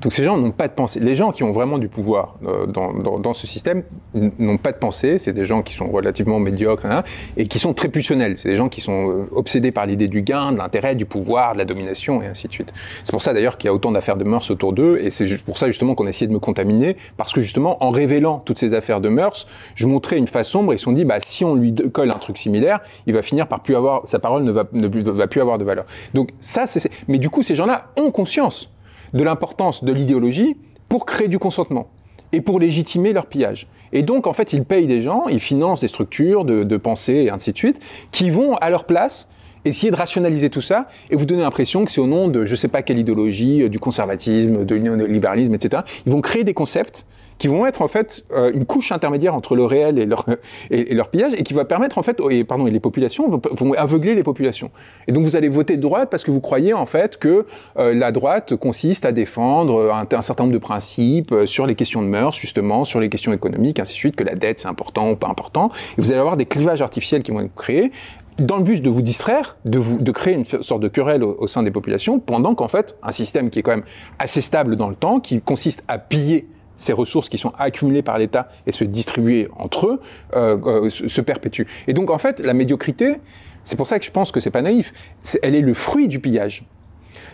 Donc ces gens n'ont pas de pensée. Les gens qui ont vraiment du pouvoir euh, dans, dans, dans, ce système n'ont pas de pensée. C'est des gens qui sont relativement médiocres hein, et qui sont très pulsionnels. C'est des gens qui sont euh, obsédés par l'idée du gain, de l'intérêt, du pouvoir, de la domination et ainsi de suite. C'est pour ça d'ailleurs qu'il y a autant d'affaires de mœurs autour d'eux et c'est pour ça justement qu'on a essayé de me contaminer parce que justement en révélant toutes ces affaires de mœurs, je montrais une face sombre et ils se sont dit bah si on lui colle un truc similaire, il va finir par plus avoir sa parole ne va, ne va plus avoir de valeur. Donc ça c'est mais du coup ces gens-là ont conscience de l'importance de l'idéologie pour créer du consentement et pour légitimer leur pillage. Et donc, en fait, ils payent des gens, ils financent des structures de, pensée et ainsi de suite, qui vont à leur place essayer de rationaliser tout ça et vous donner l'impression que c'est au nom de je sais pas quelle idéologie, euh, du conservatisme, de libéralisme, etc. Ils vont créer des concepts qui vont être en fait euh, une couche intermédiaire entre le réel et leur, (laughs) et, leur pillage et qui va permettre en fait, et, pardon, et les populations vont, vont, aveugler les populations. Et donc vous allez voter de droite parce que vous croyez en fait que euh, la droite consiste à défendre un, un, certain nombre de principes euh, sur les questions de mœurs, justement, sur les questions économiques, ainsi de suite, que la dette c'est important ou pas important. Et vous allez avoir des clivages artificiels qui vont être créés dans le but de vous distraire, de, vous, de créer une sorte de querelle au, au sein des populations, pendant qu'en fait, un système qui est quand même assez stable dans le temps, qui consiste à piller ces ressources qui sont accumulées par l'État et se distribuer entre eux euh, euh, se perpétuent. Et donc en fait, la médiocrité, c'est pour ça que je pense que c'est pas naïf, elle est le fruit du pillage.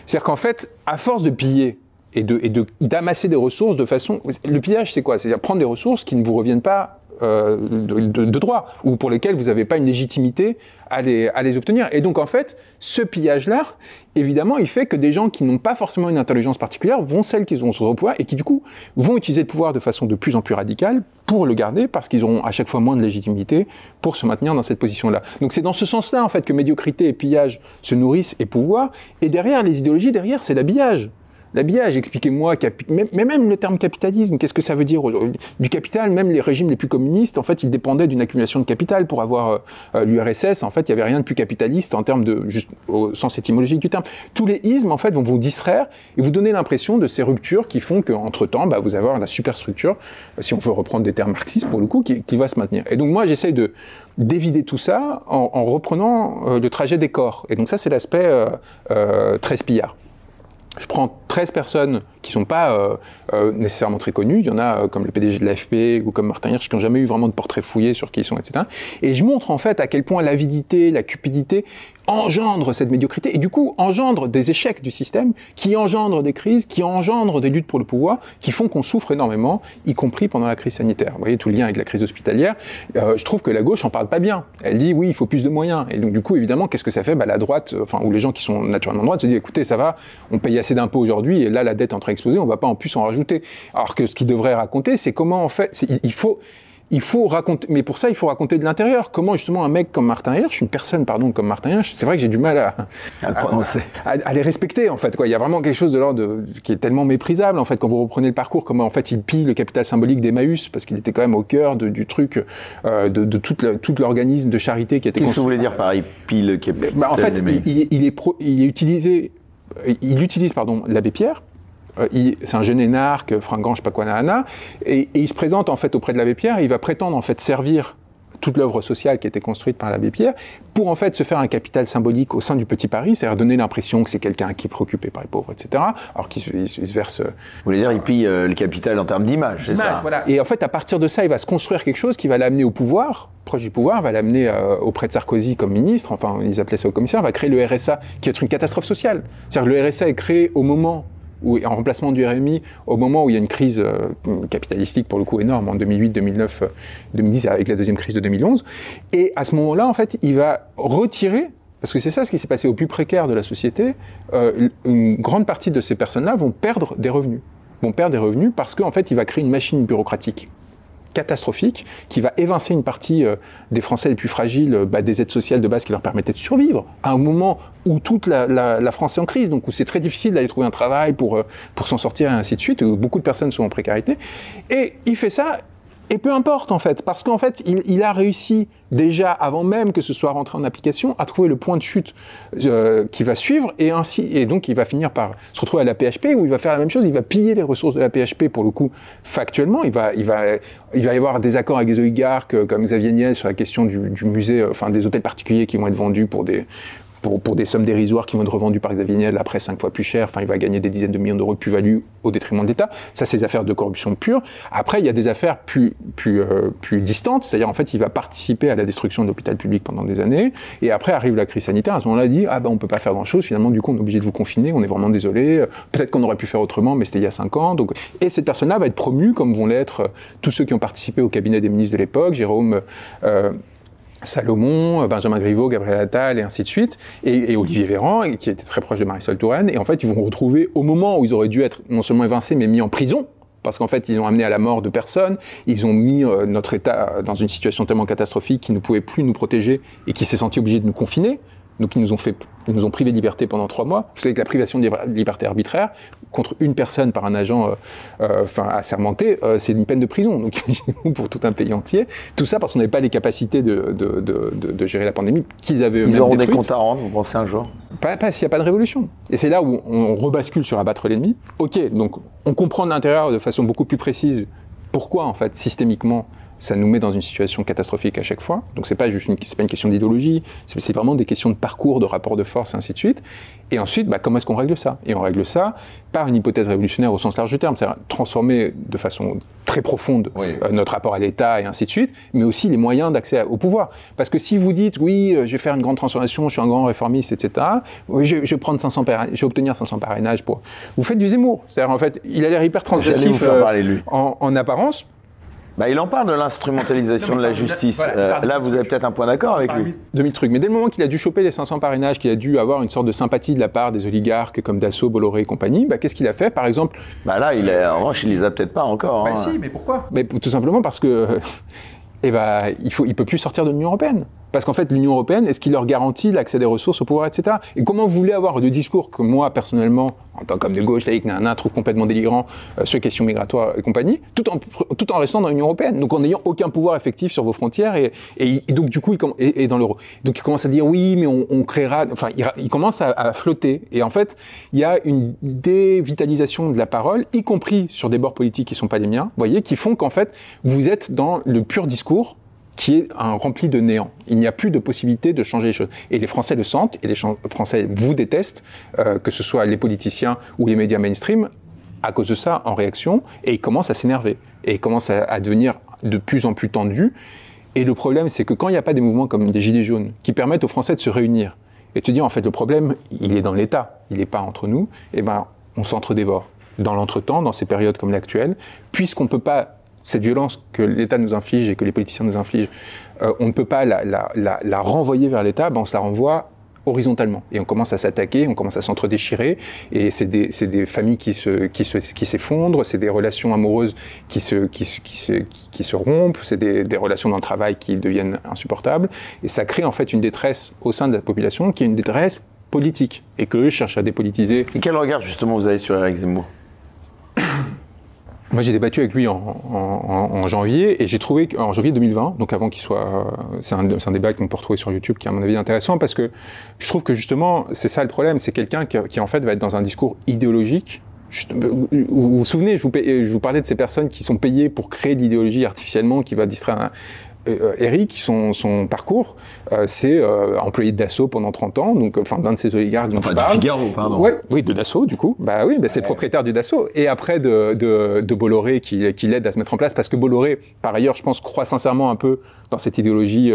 C'est-à-dire qu'en fait, à force de piller et de et de d'amasser des ressources de façon, le pillage, c'est quoi? C'est-à-dire prendre des ressources qui ne vous reviennent pas euh, de, de, droit ou pour lesquels vous n'avez pas une légitimité à les, à les obtenir. Et donc en fait, ce pillage-là, évidemment, il fait que des gens qui n'ont pas forcément une intelligence particulière vont celles qui ont sur le pouvoir et qui du coup vont utiliser le pouvoir de façon de plus en plus radicale pour le garder parce qu'ils auront à chaque fois moins de légitimité pour se maintenir dans cette position-là. Donc c'est dans ce sens-là en fait que médiocrité et pillage se nourrissent et pouvoir. Et derrière les idéologies, derrière c'est l'habillage. L'habillage, expliquez-moi, mais même le terme capitalisme, qu'est-ce que ça veut dire Du capital, même les régimes les plus communistes, en fait, ils dépendaient d'une accumulation de capital pour avoir euh, l'URSS. En fait, il n'y avait rien de plus capitaliste en termes de, juste au sens étymologique du terme. Tous les ismes, en fait, vont vous distraire et vous donner l'impression de ces ruptures qui font qu'entre temps, bah, vous avoir la superstructure, si on veut reprendre des termes marxistes pour le coup, qui, qui va se maintenir. Et donc moi, j'essaye de d'évider tout ça en, en reprenant euh, le trajet des corps. Et donc ça, c'est l'aspect euh, euh, très spillard je prends 13 personnes qui sont pas euh, euh, nécessairement très connues. Il y en a euh, comme le PDG de l'AFP ou comme Martin Hirsch qui n'ont jamais eu vraiment de portrait fouillé sur qui ils sont, etc. Et je montre en fait à quel point l'avidité, la cupidité engendre cette médiocrité et du coup engendre des échecs du système qui engendrent des crises, qui engendrent des luttes pour le pouvoir, qui font qu'on souffre énormément, y compris pendant la crise sanitaire. Vous voyez tout le lien avec la crise hospitalière. Je trouve que la gauche en parle pas bien. Elle dit oui, il faut plus de moyens. Et donc du coup, évidemment, qu'est-ce que ça fait? Bah, La droite, enfin ou les gens qui sont naturellement droite se disent écoutez, ça va, on paye assez d'impôts aujourd'hui et là la dette est d'exploser, on va pas en plus en rajouter. Alors que ce qu'ils devraient raconter, c'est comment en fait, il faut il faut raconter, mais pour ça, il faut raconter de l'intérieur. Comment justement un mec comme Martin Hirsch, une personne, pardon, comme Martin Hirsch, c'est vrai que j'ai du mal à, à. À, à, les respecter, en fait, quoi. Il y a vraiment quelque chose de l'ordre qui est tellement méprisable, en fait, quand vous reprenez le parcours, comment, en fait, il pille le capital symbolique d'Emmaüs, parce qu'il était quand même au cœur de, du truc, euh, de, de toute la, tout l'organisme de charité qui était Qu'est-ce que vous voulez dire par il pille le capital bah, En fait, il, est pro, il est utilisé, il utilise, pardon, l'abbé Pierre, c'est un jeune énarque, fringant, je sais pas quoi, nana, et, et, il se présente en fait auprès de l'abbé Pierre, et il va prétendre en fait servir toute l'œuvre sociale qui a été construite par l'abbé Pierre, pour en fait se faire un capital symbolique au sein du Petit Paris, c'est-à-dire donner l'impression que c'est quelqu'un qui est préoccupé par les pauvres, etc. Alors qu'il se, verse. Vous voulez dire, il pille euh, le capital en termes d'image, c'est ça voilà. Et en fait, à partir de ça, il va se construire quelque chose qui va l'amener au pouvoir, proche du pouvoir, va l'amener euh, auprès de Sarkozy comme ministre, enfin, ils appelaient ça au commissaire, va créer le RSA, qui est une catastrophe sociale. C'est-à-dire que le RSA est créé au moment où, en remplacement du RMI, au moment où il y a une crise euh, capitalistique pour le coup énorme en 2008, 2009, 2010 avec la deuxième crise de 2011. Et à ce moment-là, en fait, il va retirer parce que c'est ça ce qui s'est passé au plus précaire de la société. Euh, une grande partie de ces personnes-là vont perdre des revenus. Vont perdre des revenus parce qu'en fait, il va créer une machine bureaucratique catastrophique qui va évincer une partie euh, des Français les plus fragiles bah, des aides sociales de base qui leur permettaient de survivre à un moment où toute la France est en crise, donc où c'est très difficile d'aller trouver un travail pour, euh, pour s'en sortir et ainsi de suite, où beaucoup de personnes sont en précarité. Et il fait ça Et peu importe en fait, parce qu'en fait, il, a réussi déjà avant même que ce soit rentré en application à trouver le point de chute euh, qui va suivre et ainsi et donc il va finir par se retrouver à la PHP où il va faire la même chose, il va piller les ressources de la PHP pour le coup factuellement, il va il va il va y avoir des accords avec des oligarques euh, comme Xavier Niel sur la question du, musée, euh, enfin des hôtels particuliers qui vont être vendus pour des pour, des sommes dérisoires qui vont être revendues par Xavier Niel après cinq fois plus cher. Enfin, il va gagner des dizaines de millions d'euros de plus-value au détriment de l'État. Ça, c'est des affaires de corruption pure. Après, il y a des affaires plus, plus, euh, plus distantes. C'est-à-dire, en fait, il va participer à la destruction de l'hôpital public pendant des années. Et après arrive la crise sanitaire. À ce moment-là, il dit, ah ben, on peut pas faire grand-chose. Finalement, du coup, on est obligé de vous confiner. On est vraiment désolé. Peut-être qu'on aurait pu faire autrement, mais c'était il y a cinq ans. Donc, et cette personne-là va être promue, comme vont l'être tous ceux qui ont participé au cabinet des ministres de l'époque. Jérôme, euh, Salomon, Benjamin Griveaux, Gabriel Attal et ainsi de suite, et, Olivier Véran, qui était très proche de Marisol Touraine. Et en fait, ils vont retrouver au moment où ils auraient dû être non seulement évincés, mais mis en prison, parce qu'en fait, ils ont amené à la mort de personnes, ils ont mis euh, notre État dans une situation tellement catastrophique qu'il ne pouvait plus nous protéger et qui s'est senti obligé de nous confiner. Donc ils nous ont fait, ils nous ont privé de liberté pendant trois mois. Vous savez que la privation de liberté arbitraire contre une personne par un agent, euh, euh, enfin assermenté, euh, c'est une peine de prison. Donc (laughs) pour tout un pays entier. Tout ça parce qu'on n'avait pas les capacités de, de, de, de, gérer la pandémie qu'ils avaient eux-mêmes Ils auront des comptes à rendre, vous pensez un jour? Pas, pas s'il n'y a pas de révolution. Et c'est là où on rebascule sur abattre l'ennemi. Ok, donc on comprend de l'intérieur de façon beaucoup plus précise pourquoi en fait systémiquement ça nous met dans une situation catastrophique à chaque fois. Donc c'est pas juste une, pas une question d'idéologie, c'est vraiment des questions de parcours, de rapport de force, et ainsi de suite. Et ensuite, bah, comment est-ce qu'on règle ça? Et on règle ça par une hypothèse révolutionnaire au sens large du terme, c'est-à-dire transformer de façon très profonde euh, notre rapport à l'État et ainsi de suite, mais aussi les moyens d'accès au pouvoir. Parce que si vous dites, oui, euh, je vais faire une grande transformation, je suis un grand réformiste, etc., je, je vais prendre 500 je vais obtenir 500 parrainages pour... Vous faites du Zemmour. C'est-à-dire, en fait, il a l'air hyper transgressif euh, en, en apparence, bah, il en parle de l'instrumentalisation de la justice. Euh, là, vous avez peut-être un point d'accord avec lui. 2000 trucs. Mais dès le moment qu'il a dû choper les 500 parrainages, qu'il a dû avoir une sorte de sympathie de la part des oligarques comme Dassault, Bolloré et compagnie, bah, qu'est-ce qu'il a fait? Par exemple. Bah là, il est, en revanche, il les a peut-être pas encore. Bah hein. si, mais pourquoi? Mais tout simplement parce que. (laughs) eh ben, il ne il peut plus sortir de l'Union européenne. Parce qu'en fait, l'Union européenne, est-ce qu'il leur garantit l'accès des ressources au pouvoir, etc. Et comment vous voulez avoir de discours que moi, personnellement, en tant qu'homme de gauche, laïque, un trouve complètement délirant euh, sur les questions migratoires et compagnie, tout en, tout en restant dans l'Union européenne, donc en n'ayant aucun pouvoir effectif sur vos frontières, et, donc du coup, il et, dans l'euro? Donc il commence à dire oui, mais on, créera, enfin, il, commence à, à, flotter. Et en fait, il y a une dévitalisation de la parole, y compris sur des bords politiques qui sont pas les miens, vous voyez, qui font qu'en fait, vous êtes dans le pur discours qui est un rempli de néant. Il n'y a plus de possibilité de changer les choses. Et les Français le sentent, et les Français vous détestent, euh, que ce soit les politiciens ou les médias mainstream, à cause de ça, en réaction, et ils commencent à s'énerver, et ils commencent à, devenir de plus en plus tendus. Et le problème, c'est que quand il n'y a pas des mouvements comme des Gilets jaunes, qui permettent aux Français de se réunir, et de se dire, en fait, le problème, il est dans l'État, il n'est pas entre nous, eh ben, on s'entre-dévore. Dans l'entretemps, dans ces périodes comme l'actuelle, puisqu'on ne peut pas cette violence que l'État nous inflige et que les politiciens nous infligent, euh, on ne peut pas la, renvoyer vers l'État, ben on se la renvoie horizontalement. Et on commence à s'attaquer, on commence à s'entre-déchirer, et c'est des, familles qui se, qui se, qui s'effondrent, c'est des relations amoureuses qui se, rompent, c'est des, relations dans le travail qui deviennent insupportables, et ça crée en fait une détresse au sein de la population qui est une détresse politique, et qu'eux cherchent à dépolitiser. Et quel regard justement vous avez sur Eric Zemmour? Moi, j'ai débattu avec lui en, janvier et j'ai trouvé en janvier 2020, donc avant qu'il soit, c'est un, un, débat qu'on peut retrouver sur YouTube qui est à mon avis intéressant parce que je trouve que justement c'est ça le problème, c'est quelqu'un qui, en fait va être dans un discours idéologique. vous vous souvenez, je vous, parlais de ces personnes qui sont payées pour créer de l'idéologie artificiellement, qui va distraire euh, Eric, son, son parcours, euh, c'est euh, employé de Dassault pendant 30 ans, donc enfin d'un de ces oligarques dont enfin, je parle. Figaro, pardon. Ouais, oui, de Dassault du coup. Bah oui, bah, c'est le propriétaire du Dassault. Et après de, de, de Bolloré qui, qui l'aide à se mettre en place, parce que Bolloré, par ailleurs, je pense, croit sincèrement un peu dans cette idéologie,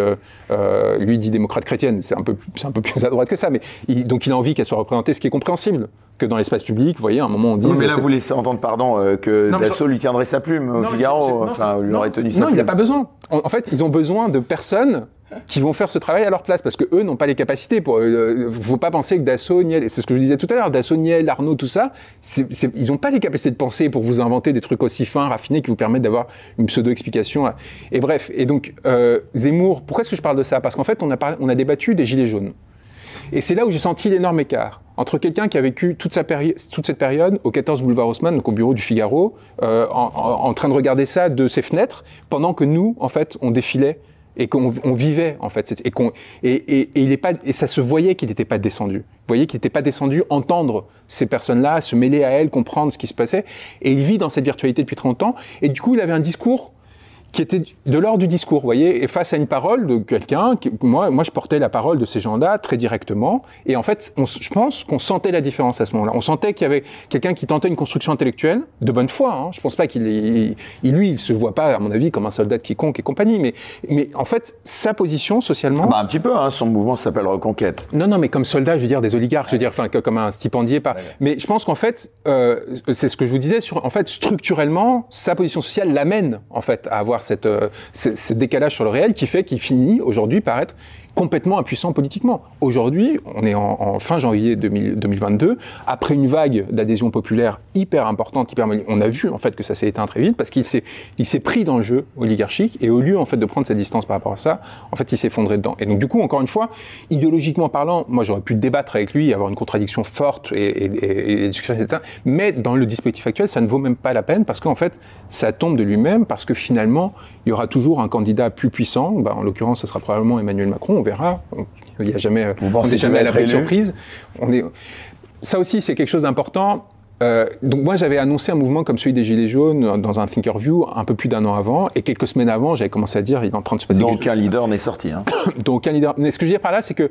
lui dit démocrate chrétienne, c'est un peu, c'est un peu plus à droite que ça, mais il, donc il a envie qu'elle soit représentée, ce qui est compréhensible que dans l'espace public, vous voyez, à un moment on dit. mais là, vous laissez entendre, pardon, que Dassault lui tiendrait sa plume au Figaro, enfin, lui aurait tenu sa Non, il n'a pas besoin. En, en, fait, ils ont besoin de personnes qui vont faire ce travail à leur place parce que eux n'ont pas les capacités pour euh, faut pas penser que Dassault Niel c'est ce que je disais tout à l'heure Dassault Niel Arnaud tout ça ils n'ont pas les capacités de penser pour vous inventer des trucs aussi fins raffinés qui vous permettent d'avoir une pseudo explication et bref et donc euh, Zemmour pourquoi est-ce que je parle de ça? Parce qu'en fait on a parlé, on a débattu des gilets jaunes Et c'est là où j'ai senti l'énorme écart entre quelqu'un qui a vécu toute, sa toute cette période au 14 boulevard Haussmann, donc au bureau du Figaro, euh, en, train de regarder ça de ses fenêtres, pendant que nous, en fait, on défilait et qu'on on vivait en fait. Et et, et, et, il est pas et ça se voyait qu'il n'était pas descendu. Vous voyez qu'il n'était pas descendu entendre ces personnes-là, se mêler à elles, comprendre ce qui se passait. Et il vit dans cette virtualité depuis très longtemps et du coup il avait un discours qui était de l'ordre du discours, vous voyez, et face à une parole de quelqu'un, moi, moi, je portais la parole de ces gens-là très directement, et en fait, on, je pense qu'on sentait la différence à ce moment-là. On sentait qu'il y avait quelqu'un qui tentait une construction intellectuelle de bonne foi. Hein. Je pense pas qu'il, il, lui, il se voit pas, à mon avis, comme un soldat de quiconque et compagnie, mais, mais en fait, sa position socialement. Bah, un petit peu, hein, son mouvement s'appelle Reconquête. Non, non, mais comme soldat, je veux dire des oligarques, je veux dire, enfin, comme un stipendié, pas. Mais je pense qu'en fait, euh, c'est ce que je vous disais sur, en fait, structurellement, sa position sociale l'amène, en fait, à avoir euh, ce décalage sur le réel qui fait qu'il finit aujourd'hui par être complètement impuissant politiquement. Aujourd'hui, on est en, fin janvier 2022, après une vague d'adhésion populaire hyper importante, hyper, on a vu en fait que ça s'est éteint très vite parce qu'il s'est, il s'est pris dans le jeu oligarchique et au lieu en fait de prendre sa distance par rapport à ça, en fait il s'est effondré dedans. Et donc du coup, encore une fois, idéologiquement parlant, moi j'aurais pu débattre avec lui, avoir une contradiction forte et, et, et, mais dans le dispositif actuel, ça ne vaut même pas la peine parce qu'en fait, ça tombe de lui-même parce que finalement, il y aura toujours un candidat plus puissant. Bah, en l'occurrence, ce sera probablement Emmanuel Macron on verra. Il n'y a jamais, on n'est jamais à la surprise. On est, ça aussi, c'est quelque chose d'important. Euh, donc moi j'avais annoncé un mouvement comme celui des Gilets jaunes dans un Thinkerview un peu plus d'un an avant et quelques semaines avant j'avais commencé à dire il est en train de se passer donc aucun leader n'est sorti hein. (coughs) donc aucun leader mais ce que je veux dire par là c'est que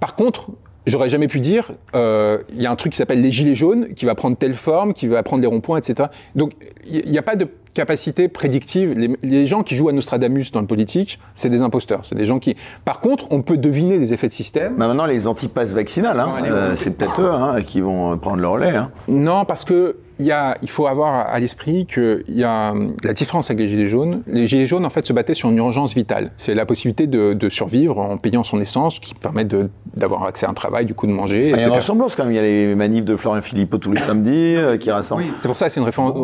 par contre j'aurais jamais pu dire euh, il y a un truc qui s'appelle les Gilets jaunes qui va prendre telle forme qui va prendre les ronds-points etc donc il n'y a pas de capacité prédictive. Les, gens qui jouent à Nostradamus dans le politique, c'est des imposteurs. C'est des gens qui. Par contre, on peut deviner des effets de système. Mais maintenant, les antipasses vaccinales, hein, euh, c'est peut-être eux hein, qui vont prendre le relais. Hein. Non, parce que y a, il faut avoir à l'esprit qu'il y a la différence avec les gilets jaunes. Les gilets jaunes, en fait, se battaient sur une urgence vitale. C'est la possibilité de, de, survivre en payant son essence, qui permet d'avoir accès à un travail, du coup de manger. Il y a une ressemblance quand même. Il y a les manifs de Florian Philippot tous les samedis euh, qui rassemblent. Oui. C'est pour ça, c'est une référence.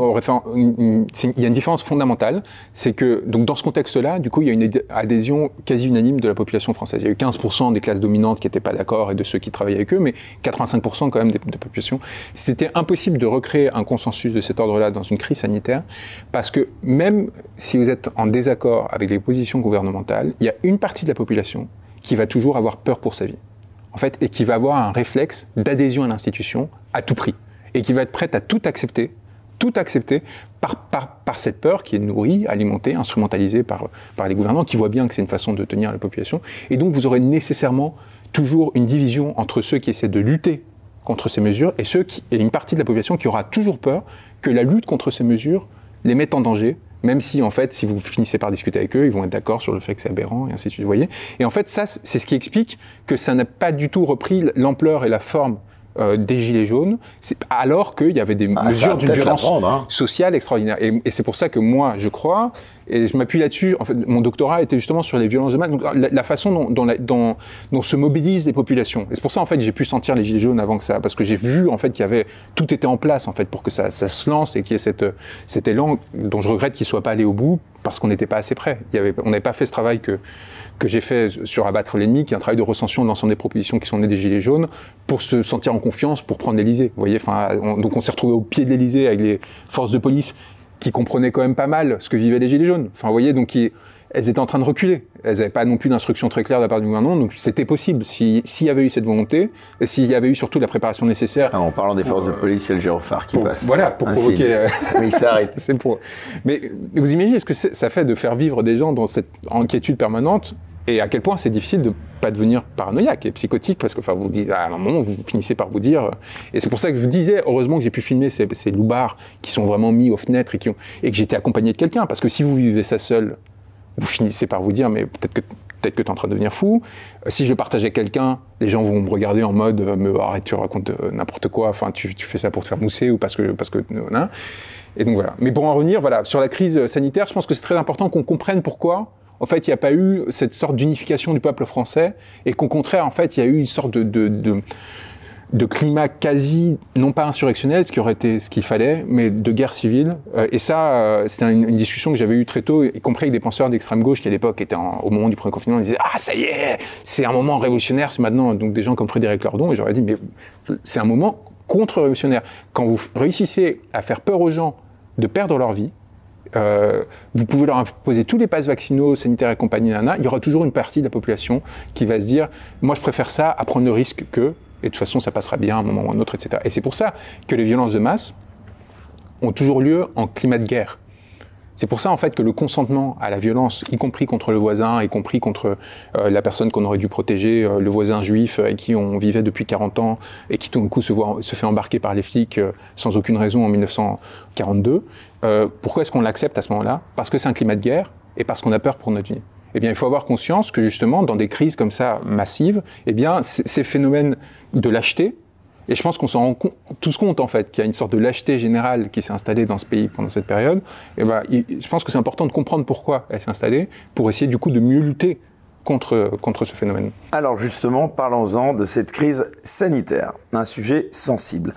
il y a une différence fondamentale. C'est que donc dans ce contexte-là, du coup, il y a une adhésion quasi unanime de la population française. Il y a eu 15% des classes dominantes qui n'étaient pas d'accord et de ceux qui travaillaient avec eux, mais 85% quand même des, des populations. C'était impossible de recréer un consensus de cet ordre-là dans une crise sanitaire, parce que même si vous êtes en désaccord avec les positions gouvernementales, il y a une partie de la population qui va toujours avoir peur pour sa vie, en fait, et qui va avoir un réflexe d'adhésion à l'institution à tout prix, et qui va être prête à tout accepter, tout accepter par, par, par cette peur qui est nourrie, alimentée, instrumentalisée par, par les gouvernants, qui voient bien que c'est une façon de tenir la population. Et donc vous aurez nécessairement toujours une division entre ceux qui essaient de lutter contre ces mesures et, ceux qui, et une partie de la population qui aura toujours peur que la lutte contre ces mesures les mette en danger, même si en fait, si vous finissez par discuter avec eux, ils vont être d'accord sur le fait que c'est aberrant et ainsi de suite. Vous voyez Et en fait, ça, c'est ce qui explique que ça n'a pas du tout repris l'ampleur et la forme euh, des gilets jaunes, alors qu'il y avait des ah, mesures d'une violence hein. sociale extraordinaire. Et, et c'est pour ça que moi, je crois, et je m'appuie là-dessus. En fait, mon doctorat était justement sur les violences de masse, donc la, la façon dont, dont, la, dont, dont, se mobilisent les populations. Et c'est pour ça en fait j'ai pu sentir les gilets jaunes avant que ça, parce que j'ai vu en fait qu'il y avait tout était en place en fait pour que ça, ça se lance et qu'il y ait cette, cet élan dont je regrette qu'il soit pas allé au bout parce qu'on n'était pas assez près. On n'avait pas fait ce travail que j'ai fait sur abattre l'ennemi, qui est un travail de recension de l'ensemble des propositions qui sont nées des gilets jaunes, pour se sentir en confiance pour prendre l'Elysée. Voyez, donc on s'est retrouvé au pied de l'Elysée avec les forces de police qui comprenaient quand même pas mal ce que vivaient les Gilets jaunes. Elles étaient en train de reculer. Elles n'avaient pas non plus d'instructions très claires de la part du gouvernement, donc c'était possible. S'il y avait eu cette volonté, et s'il y avait eu surtout la préparation nécessaire. Ah, en parlant des forces de police, c'est le gyrophare qui passe. Voilà, pour provoquer. Euh, Mais il s'arrête. (laughs) c'est pour. Mais vous imaginez ce que ça fait de faire vivre des gens dans cette inquiétude permanente et à quel point c'est difficile de pas devenir paranoïaque et psychotique parce que enfin vous dites à un moment vous finissez par vous dire et c'est pour ça que je vous disais heureusement que j'ai pu filmer ces, ces loupards qui sont vraiment mis aux fenêtres et qui ont, et que j'étais accompagné de quelqu'un parce que si vous vivez ça seul vous finissez par vous dire mais peut-être que peut-être que tu es en train de devenir fou. Si je le partage avec quelqu'un, les gens vont me regarder en mode me arrête, tu racontes n'importe quoi, enfin tu, fais ça pour te faire mousser ou parce que parce que hein. Et donc voilà. Mais pour en revenir, voilà, sur la crise sanitaire, je pense que c'est très important qu'on comprenne pourquoi en fait, il n'y a pas eu cette sorte d'unification du peuple français et qu'au contraire, en fait, il y a eu une sorte de de climat quasi, non pas insurrectionnel, ce qui aurait été ce qu'il fallait, mais de guerre civile. Euh, et ça, euh, c'était une, discussion que j'avais eue très tôt, y compris avec des penseurs d'extrême gauche qui à l'époque étaient au moment du premier confinement, ils disaient ah ça y est, c'est un moment révolutionnaire, c'est maintenant donc des gens comme Frédéric Lordon. Et j'aurais dit mais c'est un moment contre-révolutionnaire. Quand vous réussissez à faire peur aux gens de perdre leur vie, euh, vous pouvez leur imposer tous les passes vaccinaux, sanitaires et compagnie, nana, il y aura toujours une partie de la population qui va se dire, moi je préfère ça à prendre le risque que, et de toute façon ça passera bien à un moment ou à un autre, etc. Et c'est pour ça que les violences de masse ont toujours lieu en climat de guerre. C'est pour ça en fait que le consentement à la violence, y compris contre le voisin, y compris contre euh, la personne qu'on aurait dû protéger, euh, le voisin juif avec qui on vivait depuis 40 ans et qui tout d'un coup se, se fait embarquer par les flics euh, sans aucune raison en 1942, pourquoi est-ce qu'on l'accepte à ce moment-là? Parce que c'est un climat de guerre et parce qu'on a peur pour notre vie. Eh bien, il faut avoir conscience que justement, dans des crises comme ça massives, eh bien, ces phénomènes de lâcheté, et je pense qu'on s'en rend tous compte, en fait, qu'il y a une sorte de lâcheté générale qui s'est installée dans ce pays pendant cette période. Et ben, je pense que c'est important de comprendre pourquoi elle s'est installée, pour essayer du coup de mieux lutter contre, contre ce phénomène. Alors justement, parlons-en de cette crise sanitaire, un sujet sensible.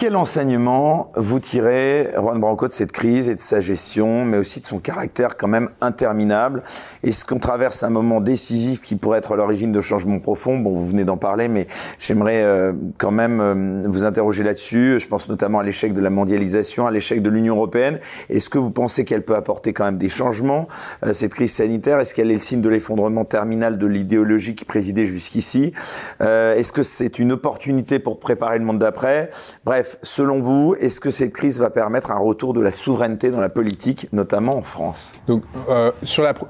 Quel enseignement vous tirez, Juan Branco, de cette crise et de sa gestion, mais aussi de son caractère quand même interminable? Est-ce qu'on traverse un moment décisif qui pourrait être l'origine de changements profonds? Bon, vous venez d'en parler, mais j'aimerais euh, quand même euh, vous interroger là-dessus. Je pense notamment à l'échec de la mondialisation, à l'échec de l'Union européenne. Est-ce que vous pensez qu'elle peut apporter quand même des changements, euh, cette crise sanitaire? Est-ce qu'elle est le signe de l'effondrement terminal de l'idéologie qui présidait jusqu'ici? Est-ce que c'est une opportunité pour préparer le monde d'après? Bref, selon vous, est-ce que cette crise va permettre un retour de la souveraineté dans la politique, notamment en France? Donc, euh,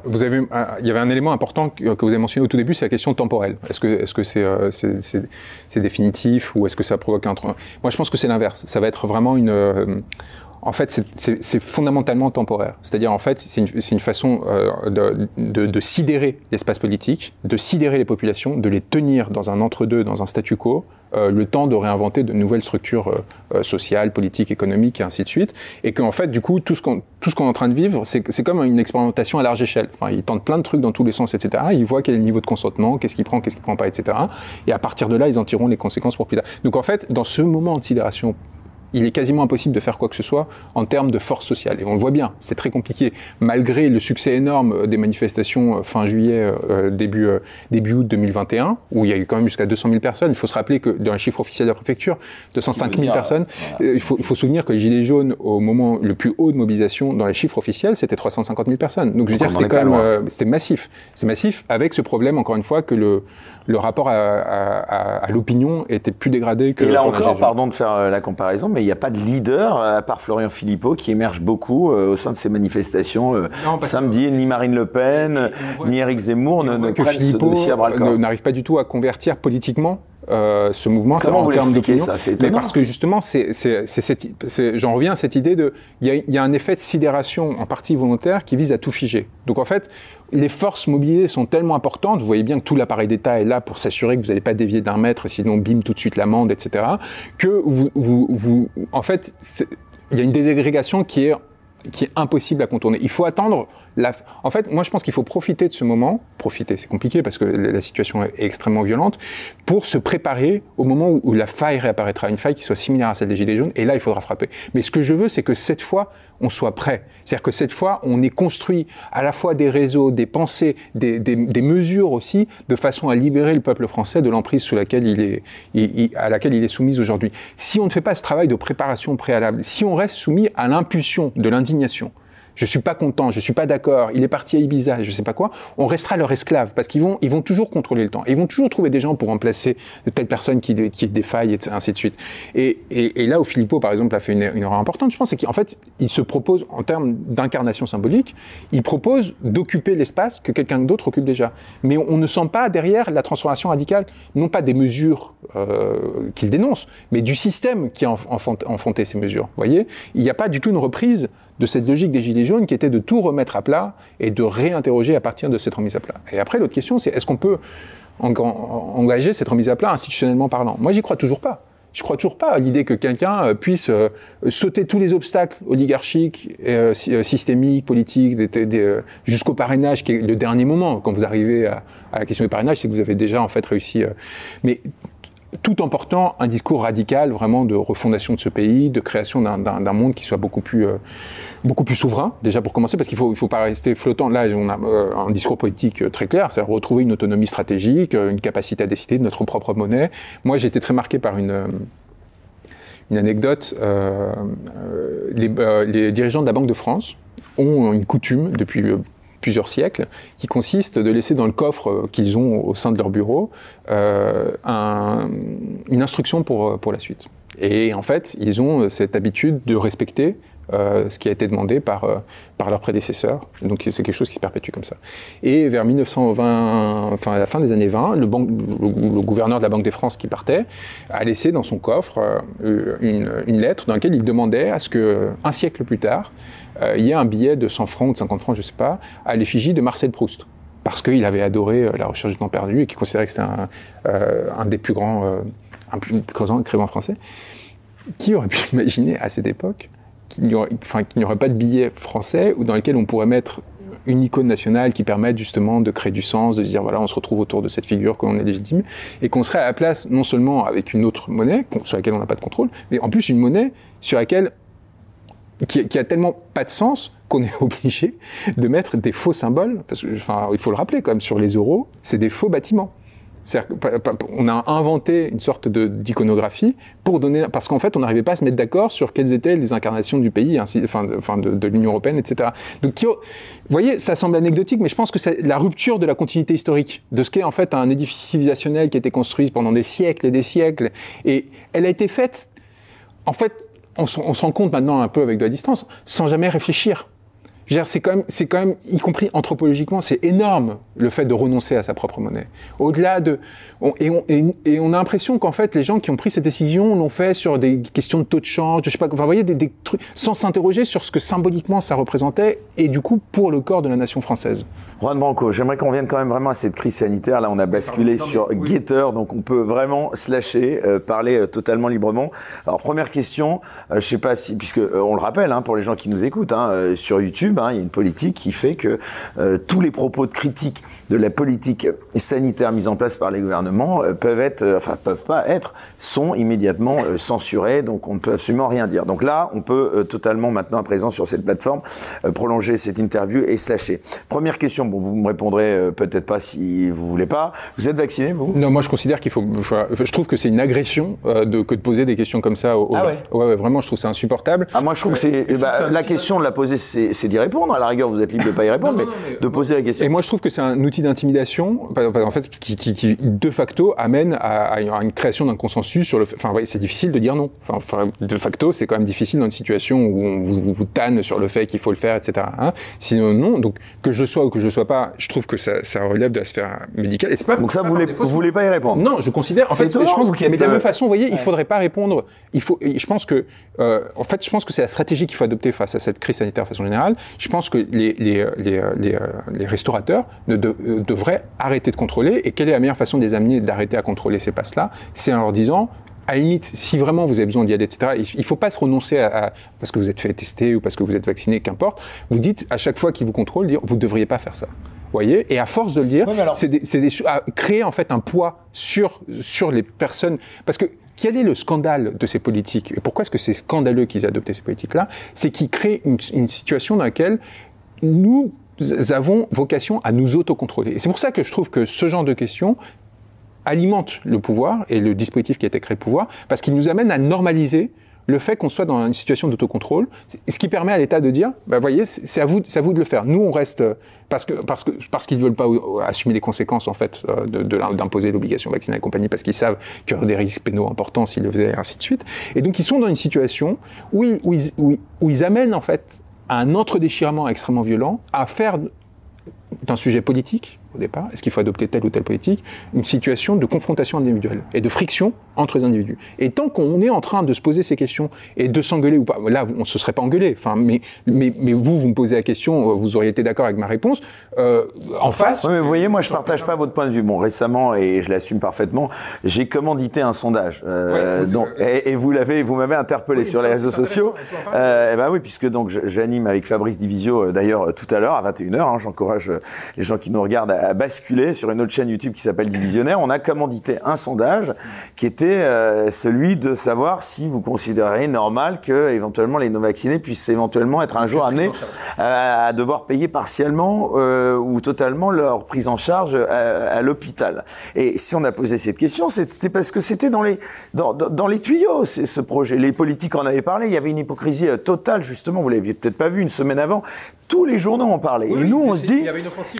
vous avez, il y avait un élément important que, vous avez mentionné au tout début, c'est la question temporelle. Est-ce que, est-ce que c'est, euh, définitif ou est-ce que ça provoque un Moi, je pense que c'est l'inverse. Ça va être vraiment une euh, en fait, c'est fondamentalement temporaire. C'est-à-dire, en fait, c'est une, façon euh, de, sidérer l'espace politique, de sidérer les populations, de les tenir dans un entre-deux, dans un statu quo, euh, le temps de réinventer de nouvelles structures euh, sociales, politiques, économiques et ainsi de suite. Et qu'en fait, du coup, tout ce qu'on est en train de vivre, c'est comme une expérimentation à large échelle. Enfin, ils tentent plein de trucs dans tous les sens, etc. Ils voient quel est le niveau de consentement, qu'est-ce qu'il prend, qu'est-ce qu'il prend pas, etc. Et à partir de là, ils en tireront les conséquences pour plus tard. Donc en fait, dans ce moment de sidération il est quasiment impossible de faire quoi que ce soit en termes de force sociale. Et on le voit bien, c'est très compliqué. Malgré le succès énorme euh, des manifestations euh, fin juillet, euh, début, début août 2021, où il y a eu quand même jusqu'à 200 000 personnes, il faut se rappeler que dans les chiffres officiels de la préfecture, 205 000 personnes, il faut, il faut souvenir que les Gilets jaunes, au moment le plus haut de mobilisation dans les chiffres officiels, c'était 350 000 personnes. Donc je veux dire, c'était quand même, c'était massif. C'est massif avec ce problème, encore une fois, que le, le rapport à, à, à, l'opinion était plus dégradé que. Et là encore, pardon de faire la comparaison, mais il n'y a pas de leader, à part Florian Philippot, qui émerge beaucoup euh, au sein de ces manifestations. Euh, samedi, ni Marine Le Pen, ni Éric Zemmour ne, ne prennent ce dossier à bras le corps. n'arrive pas du tout à convertir politiquement euh, ce mouvement Comment en termes d'opinion. Mais parce que justement, c'est, j'en reviens à cette idée de, il y, y a, un effet de sidération en partie volontaire qui vise à tout figer. Donc en fait, les forces mobilisées sont tellement importantes, vous voyez bien que tout l'appareil d'État est là pour s'assurer que vous n'allez pas dévier d'un mètre, sinon bim tout de suite l'amende, etc. Que vous, vous, vous en fait, il y a une qui est qui est impossible à contourner. Il faut attendre En fait, moi je pense qu'il faut profiter de ce moment, profiter c'est compliqué parce que la situation est extrêmement violente, pour se préparer au moment où la faille réapparaîtra, une faille qui soit similaire à celle des Gilets jaunes, et là il faudra frapper. Mais ce que je veux, c'est que cette fois, on soit prêt. C'est-à-dire que cette fois, on ait construit à la fois des réseaux, des pensées, des, mesures aussi, de façon à libérer le peuple français de l'emprise sous laquelle il est, à laquelle il est soumis aujourd'hui. Si on ne fait pas ce travail de préparation préalable, si on reste soumis à l'impulsion de l'indignation, je suis pas content, je suis pas d'accord, il est parti à Ibiza, je sais pas quoi, on restera leur esclave parce qu'ils vont, ils vont toujours contrôler le temps. Ils vont toujours trouver des gens pour remplacer telle personne qui, qui défaille, et ainsi de suite. Et, et, et, là où Philippot, par exemple, a fait une, une erreur importante, je pense, c'est qu'en fait, il se propose, en termes d'incarnation symbolique, il propose d'occuper l'espace que quelqu'un d'autre occupe déjà. Mais on, ne sent pas derrière la transformation radicale, non pas des mesures euh, qu'il dénonce, mais du système qui a enfanté ces mesures. Vous voyez? Il n'y a pas du tout une reprise de cette logique des Gilets jaunes qui était de tout remettre à plat et de réinterroger à partir de cette remise à plat. Et après, l'autre question, c'est est-ce qu'on peut engager cette remise à plat institutionnellement parlant? Moi, j'y crois toujours pas. Je crois toujours pas à l'idée que quelqu'un euh, puisse euh, sauter tous les obstacles oligarchiques, euh, systémiques, politiques, jusqu'au parrainage, qui est le dernier moment. Quand vous arrivez à, la question du parrainage, c'est que vous avez déjà en fait réussi. Tout en portant un discours radical vraiment de refondation de ce pays, de création d'un monde qui soit beaucoup plus, euh, beaucoup plus souverain, déjà pour commencer, parce qu'il faut, il faut pas rester flottant. Là, on a euh, un discours politique euh, très clair, c'est retrouver une autonomie stratégique, une capacité à décider de notre propre monnaie. Moi, j'ai été très marqué par une, une anecdote. Les, dirigeants de la Banque de France ont une coutume depuis plusieurs siècles, qui consiste de laisser dans le coffre euh, qu'ils ont au sein de leur bureau euh, un, une instruction pour, pour la suite. Et en fait, ils ont cette habitude de respecter euh, ce qui a été demandé par, euh, par leurs prédécesseurs. Donc c'est quelque chose qui se perpétue comme ça. Et vers 1920, enfin à la fin des années 20, le, gouverneur de la Banque des France qui partait a laissé dans son coffre euh, une, une, lettre dans laquelle il demandait à ce que un siècle plus tard, il y ait un billet de 100 francs ou de 50 francs, je sais pas, à l'effigie de Marcel Proust parce qu'il avait adoré la recherche du temps perdu et qu'il considérait que c'était un, un, des plus grands, un plus grands écrivains français. Qui aurait pu (laughs) imaginer à cette époque qu'il n'y aurait, pas de billet français ou dans lequel on pourrait mettre une icône nationale qui permette justement de créer du sens, de dire voilà, on se retrouve autour de cette figure qu'on est légitime, et qu'on serait à la place non seulement avec une autre monnaie sur laquelle on n'a pas de contrôle, mais en plus une monnaie sur laquelle qui, qui a tellement pas de sens qu'on est (laughs) obligé de mettre des faux symboles, parce que, enfin, il faut le rappeler quand même, sur les euros, c'est des faux bâtiments on a inventé une sorte d'iconographie pour donner, parce qu'en fait, on n'arrivait pas à se mettre d'accord sur quelles étaient les incarnations du pays, ainsi, enfin, de, de l'Union européenne, etc. Donc, vous voyez, ça semble anecdotique, mais je pense que c'est la rupture de la continuité historique, de ce qu'est en fait un édifice civilisationnel qui a été construit pendant des siècles et des siècles, et elle a été faite, en fait, on, se rend compte maintenant un peu avec de la distance, sans jamais réfléchir c'est quand même, c'est quand même, y compris anthropologiquement, c'est énorme le fait de renoncer à sa propre monnaie. Au-delà de, et, on, et, on a l'impression qu'en fait, les gens qui ont pris cette décision l'ont fait sur des questions de taux de change, je sais pas, enfin, vous voyez, des, des trucs, sans s'interroger sur ce que symboliquement ça représentait, et du coup, pour le corps de la nation française. Juan Branco, j'aimerais qu'on vienne quand même vraiment à cette crise sanitaire. Là, on a basculé sur oui. donc on peut vraiment se lâcher, euh, parler euh, totalement librement. Alors, première question, euh, je sais pas si, puisque euh, on le rappelle, hein, pour les gens qui nous écoutent, hein, euh, sur YouTube, hein, il y a une politique qui fait que tous les propos de critique de la politique sanitaire mise en place par les gouvernements peuvent être, enfin peuvent pas être, sont immédiatement censurés. Donc, on ne peut absolument rien dire. Donc là, on peut totalement maintenant à présent sur cette plateforme prolonger cette interview et se lâcher. Première question Bon, vous me répondrez euh, peut-être pas si vous voulez pas. Vous êtes vacciné, vous? Non, moi je considère qu'il faut. Je trouve que c'est une agression euh, de, que de poser des questions comme ça aux, ah gens. Ouais? ouais. Ouais, vraiment, je trouve ça insupportable. Ah, moi je trouve que c'est. Bah, la question de la poser, c'est d'y répondre. À la rigueur, vous êtes libre de pas y répondre, non, non, mais, mais, de poser la question. Et moi je trouve que c'est un outil d'intimidation, en fait, qui, qui, qui, de facto amène à, à une création d'un consensus sur le. Enfin, ouais, c'est difficile de dire non. Enfin, de facto, c'est quand même difficile dans une situation où on vous, vous, vous tanne sur le fait qu'il faut le faire, etc. Hein Sinon, non. Donc, que je sois ou que je le sois pas, je trouve que ça, ça relève de la sphère médicale. Et c'est pas. Donc ça, vous voulez, vous voulez pas y répondre Non, je considère. En fait, je pense que, mais de la même façon, vous voyez, ouais. il faudrait pas répondre. Il faut. Je pense que, euh, en fait, je pense que c'est la stratégie qu'il faut adopter face à cette crise sanitaire de façon générale. Je pense que les les les les, les restaurateurs ne de, euh, devraient arrêter de contrôler. Et quelle est la meilleure façon de les amener d'arrêter à contrôler ces passes-là? C'est en leur disant à la limite, si vraiment vous avez besoin d'y aller, etc., il ne faut pas se renoncer à, à, parce que vous êtes fait tester ou parce que vous êtes vacciné, qu'importe. Vous dites à chaque fois qu'ils vous contrôlent, dire vous ne devriez pas faire ça. voyez? Et à force de le dire, ouais, alors... c'est créer en fait un poids sur sur les personnes, parce que quel est le scandale de ces politiques et pourquoi est-ce que c'est scandaleux qu'ils aient adopté ces politiques-là? C'est qu'ils créent une, situation dans laquelle nous avons vocation à nous autocontrôler. Et c'est pour ça que je trouve que ce genre de questions alimente le pouvoir et le dispositif qui a été créé le pouvoir, parce qu'il nous amène à normaliser le fait qu'on soit dans une situation d'autocontrôle, ce qui permet à l'État de dire, bah, voyez, c'est à vous, de le faire. Nous, on reste parce que parce que parce qu'ils veulent pas assumer les conséquences en fait de d'imposer l'obligation vaccinale et compagnie, parce qu'ils savent qu'il y aurait des risques pénaux importants s'ils le faisaient, et ainsi de suite. Et donc ils sont dans une situation où ils, amènent en fait un entre-déchirement extrêmement violent, à faire d'un sujet politique au départ, est-ce qu'il faut adopter telle ou telle politique, une situation de confrontation individuelle et de friction entre les individus. Et tant qu'on est en train de se poser ces questions et de s'engueuler ou pas, là on se serait pas engueulé, enfin, mais, mais, mais vous, vous me posez la question, vous auriez été d'accord avec ma réponse, euh, en face... Oui, mais vous voyez, moi je partage pas votre point de vue. Bon, récemment, et je l'assume parfaitement, j'ai commandité un sondage, euh, ouais, donc, et, et, vous l'avez, vous m'avez interpellé oui, sur les réseaux sociaux. Euh, et ben oui, puisque donc j'anime avec Fabrice Divisio, d'ailleurs tout à l'heure à 21h, hein, j'encourage les gens qui nous regardent à a, basculé sur une autre chaîne YouTube qui s'appelle Divisionnaire. On a commandité un sondage qui était celui de savoir si vous considérez normal que éventuellement les non-vaccinés puissent éventuellement être un jour amenés à, devoir payer partiellement ou totalement leur prise en charge à, l'hôpital. Et si on a posé cette question, c'était parce que c'était dans les dans, dans les tuyaux ce projet. Les politiques en avaient parlé. Il y avait une hypocrisie totale justement. Vous l'aviez peut-être pas vu une semaine avant tous les journaux en parlaient. et nous, on se dit,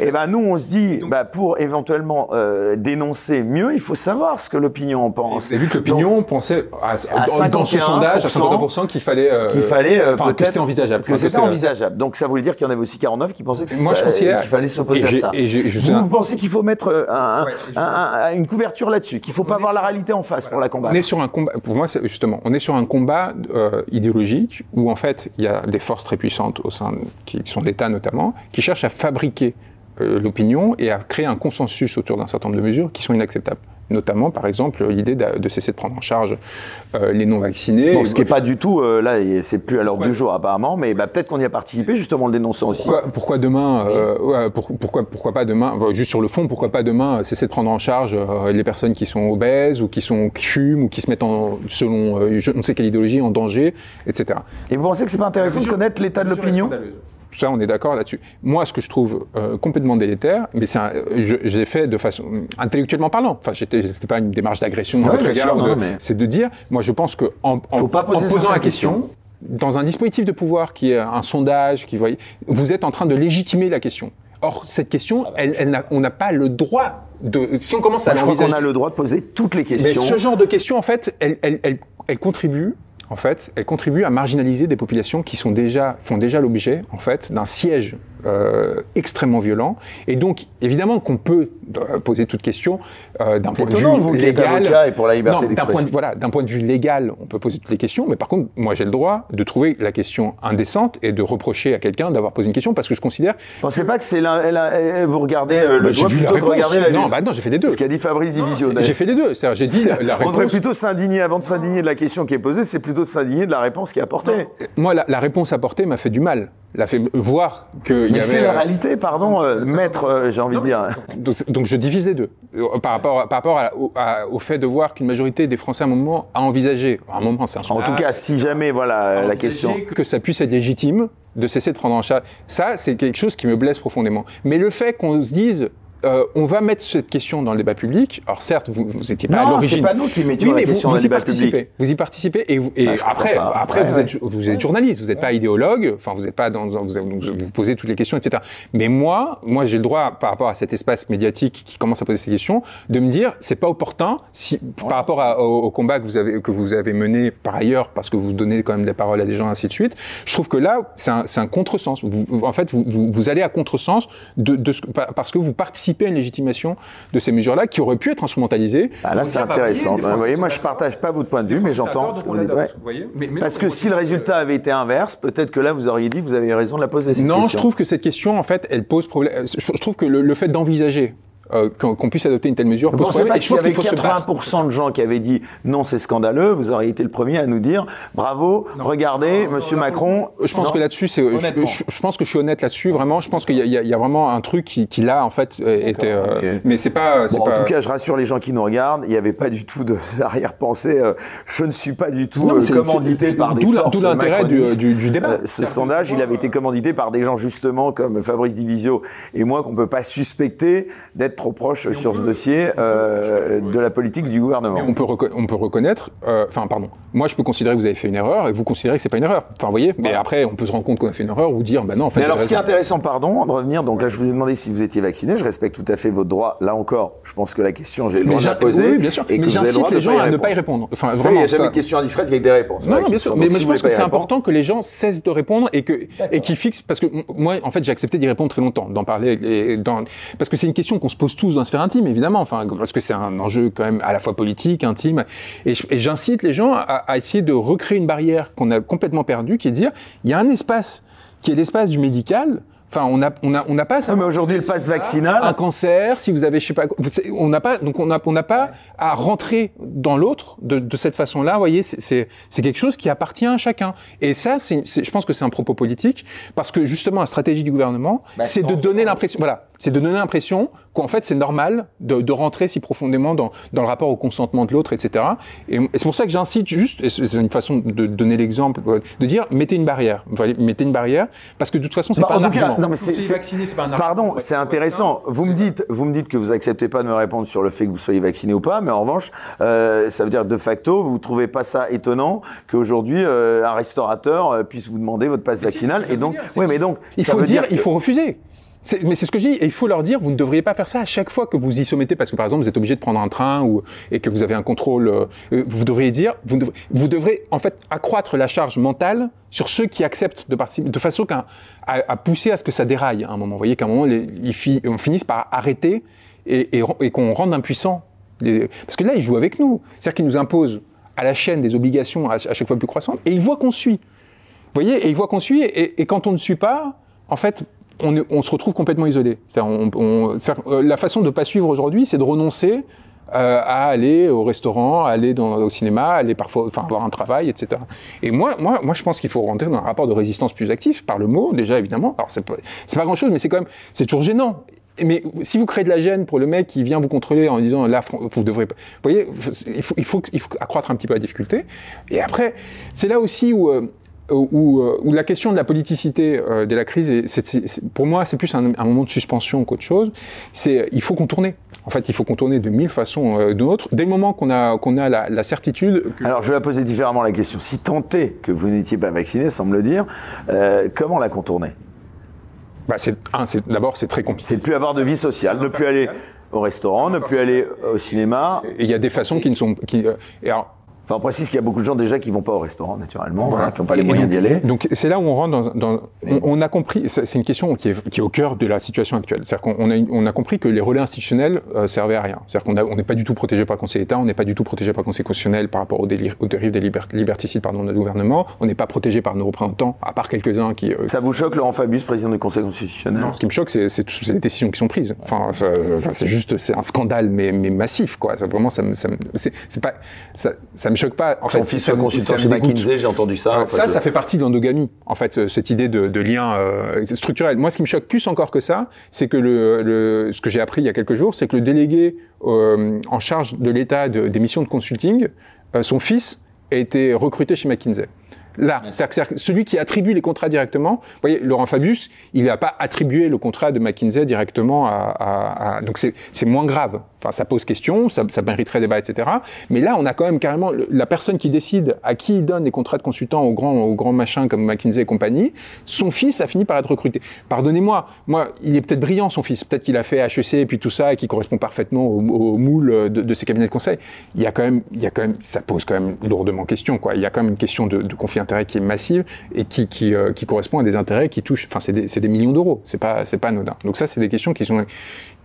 eh ben nous, on se dit, bah, pour éventuellement euh, dénoncer mieux, il faut savoir ce que l'opinion en pense. Et vu que l'opinion pensait à, à dans ce sondage à 50% qu'il fallait, euh, qu'il fallait euh, que c'était envisageable, que c'était envisageable. Donc ça voulait dire qu'il y en avait aussi 49 qui pensaient que Moi, je qu'il fallait s'opposer à ça. Et vous, pensez qu'il faut mettre euh, un, un, une couverture là-dessus, qu'il faut pas voir la réalité en face pour la combattre? On est sur un combat. Pour moi, justement, on est sur un combat euh, idéologique où en fait il y a des forces très puissantes au sein qui sont l'État notamment, qui cherchent à fabriquer euh, l'opinion et à créer un consensus autour d'un certain nombre de mesures qui sont inacceptables notamment par exemple l'idée de, cesser de prendre en charge euh, les non vaccinés. Bon, ce qui n'est pas du tout euh, là, c'est plus à l'ordre du jour apparemment, mais bah, peut-être qu'on y a participé justement en le dénonçant aussi. Pourquoi, demain pourquoi, pourquoi pas demain Juste sur le fond, pourquoi pas demain cesser de prendre en charge les personnes qui sont obèses ou qui sont qui fument ou qui se mettent en selon je ne sais quelle idéologie en danger, etc. Et vous pensez que c'est pas intéressant de connaître l'état de l'opinion ça, on est d'accord là-dessus. Moi, ce que je trouve euh, complètement délétère, mais c'est j'ai fait de façon intellectuellement parlant. Enfin, c'était pas une démarche d'agression. C'est de dire, moi, je pense que en, en, posant la question, dans un dispositif de pouvoir qui est un sondage, qui voyez, vous êtes en train de légitimer la question. Or, cette question, ah bah elle, elle on n'a pas le droit de. Si on commence à. je crois qu'on a le droit de poser toutes les questions. Mais ce genre de questions, en fait, elle, elle, elle, elle contribue en fait, elle contribue à marginaliser des populations qui sont déjà, font déjà l'objet, en fait, d'un siège euh, extrêmement violent. Et donc, évidemment qu'on peut euh, poser toute question euh, d'un point de vue légal. Et pour la liberté d'un point, de, voilà, d'un point de vue légal, on peut poser toutes les questions. Mais par contre, moi, j'ai le droit de trouver la question indécente et de reprocher à quelqu'un d'avoir posé une question parce que je considère. Vous pensez pas que c'est là, vous regardez le j'ai vu la réponse. non, bah non, j'ai fait les deux. Ce qu'a dit Fabrice Division. J'ai fait les deux. C'est-à-dire, j'ai dit la (laughs) réponse. On devrait plutôt s'indigner avant de s'indigner de la question qui est posée. C'est plutôt de s'indigner de la réponse qui est apportée. Moi, la, la réponse apportée m'a fait du mal l'a fait voir y avait. C'est la euh, réalité, pardon, euh, maître, euh, j'ai envie de dire. Donc, je divise les deux. Par rapport, par rapport au, fait de voir qu'une majorité des Français à un moment a envisagé, à un moment c'est un En tout cas, si jamais, voilà la question. Que ça puisse être légitime de cesser de prendre en charge. Ça, c'est quelque chose qui me blesse profondément. Mais le fait qu'on se dise, euh, on va mettre cette question dans le débat public. Alors certes, vous n'étiez pas à l'origine. c'est pas nous qui mettions la question dans le débat public. Vous y participez et, vous, et bah, après, après vous, êtes, vous êtes journaliste, vous n'êtes pas idéologue. Enfin, vous n'êtes pas dans, vous, vous, posez toutes les questions, etc. Mais moi, moi, j'ai le droit, par rapport à cet espace médiatique qui commence à poser ces questions, de me dire, c'est pas opportun, si, par rapport au, combat que vous avez que vous avez mené par ailleurs, parce que vous donnez quand même des paroles à des gens, ainsi de suite. Je trouve que là, c'est un, un contresens. en fait, vous, allez à contresens de, de ce, parce que vous participez à une légitimation de ces mesures-là qui auraient pu être instrumentalisées. Ah là, c'est intéressant. Vous voyez, moi, je partage pas votre point de vue, mais j'entends. Parce que si le résultat avait été inverse, peut-être que là, vous auriez dit, vous avez raison de la poser. Cette non, je trouve que cette question, en fait, elle pose problème. Je trouve que le fait d'envisager euh, qu'on puisse adopter une telle mesure. Vous pensez pas qu'il y avait 80% de gens qui avaient dit non, c'est scandaleux, vous auriez été le premier à nous dire bravo, regardez, Monsieur Macron. Je pense que là-dessus, c'est, je, pense que je suis honnête là-dessus, vraiment. Je pense qu'il y, a vraiment un truc qui, qui là, en fait, euh, était. Euh, mais c'est pas. Bon, En tout cas, je rassure les gens qui nous regardent, il n'y avait pas du tout d'arrière-pensée. (laughs) je ne suis pas du tout commandité par des forces Tout l'intérêt du, du, débat. ce sondage, il avait été commandité par des gens justement comme Fabrice Divisio et moi qu'on peut pas suspecter d'être trop proche sur ce dossier euh, de la politique du gouvernement. on peut, on peut reconnaître, euh, enfin pardon, moi je peux considérer que vous avez fait une erreur et vous considérez que c'est pas une erreur. Enfin vous voyez, mais après on peut se rendre compte qu'on a fait une erreur ou dire bah non en fait. Mais alors ce qui est intéressant, pardon, de revenir, donc là je vous ai demandé si vous étiez vacciné, je respecte tout à fait votre droit. Là encore, je pense que la question j'ai le droit de la poser. Oui, bien sûr. Et mais j'incite les gens à ne pas y répondre. Enfin vraiment. Il n'y a jamais de question indiscrète avec des réponses. Non, bien sûr. Mais je pense que c'est important que les gens cessent de répondre et que et qu'ils fixent parce que moi en fait j'ai accepté d'y répondre très longtemps, d'en parler parce que c'est une question qu'on se pose tous dans la sphère intime évidemment, enfin, parce que c'est un enjeu quand même à la fois politique, intime. Et j'incite les gens à, essayer de recréer une barrière qu'on a complètement perdue, qui est de dire, il y a un espace qui est l'espace du médical, Enfin, on n'a on a, on a pas ça. mais aujourd'hui, le passe vaccinal. Un cancer, si vous avez, je sais pas, on n'a pas, donc on n'a on n'a pas à rentrer dans l'autre de, de, cette façon-là. Vous voyez, c'est quelque chose qui appartient à chacun. Et ça, c'est je pense que c'est un propos politique parce que justement, la stratégie du gouvernement, bah, c'est de donner l'impression, voilà, C'est de donner l'impression qu'en fait c'est normal de, de, rentrer si profondément dans, dans, le rapport au consentement de l'autre, etc. Et, et c'est pour ça que j'incite juste, et c'est une façon de donner l'exemple, de dire mettez une barrière, mettez une barrière, parce que de toute façon c'est bah, pas un argument. non mais c'est vacciné, c'est pas un Pardon, c'est intéressant. Vous me dites, vous me dites que vous acceptez pas de me répondre sur le fait que vous soyez vacciné ou pas, mais en revanche, euh, ça veut dire de facto, vous trouvez pas ça étonnant qu'aujourd'hui euh, un restaurateur euh, puisse vous demander votre passe vaccinale et donc, oui, mais donc il faut dire, il faut refuser. Mais c'est ce que je dis, et il faut leur dire, vous ne devriez pas faire ça à chaque fois que vous y soumettez, parce que par exemple, vous êtes obligé de prendre un train ou, et que vous avez un contrôle. Euh, vous devriez dire, vous, devrez, en fait accroître la charge mentale sur ceux qui acceptent de participer, de façon à, pousser à ce que ça déraille à un moment. Vous voyez qu'à un moment, les, ils, on finisse par arrêter et, qu'on rende impuissant. parce que là, ils jouent avec nous. C'est-à-dire qu'ils nous imposent à la chaîne des obligations à, chaque fois plus croissantes, et ils voient qu'on suit. Vous voyez, et ils voient qu'on suit, et quand on ne suit pas, en fait, on, se retrouve complètement isolé. Euh, la façon de ne pas suivre aujourd'hui, c'est de renoncer euh, à aller au restaurant, à aller au cinéma, aller parfois, enfin, avoir un travail, etc. Et moi, moi, moi, je pense qu'il faut rentrer dans un rapport de résistance plus actif par le mot, déjà évidemment. Alors c'est pas, pas grand chose, mais c'est quand même, c'est toujours gênant. Mais si vous créez de la gêne pour le mec qui vient vous contrôler en disant là, vous devrez, vous voyez, il faut, il faut, il faut accroître un petit peu la difficulté. Et après, c'est là aussi où euh, où, euh, où, la question de la politicité euh, de la crise, est, pour moi, c'est plus un, un, moment de suspension qu'autre chose. C'est il faut contourner. En fait, il faut contourner de mille façons euh, d'autres. Dès le moment qu'on a, qu'on a la, la certitude. Alors, je vais la poser différemment la question. Si tant est que vous n'étiez pas vacciné, sans me le dire, euh, comment la contourner? Bah, c'est, d'abord, c'est très compliqué. C'est de plus avoir de vie sociale, ne plus aller au restaurant, ne plus aller au cinéma. Il y a des façons qui ne sont. Qui, et alors, Enfin, on précise qu'il y a beaucoup de gens déjà qui vont pas au restaurant, naturellement, hein, qui n'ont pas les moyens d'y aller. Donc, c'est là où on rentre dans, dans on, on, a compris, c'est une question qui est, qui est, au cœur de la situation actuelle. C'est-à-dire qu'on a, on a compris que les relais institutionnels euh, servaient à rien. C'est-à-dire qu'on n'est pas du tout protégé par le Conseil d'État, on n'est pas du tout protégé par le Conseil constitutionnel par rapport aux, dérives des liberticides pardon, de notre gouvernement. On n'est pas protégé par nos représentants, à part quelques-uns qui. Euh, Ça vous choque, Laurent Fabius, président du Conseil constitutionnel? Non, ce qui me choque, c'est les décisions qui sont prises. Enfin, c'est juste, c'est un scandale, mais, mais massif, quoi. Ça, vraiment, ça me, ça me c'est pas, ça, ça me choque pas. En fait, fils consultant chez McKinsey, j'ai entendu ça. ça, ça fait partie de l'endogamie, en fait, cette idée de, de lien euh, structurel. Moi, ce qui me choque plus encore que ça, c'est que le, le, ce que j'ai appris il y a quelques jours, c'est que le délégué euh, en charge de l'État de, des missions de consulting, euh, son fils, a été recruté chez McKinsey là. C'est-à-dire que celui qui attribue les contrats directement, vous voyez, Laurent Fabius, il n'a pas attribué le contrat de McKinsey directement à... à, à donc c'est moins grave. Enfin, ça pose question, ça, ça, mériterait débat, etc. Mais là, on a quand même carrément la personne qui décide à qui il donne les contrats de consultant aux grands, aux grands machins comme McKinsey et compagnie. Son fils a fini par être recruté. Pardonnez-moi, moi, il est peut-être brillant, son fils. Peut-être qu'il a fait HEC et puis tout ça et qui correspond parfaitement au, moule de, ses cabinets de conseil. Il y a quand même, il y a quand même, ça pose quand même lourdement question, quoi. Il y a quand même une question de, conflit d'intérêt qui est massive et euh, qui, correspond à des intérêts qui touchent, enfin, c'est des, des, millions d'euros. C'est pas, c'est pas anodin. Donc ça, c'est des questions qui sont,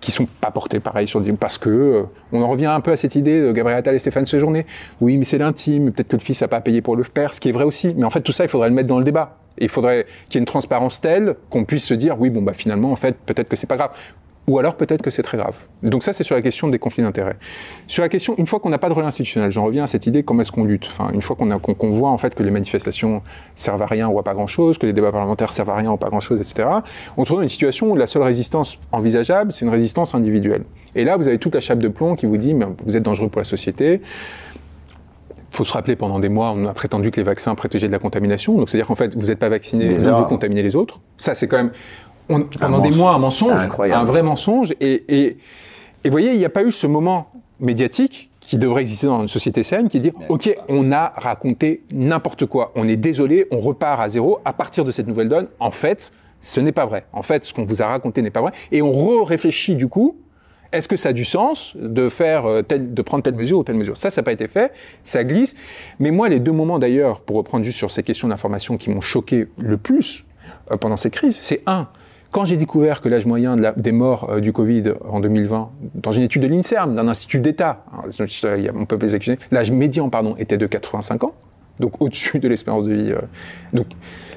qui sont pas portées pareil sur le parce que euh, on en revient un peu à cette idée de Gabriel Attal et Stéphane Séjourné. Oui, mais c'est l'intime, peut-être que le fils n'a pas payé pour le père, ce qui est vrai aussi. Mais en fait, tout ça, il faudrait le mettre dans le débat. il faudrait qu'il y ait une transparence telle qu'on puisse se dire, oui, bon, bah finalement, en fait, peut-être que c'est pas grave. Ou alors peut-être que c'est très grave. Donc ça, c'est sur la question des conflits d'intérêts. Sur la question, une fois qu'on n'a pas de relais institutionnel, j'en reviens à cette idée, comment est-ce qu'on lutte? Enfin, une fois qu'on qu qu voit en fait que les manifestations servent à rien ou à pas grand-chose, que les débats parlementaires servent à rien ou à pas grand-chose, etc., on se retrouve dans une situation où la seule résistance envisageable, c'est une résistance individuelle. Et là, vous avez toute la chape de plomb qui vous dit, mais vous êtes dangereux pour la société, faut se rappeler, pendant des mois, on a prétendu que les vaccins protégeaient de la contamination. Donc, c'est-à-dire qu'en fait, vous n'êtes pas vacciné, vous contaminez les autres. Ça, c'est quand même, on, pendant des mois un mensonge, Incroyable. un vrai mensonge. Et, et, et voyez, il n'y a pas eu ce moment médiatique qui devrait exister dans une société saine, qui dire, OK, on a raconté n'importe quoi, on est désolé, on repart à zéro, à partir de cette nouvelle donne, en fait, ce n'est pas vrai. En fait, ce qu'on vous a raconté n'est pas vrai. Et on re-réfléchit du coup, est-ce que ça a du sens de faire tel, de prendre telle mesure ou telle mesure? Ça, ça n'a pas été fait, ça glisse. Mais moi, les deux moments d'ailleurs, pour reprendre juste sur ces questions d'information qui m'ont choqué le plus euh, pendant cette crise, c'est un, quand j'ai découvert que l'âge moyen des morts euh, du Covid en 2020, dans une étude de l'INSERM, d'un institut d'État, on peut les accuser, l'âge médian était de 85 ans, donc au-dessus de l'espérance de vie. Euh. donc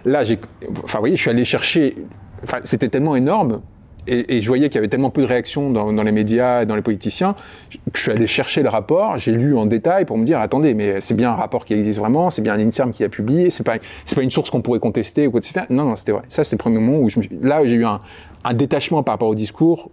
là, j'ai, enfin, vous voyez, je suis allé chercher, enfin, c'était tellement énorme et, je voyais qu'il y avait tellement peu de réactions dans, les médias et dans les politiciens que je suis allé chercher le rapport, j'ai lu en détail pour me dire attendez, mais c'est bien un rapport qui existe vraiment, c'est bien l'INSERM qui a publié, c'est pas pas une source qu'on pourrait contester ou etc. Non, non, c'était vrai. Ça, c'était le premier moment où je là j'ai eu un, un, détachement par rapport au discours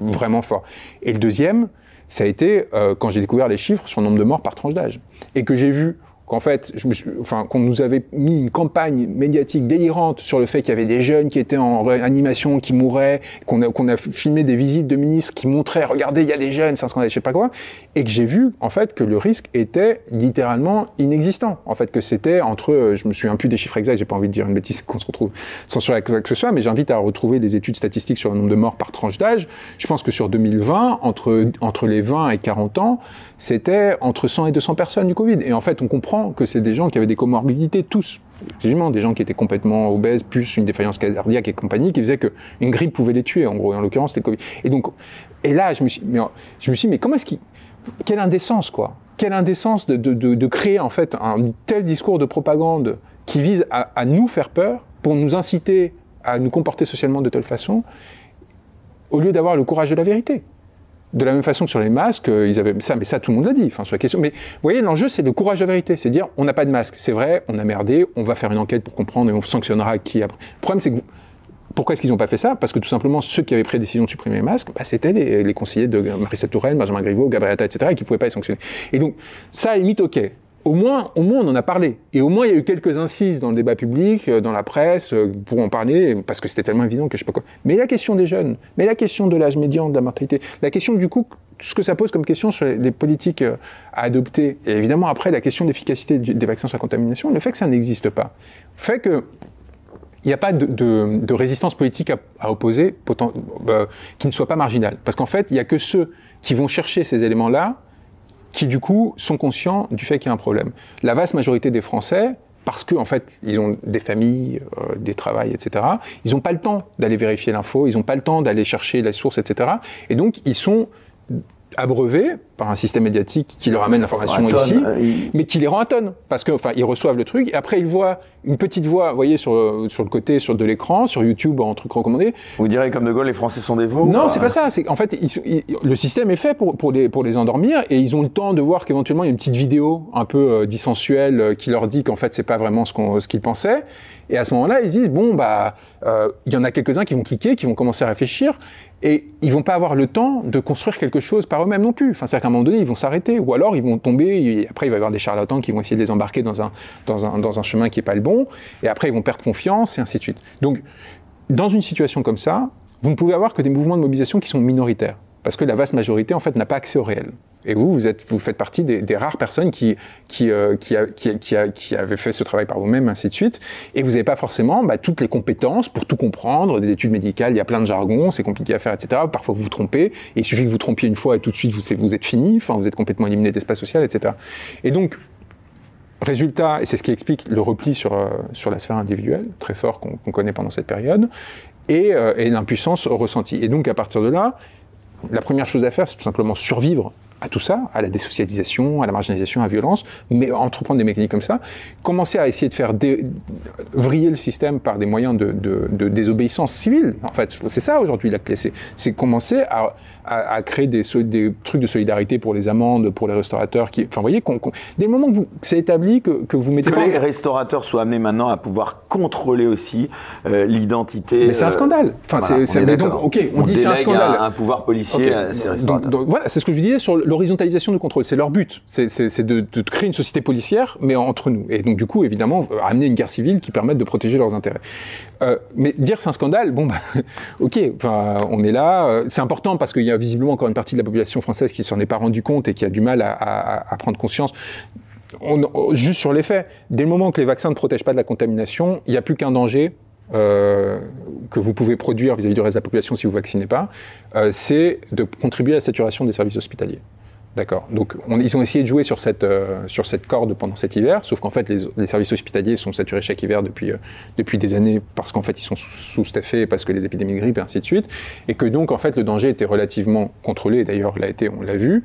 vraiment fort. Et le deuxième, ça a été euh, quand j'ai découvert les chiffres sur le nombre de morts par tranche d'âge et que j'ai vu qu'en fait, je me suis, enfin, qu'on nous avait mis une campagne médiatique délirante sur le fait qu'il y avait des jeunes qui étaient en réanimation, qui mouraient, qu'on a, qu'on a filmé des visites de ministres qui montraient, regardez, il y a des jeunes, c'est un scandale, je sais pas quoi, et que j'ai vu, en fait, que le risque était littéralement inexistant. En fait, que c'était entre, je me souviens plus des chiffres exacts, j'ai pas envie de dire une bêtise qu'on se retrouve sur quoi que ce soit, mais j'invite à retrouver des études statistiques sur le nombre de morts par tranche d'âge. Je pense que sur 2020, entre, entre les 20 et 40 ans, c'était entre 100 et 200 personnes du Covid. Et en fait, on comprend que c'est des gens qui avaient des comorbidités, tous. Des gens qui étaient complètement obèses, plus une défaillance cardiaque et compagnie, qui faisait qu'une grippe pouvait les tuer, en gros. Et en l'occurrence, c'était Covid. Et donc, et là, je me suis, mais, je me suis dit, mais comment est-ce qu'il, quelle indécence, quoi. Quelle indécence de, de, de, créer, en fait, un tel discours de propagande qui vise à nous faire peur, pour nous inciter à nous comporter socialement de telle façon, au lieu d'avoir le courage de la vérité. De la même façon que sur les masques, euh, ils avaient ça, mais ça tout le monde l'a dit, enfin la question. Mais vous voyez, l'enjeu c'est le courage de la vérité, c'est dire on n'a pas de masque, c'est vrai, on a merdé, on va faire une enquête pour comprendre et on sanctionnera qui après. Le problème c'est que pourquoi est-ce qu'ils n'ont pas fait ça? Parce que tout simplement, ceux qui avaient pris la décision de supprimer les masques, bah, c'était les, les, conseillers de Marissa Touraine, Benjamin Griveaux, Gabriel etc., et qui ne pouvaient pas les sanctionner. Et donc, ça, à la limite, ok au moins, au moins, on en a parlé. Et au moins, il y a eu quelques incises dans le débat public, euh, dans la presse, euh, pour en parler, parce que c'était tellement évident que je sais pas quoi. Mais la question des jeunes, mais la question de l'âge médian, de la mortalité, la question du coup, ce que ça pose comme question sur les politiques euh, à adopter, et évidemment après la question d'efficacité des vaccins sur la contamination, le fait que ça n'existe pas, fait que il n'y a pas de, de, de, résistance politique à, à opposer qui ne soit pas marginale. Parce qu'en fait, il n'y a que ceux qui vont chercher ces éléments-là qui du coup sont conscients du fait qu'il y a un problème. La vaste majorité des Français, parce qu'en en fait, ils ont des familles, euh, des travails, etc., ils n'ont pas le temps d'aller vérifier l'info, ils n'ont pas le temps d'aller chercher la source, etc. Et donc, ils sont abreuvés par un système médiatique qui leur amène l'information ici, euh, mais qui les rend à tonne. Parce que, enfin, ils reçoivent le truc, et après, ils voient une petite voix, vous voyez, sur, sur le côté sur de l'écran, sur YouTube, en truc recommandé. Vous direz, comme De Gaulle, les Français sont des veaux Non, c'est pas ça. C'est, en fait, le système est fait pour, pour, les, pour les endormir, et ils ont le temps de voir qu'éventuellement, il y a une petite vidéo un peu euh, dissensuelle euh, qui leur dit qu'en fait, c'est pas vraiment ce, qu'on, ce qu'ils pensaient. Et à ce moment-là, ils disent, bon, bah, euh, il y en a quelques-uns qui vont cliquer, qui vont commencer à réfléchir, et ils vont pas avoir le temps de construire quelque chose par eux-mêmes non plus. Enfin, c'est-à-dire qu'à un moment donné, ils vont s'arrêter, ou alors ils vont tomber, et après il va y avoir des charlatans qui vont essayer de les embarquer dans un, dans un, dans un chemin qui est pas le bon, et après ils vont perdre confiance, et ainsi de suite. Donc, dans une situation comme ça, vous ne pouvez avoir que des mouvements de mobilisation qui sont minoritaires, parce que la vaste majorité, en fait, n'a pas accès au réel. Et vous, vous, êtes, vous faites partie des, rares personnes qui, qui, euh, qui, qui, qui, avaient fait ce travail par vous-même, ainsi de suite. Et vous n'avez pas forcément bah, toutes les compétences pour tout comprendre. Des études médicales, il y a plein de jargon, c'est compliqué à faire, etc. Parfois, vous vous trompez. Il suffit que vous trompiez une fois et tout de suite, vous, vous êtes fini. Enfin, vous êtes complètement éliminé d'espace social, etc. Et donc, résultat, et c'est ce qui explique le repli sur, euh, sur la sphère individuelle, très fort qu'on connaît pendant cette période, et, euh, et l'impuissance ressentie. Et donc, à partir de là, la première chose à faire, c'est tout simplement survivre à tout ça, à la désocialisation, à la marginalisation, à la violence, mais entreprendre des mécaniques comme ça, commencer à essayer de faire vriller le système par des moyens de, de, de désobéissance civile. En fait, c'est ça aujourd'hui la clé, c'est commencer à, à, à, créer des, des trucs de solidarité pour les amendes, pour les restaurateurs. Qui, enfin, vous voyez, qu dès le moment que, que c'est établi, que, que, vous mettez que les restaurateurs soient amenés maintenant à pouvoir contrôler aussi euh, l'identité. Mais c'est un scandale. Enfin, voilà, c'est donc, ok, on, on dit c'est un scandale. Un, un pouvoir policier okay. à ces restaurateurs. Donc, donc, voilà, c'est ce que je disais sur l'horizontalisation du contrôle. C'est leur but. C'est de, créer une société policière, mais entre nous. Et donc, du coup, évidemment, amener une guerre civile qui permette de protéger leurs intérêts. Euh, mais dire c'est un scandale, bon, bah, (laughs) ok, on est là. Euh, c'est important parce qu'il y a visiblement encore une partie de la population française qui s'en est pas rendu compte et qui a du mal à, prendre conscience. On, juste sur les faits, dès le moment que les vaccins ne protègent pas de la contamination, il n'y a plus qu'un danger euh, que vous pouvez produire vis-à-vis -vis du reste de la population si vous vaccinez pas, euh, c'est de contribuer à la saturation des services hospitaliers. D'accord. Donc, on, ils ont essayé de jouer sur cette, euh, sur cette corde pendant cet hiver, sauf qu'en fait, les, services hospitaliers sont saturés chaque hiver depuis, euh, depuis des années parce qu'en fait, ils sont sous-staffés, parce que les épidémies de grippe et ainsi de suite, et que donc, en fait, le danger était relativement contrôlé, d'ailleurs, l'a été, on l'a vu,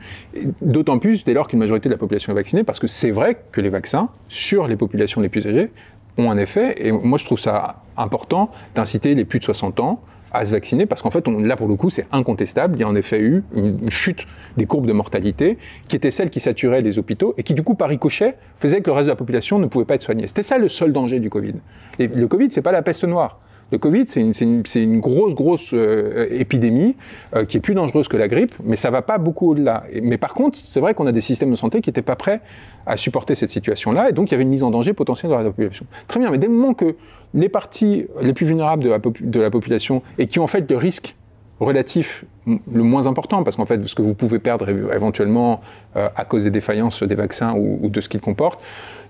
d'autant plus dès lors qu'une majorité de la population est vaccinée, parce que c'est vrai que les vaccins, sur les populations les plus âgées, ont un effet, et moi, je trouve ça important d'inciter les plus de 60 ans à se vacciner parce qu'en fait, on, là pour le coup, c'est incontestable. Il y a en effet eu une chute des courbes de mortalité qui était celle qui saturait les hôpitaux et qui, du coup, par ricochet, faisait que le reste de la population ne pouvait pas être soigné. C'était ça le seul danger du Covid. Et le Covid, c'est pas la peste noire. Le Covid, c'est une, grosse, grosse euh, épidémie euh, qui est plus dangereuse que la grippe, mais ça va pas beaucoup au-delà. Mais par contre, c'est vrai qu'on a des systèmes de santé qui n'étaient pas prêts à supporter cette situation-là, et donc il y avait une mise en danger potentielle de la population. Très bien, mais dès le moment que les parties les plus vulnérables de la, population et qui ont en fait de risques relatifs le moins important, parce qu'en fait, ce que vous pouvez perdre éventuellement euh, à cause des défaillances des vaccins ou de ce qu'ils comportent,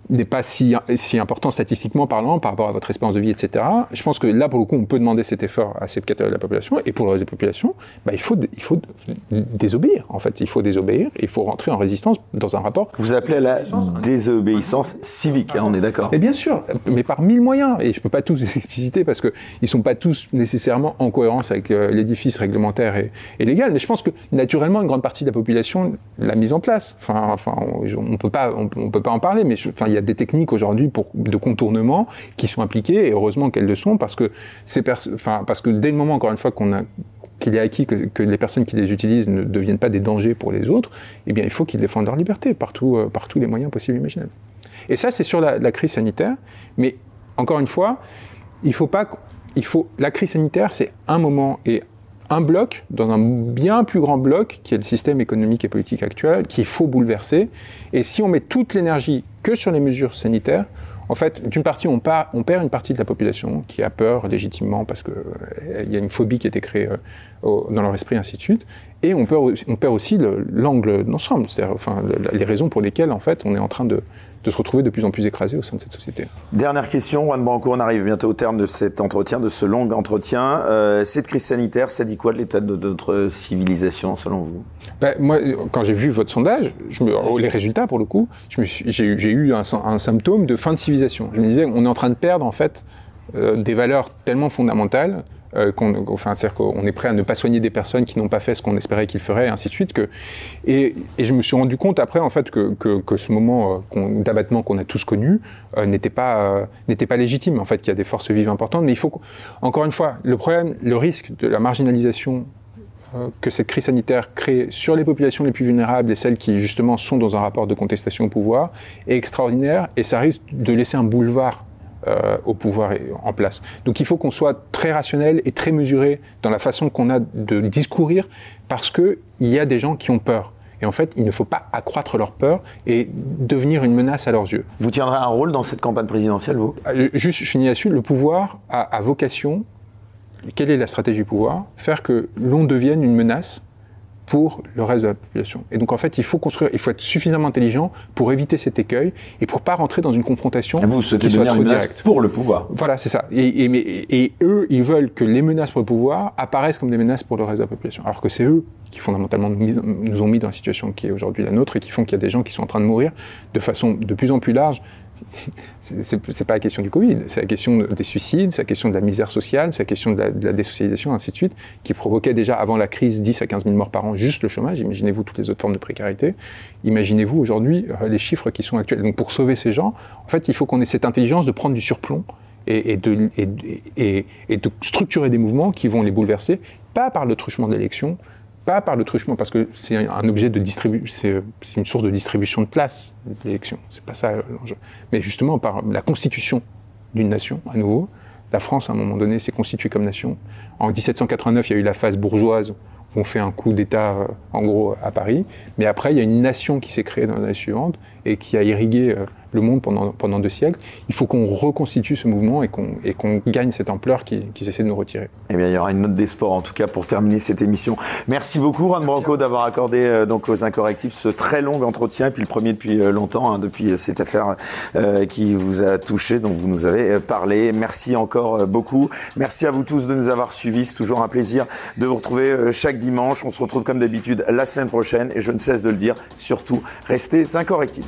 n'est pas si, si important statistiquement parlant par rapport à votre espérance de vie, etc. Je pense que là, pour le coup, on peut demander cet effort à cette catégorie de la population. Et pour le reste des populations, bah, il, faut, il faut désobéir. En fait, il faut désobéir. Il faut rentrer en résistance dans un rapport. Vous appelez la désobéissance civique, hein, on est d'accord. Et bien sûr, mais par mille moyens. Et je ne peux pas tous les expliciter parce qu'ils ne sont pas tous nécessairement en cohérence avec euh, l'édifice réglementaire et, et, légal. Mais je pense que naturellement, une grande partie de la population l'a mise en place. Enfin, enfin on ne peut, pas, on, peut pas en parler, mais enfin, il y a des techniques aujourd'hui de contournement qui sont appliquées, et heureusement qu'elles le sont, parce que, enfin, parce que dès le moment, encore une fois, qu'on a qu'il est acquis que, les personnes qui les utilisent ne deviennent pas des dangers pour les autres, eh bien, il faut qu'ils défendent leur liberté par, euh, par tous les moyens possibles et imaginables. Et ça, c'est sur la, la, crise sanitaire. Mais encore une fois, il faut pas, il faut, la crise sanitaire, c'est un moment et un bloc dans un bien plus grand bloc qui est le système économique et politique actuel qu'il faut bouleverser. Et si on met toute l'énergie que sur les mesures sanitaires, en fait, d'une partie, on, on, perd une partie de la population qui a peur légitimement parce qu'il euh, y a une phobie qui a été créée euh, dans leur esprit, ainsi de suite. Et on perd, on perd aussi l'angle d'ensemble, c'est-à-dire les raisons pour lesquelles, en fait, on est en train de, de se retrouver de plus en plus écrasé au sein de cette société. Dernière question, Juan Branco, on arrive bientôt au terme de cet entretien, de ce long entretien. Euh, cette crise sanitaire, ça dit quoi de l'état de notre civilisation, selon vous? Ben, Moi, quand j'ai vu votre sondage, je me, oh, les résultats, pour le coup, j'ai eu un, un, symptôme de fin de civilisation. Je me disais, on est en train de perdre, en fait, euh, des valeurs tellement fondamentales qu'on, enfin, c'est-à-dire qu'on est prêt à ne pas soigner des personnes qui n'ont pas fait ce qu'on espérait qu'ils feraient, et ainsi de suite. Et, je me suis rendu compte après, en fait, que, ce moment euh, d'abattement qu'on a tous connu euh, n'était pas n'était pas légitime. En fait, qu'il y a des forces vives importantes, mais il faut encore une fois, le problème, le risque de la marginalisation que cette crise sanitaire crée sur les populations les plus vulnérables et celles qui justement sont dans un rapport de contestation au pouvoir est extraordinaire et ça risque de laisser un boulevard euh, au pouvoir en place. Donc il faut qu'on soit très rationnel et très mesuré dans la façon qu'on a de discourir parce qu'il y a des gens qui ont peur. Et en fait, il ne faut pas accroître leur peur et devenir une menace à leurs yeux. Vous tiendrez un rôle dans cette campagne présidentielle, vous? Euh, Juste, je finis là-dessus. Le pouvoir a, a vocation, quelle est la stratégie du pouvoir? Faire que l'on devienne une menace pour le reste de la population. Et donc en fait, il faut construire, il faut être suffisamment intelligent pour éviter cet écueil et pour pas rentrer dans une confrontation vous souhaitez qui soit trop directe. Pour le pouvoir. Voilà, c'est ça. Et, et, et, eux, ils veulent que les menaces pour le pouvoir apparaissent comme des menaces pour le reste de la population, alors que c'est eux qui fondamentalement nous ont mis dans la situation qui est aujourd'hui la nôtre et qui font qu'il y a des gens qui sont en train de mourir de façon de plus en plus large c'est pas la question du Covid, c'est la question des suicides, c'est la question de la misère sociale, c'est la question de la, désocialisation, ainsi de suite, qui provoquait déjà avant la crise 10 à 15 000 morts par an, juste le chômage. Imaginez-vous toutes les autres formes de précarité. Imaginez-vous aujourd'hui euh, les chiffres qui sont actuels. Donc pour sauver ces gens, en fait, il faut qu'on ait cette intelligence de prendre du surplomb et, de, et, et, de structurer des mouvements qui vont les bouleverser, pas par le truchement de l'élection, pas par le truchement, parce que c'est un objet de distribution, c'est une source de distribution de place, l'élection. C'est pas ça l'enjeu. Mais justement par la constitution d'une nation, à nouveau. La France, à un moment donné, s'est constituée comme nation. En 1789, il y a eu la phase bourgeoise, où on fait un coup d'État, euh, en gros, à Paris. Mais après, il y a une nation qui s'est créée dans l'année suivante et qui a irrigué euh, le monde pendant, pendant deux siècles. Il faut qu'on reconstitue ce mouvement et qu'on et qu'on gagne cette ampleur qui, qui essaie de nous retirer. Eh bien, il y aura une note des sports, en tout cas, pour terminer cette émission. Merci beaucoup, Juan Branco, d'avoir accordé euh, donc aux incorrectibles ce très long entretien, et puis le premier depuis euh, longtemps, hein, depuis cette affaire euh, qui vous a touché, dont vous nous avez parlé. Merci encore beaucoup. Merci à vous tous de nous avoir suivis. C'est toujours un plaisir de vous retrouver chaque dimanche. On se retrouve comme d'habitude la semaine prochaine, et je ne cesse de le dire, surtout, restez incorrectibles.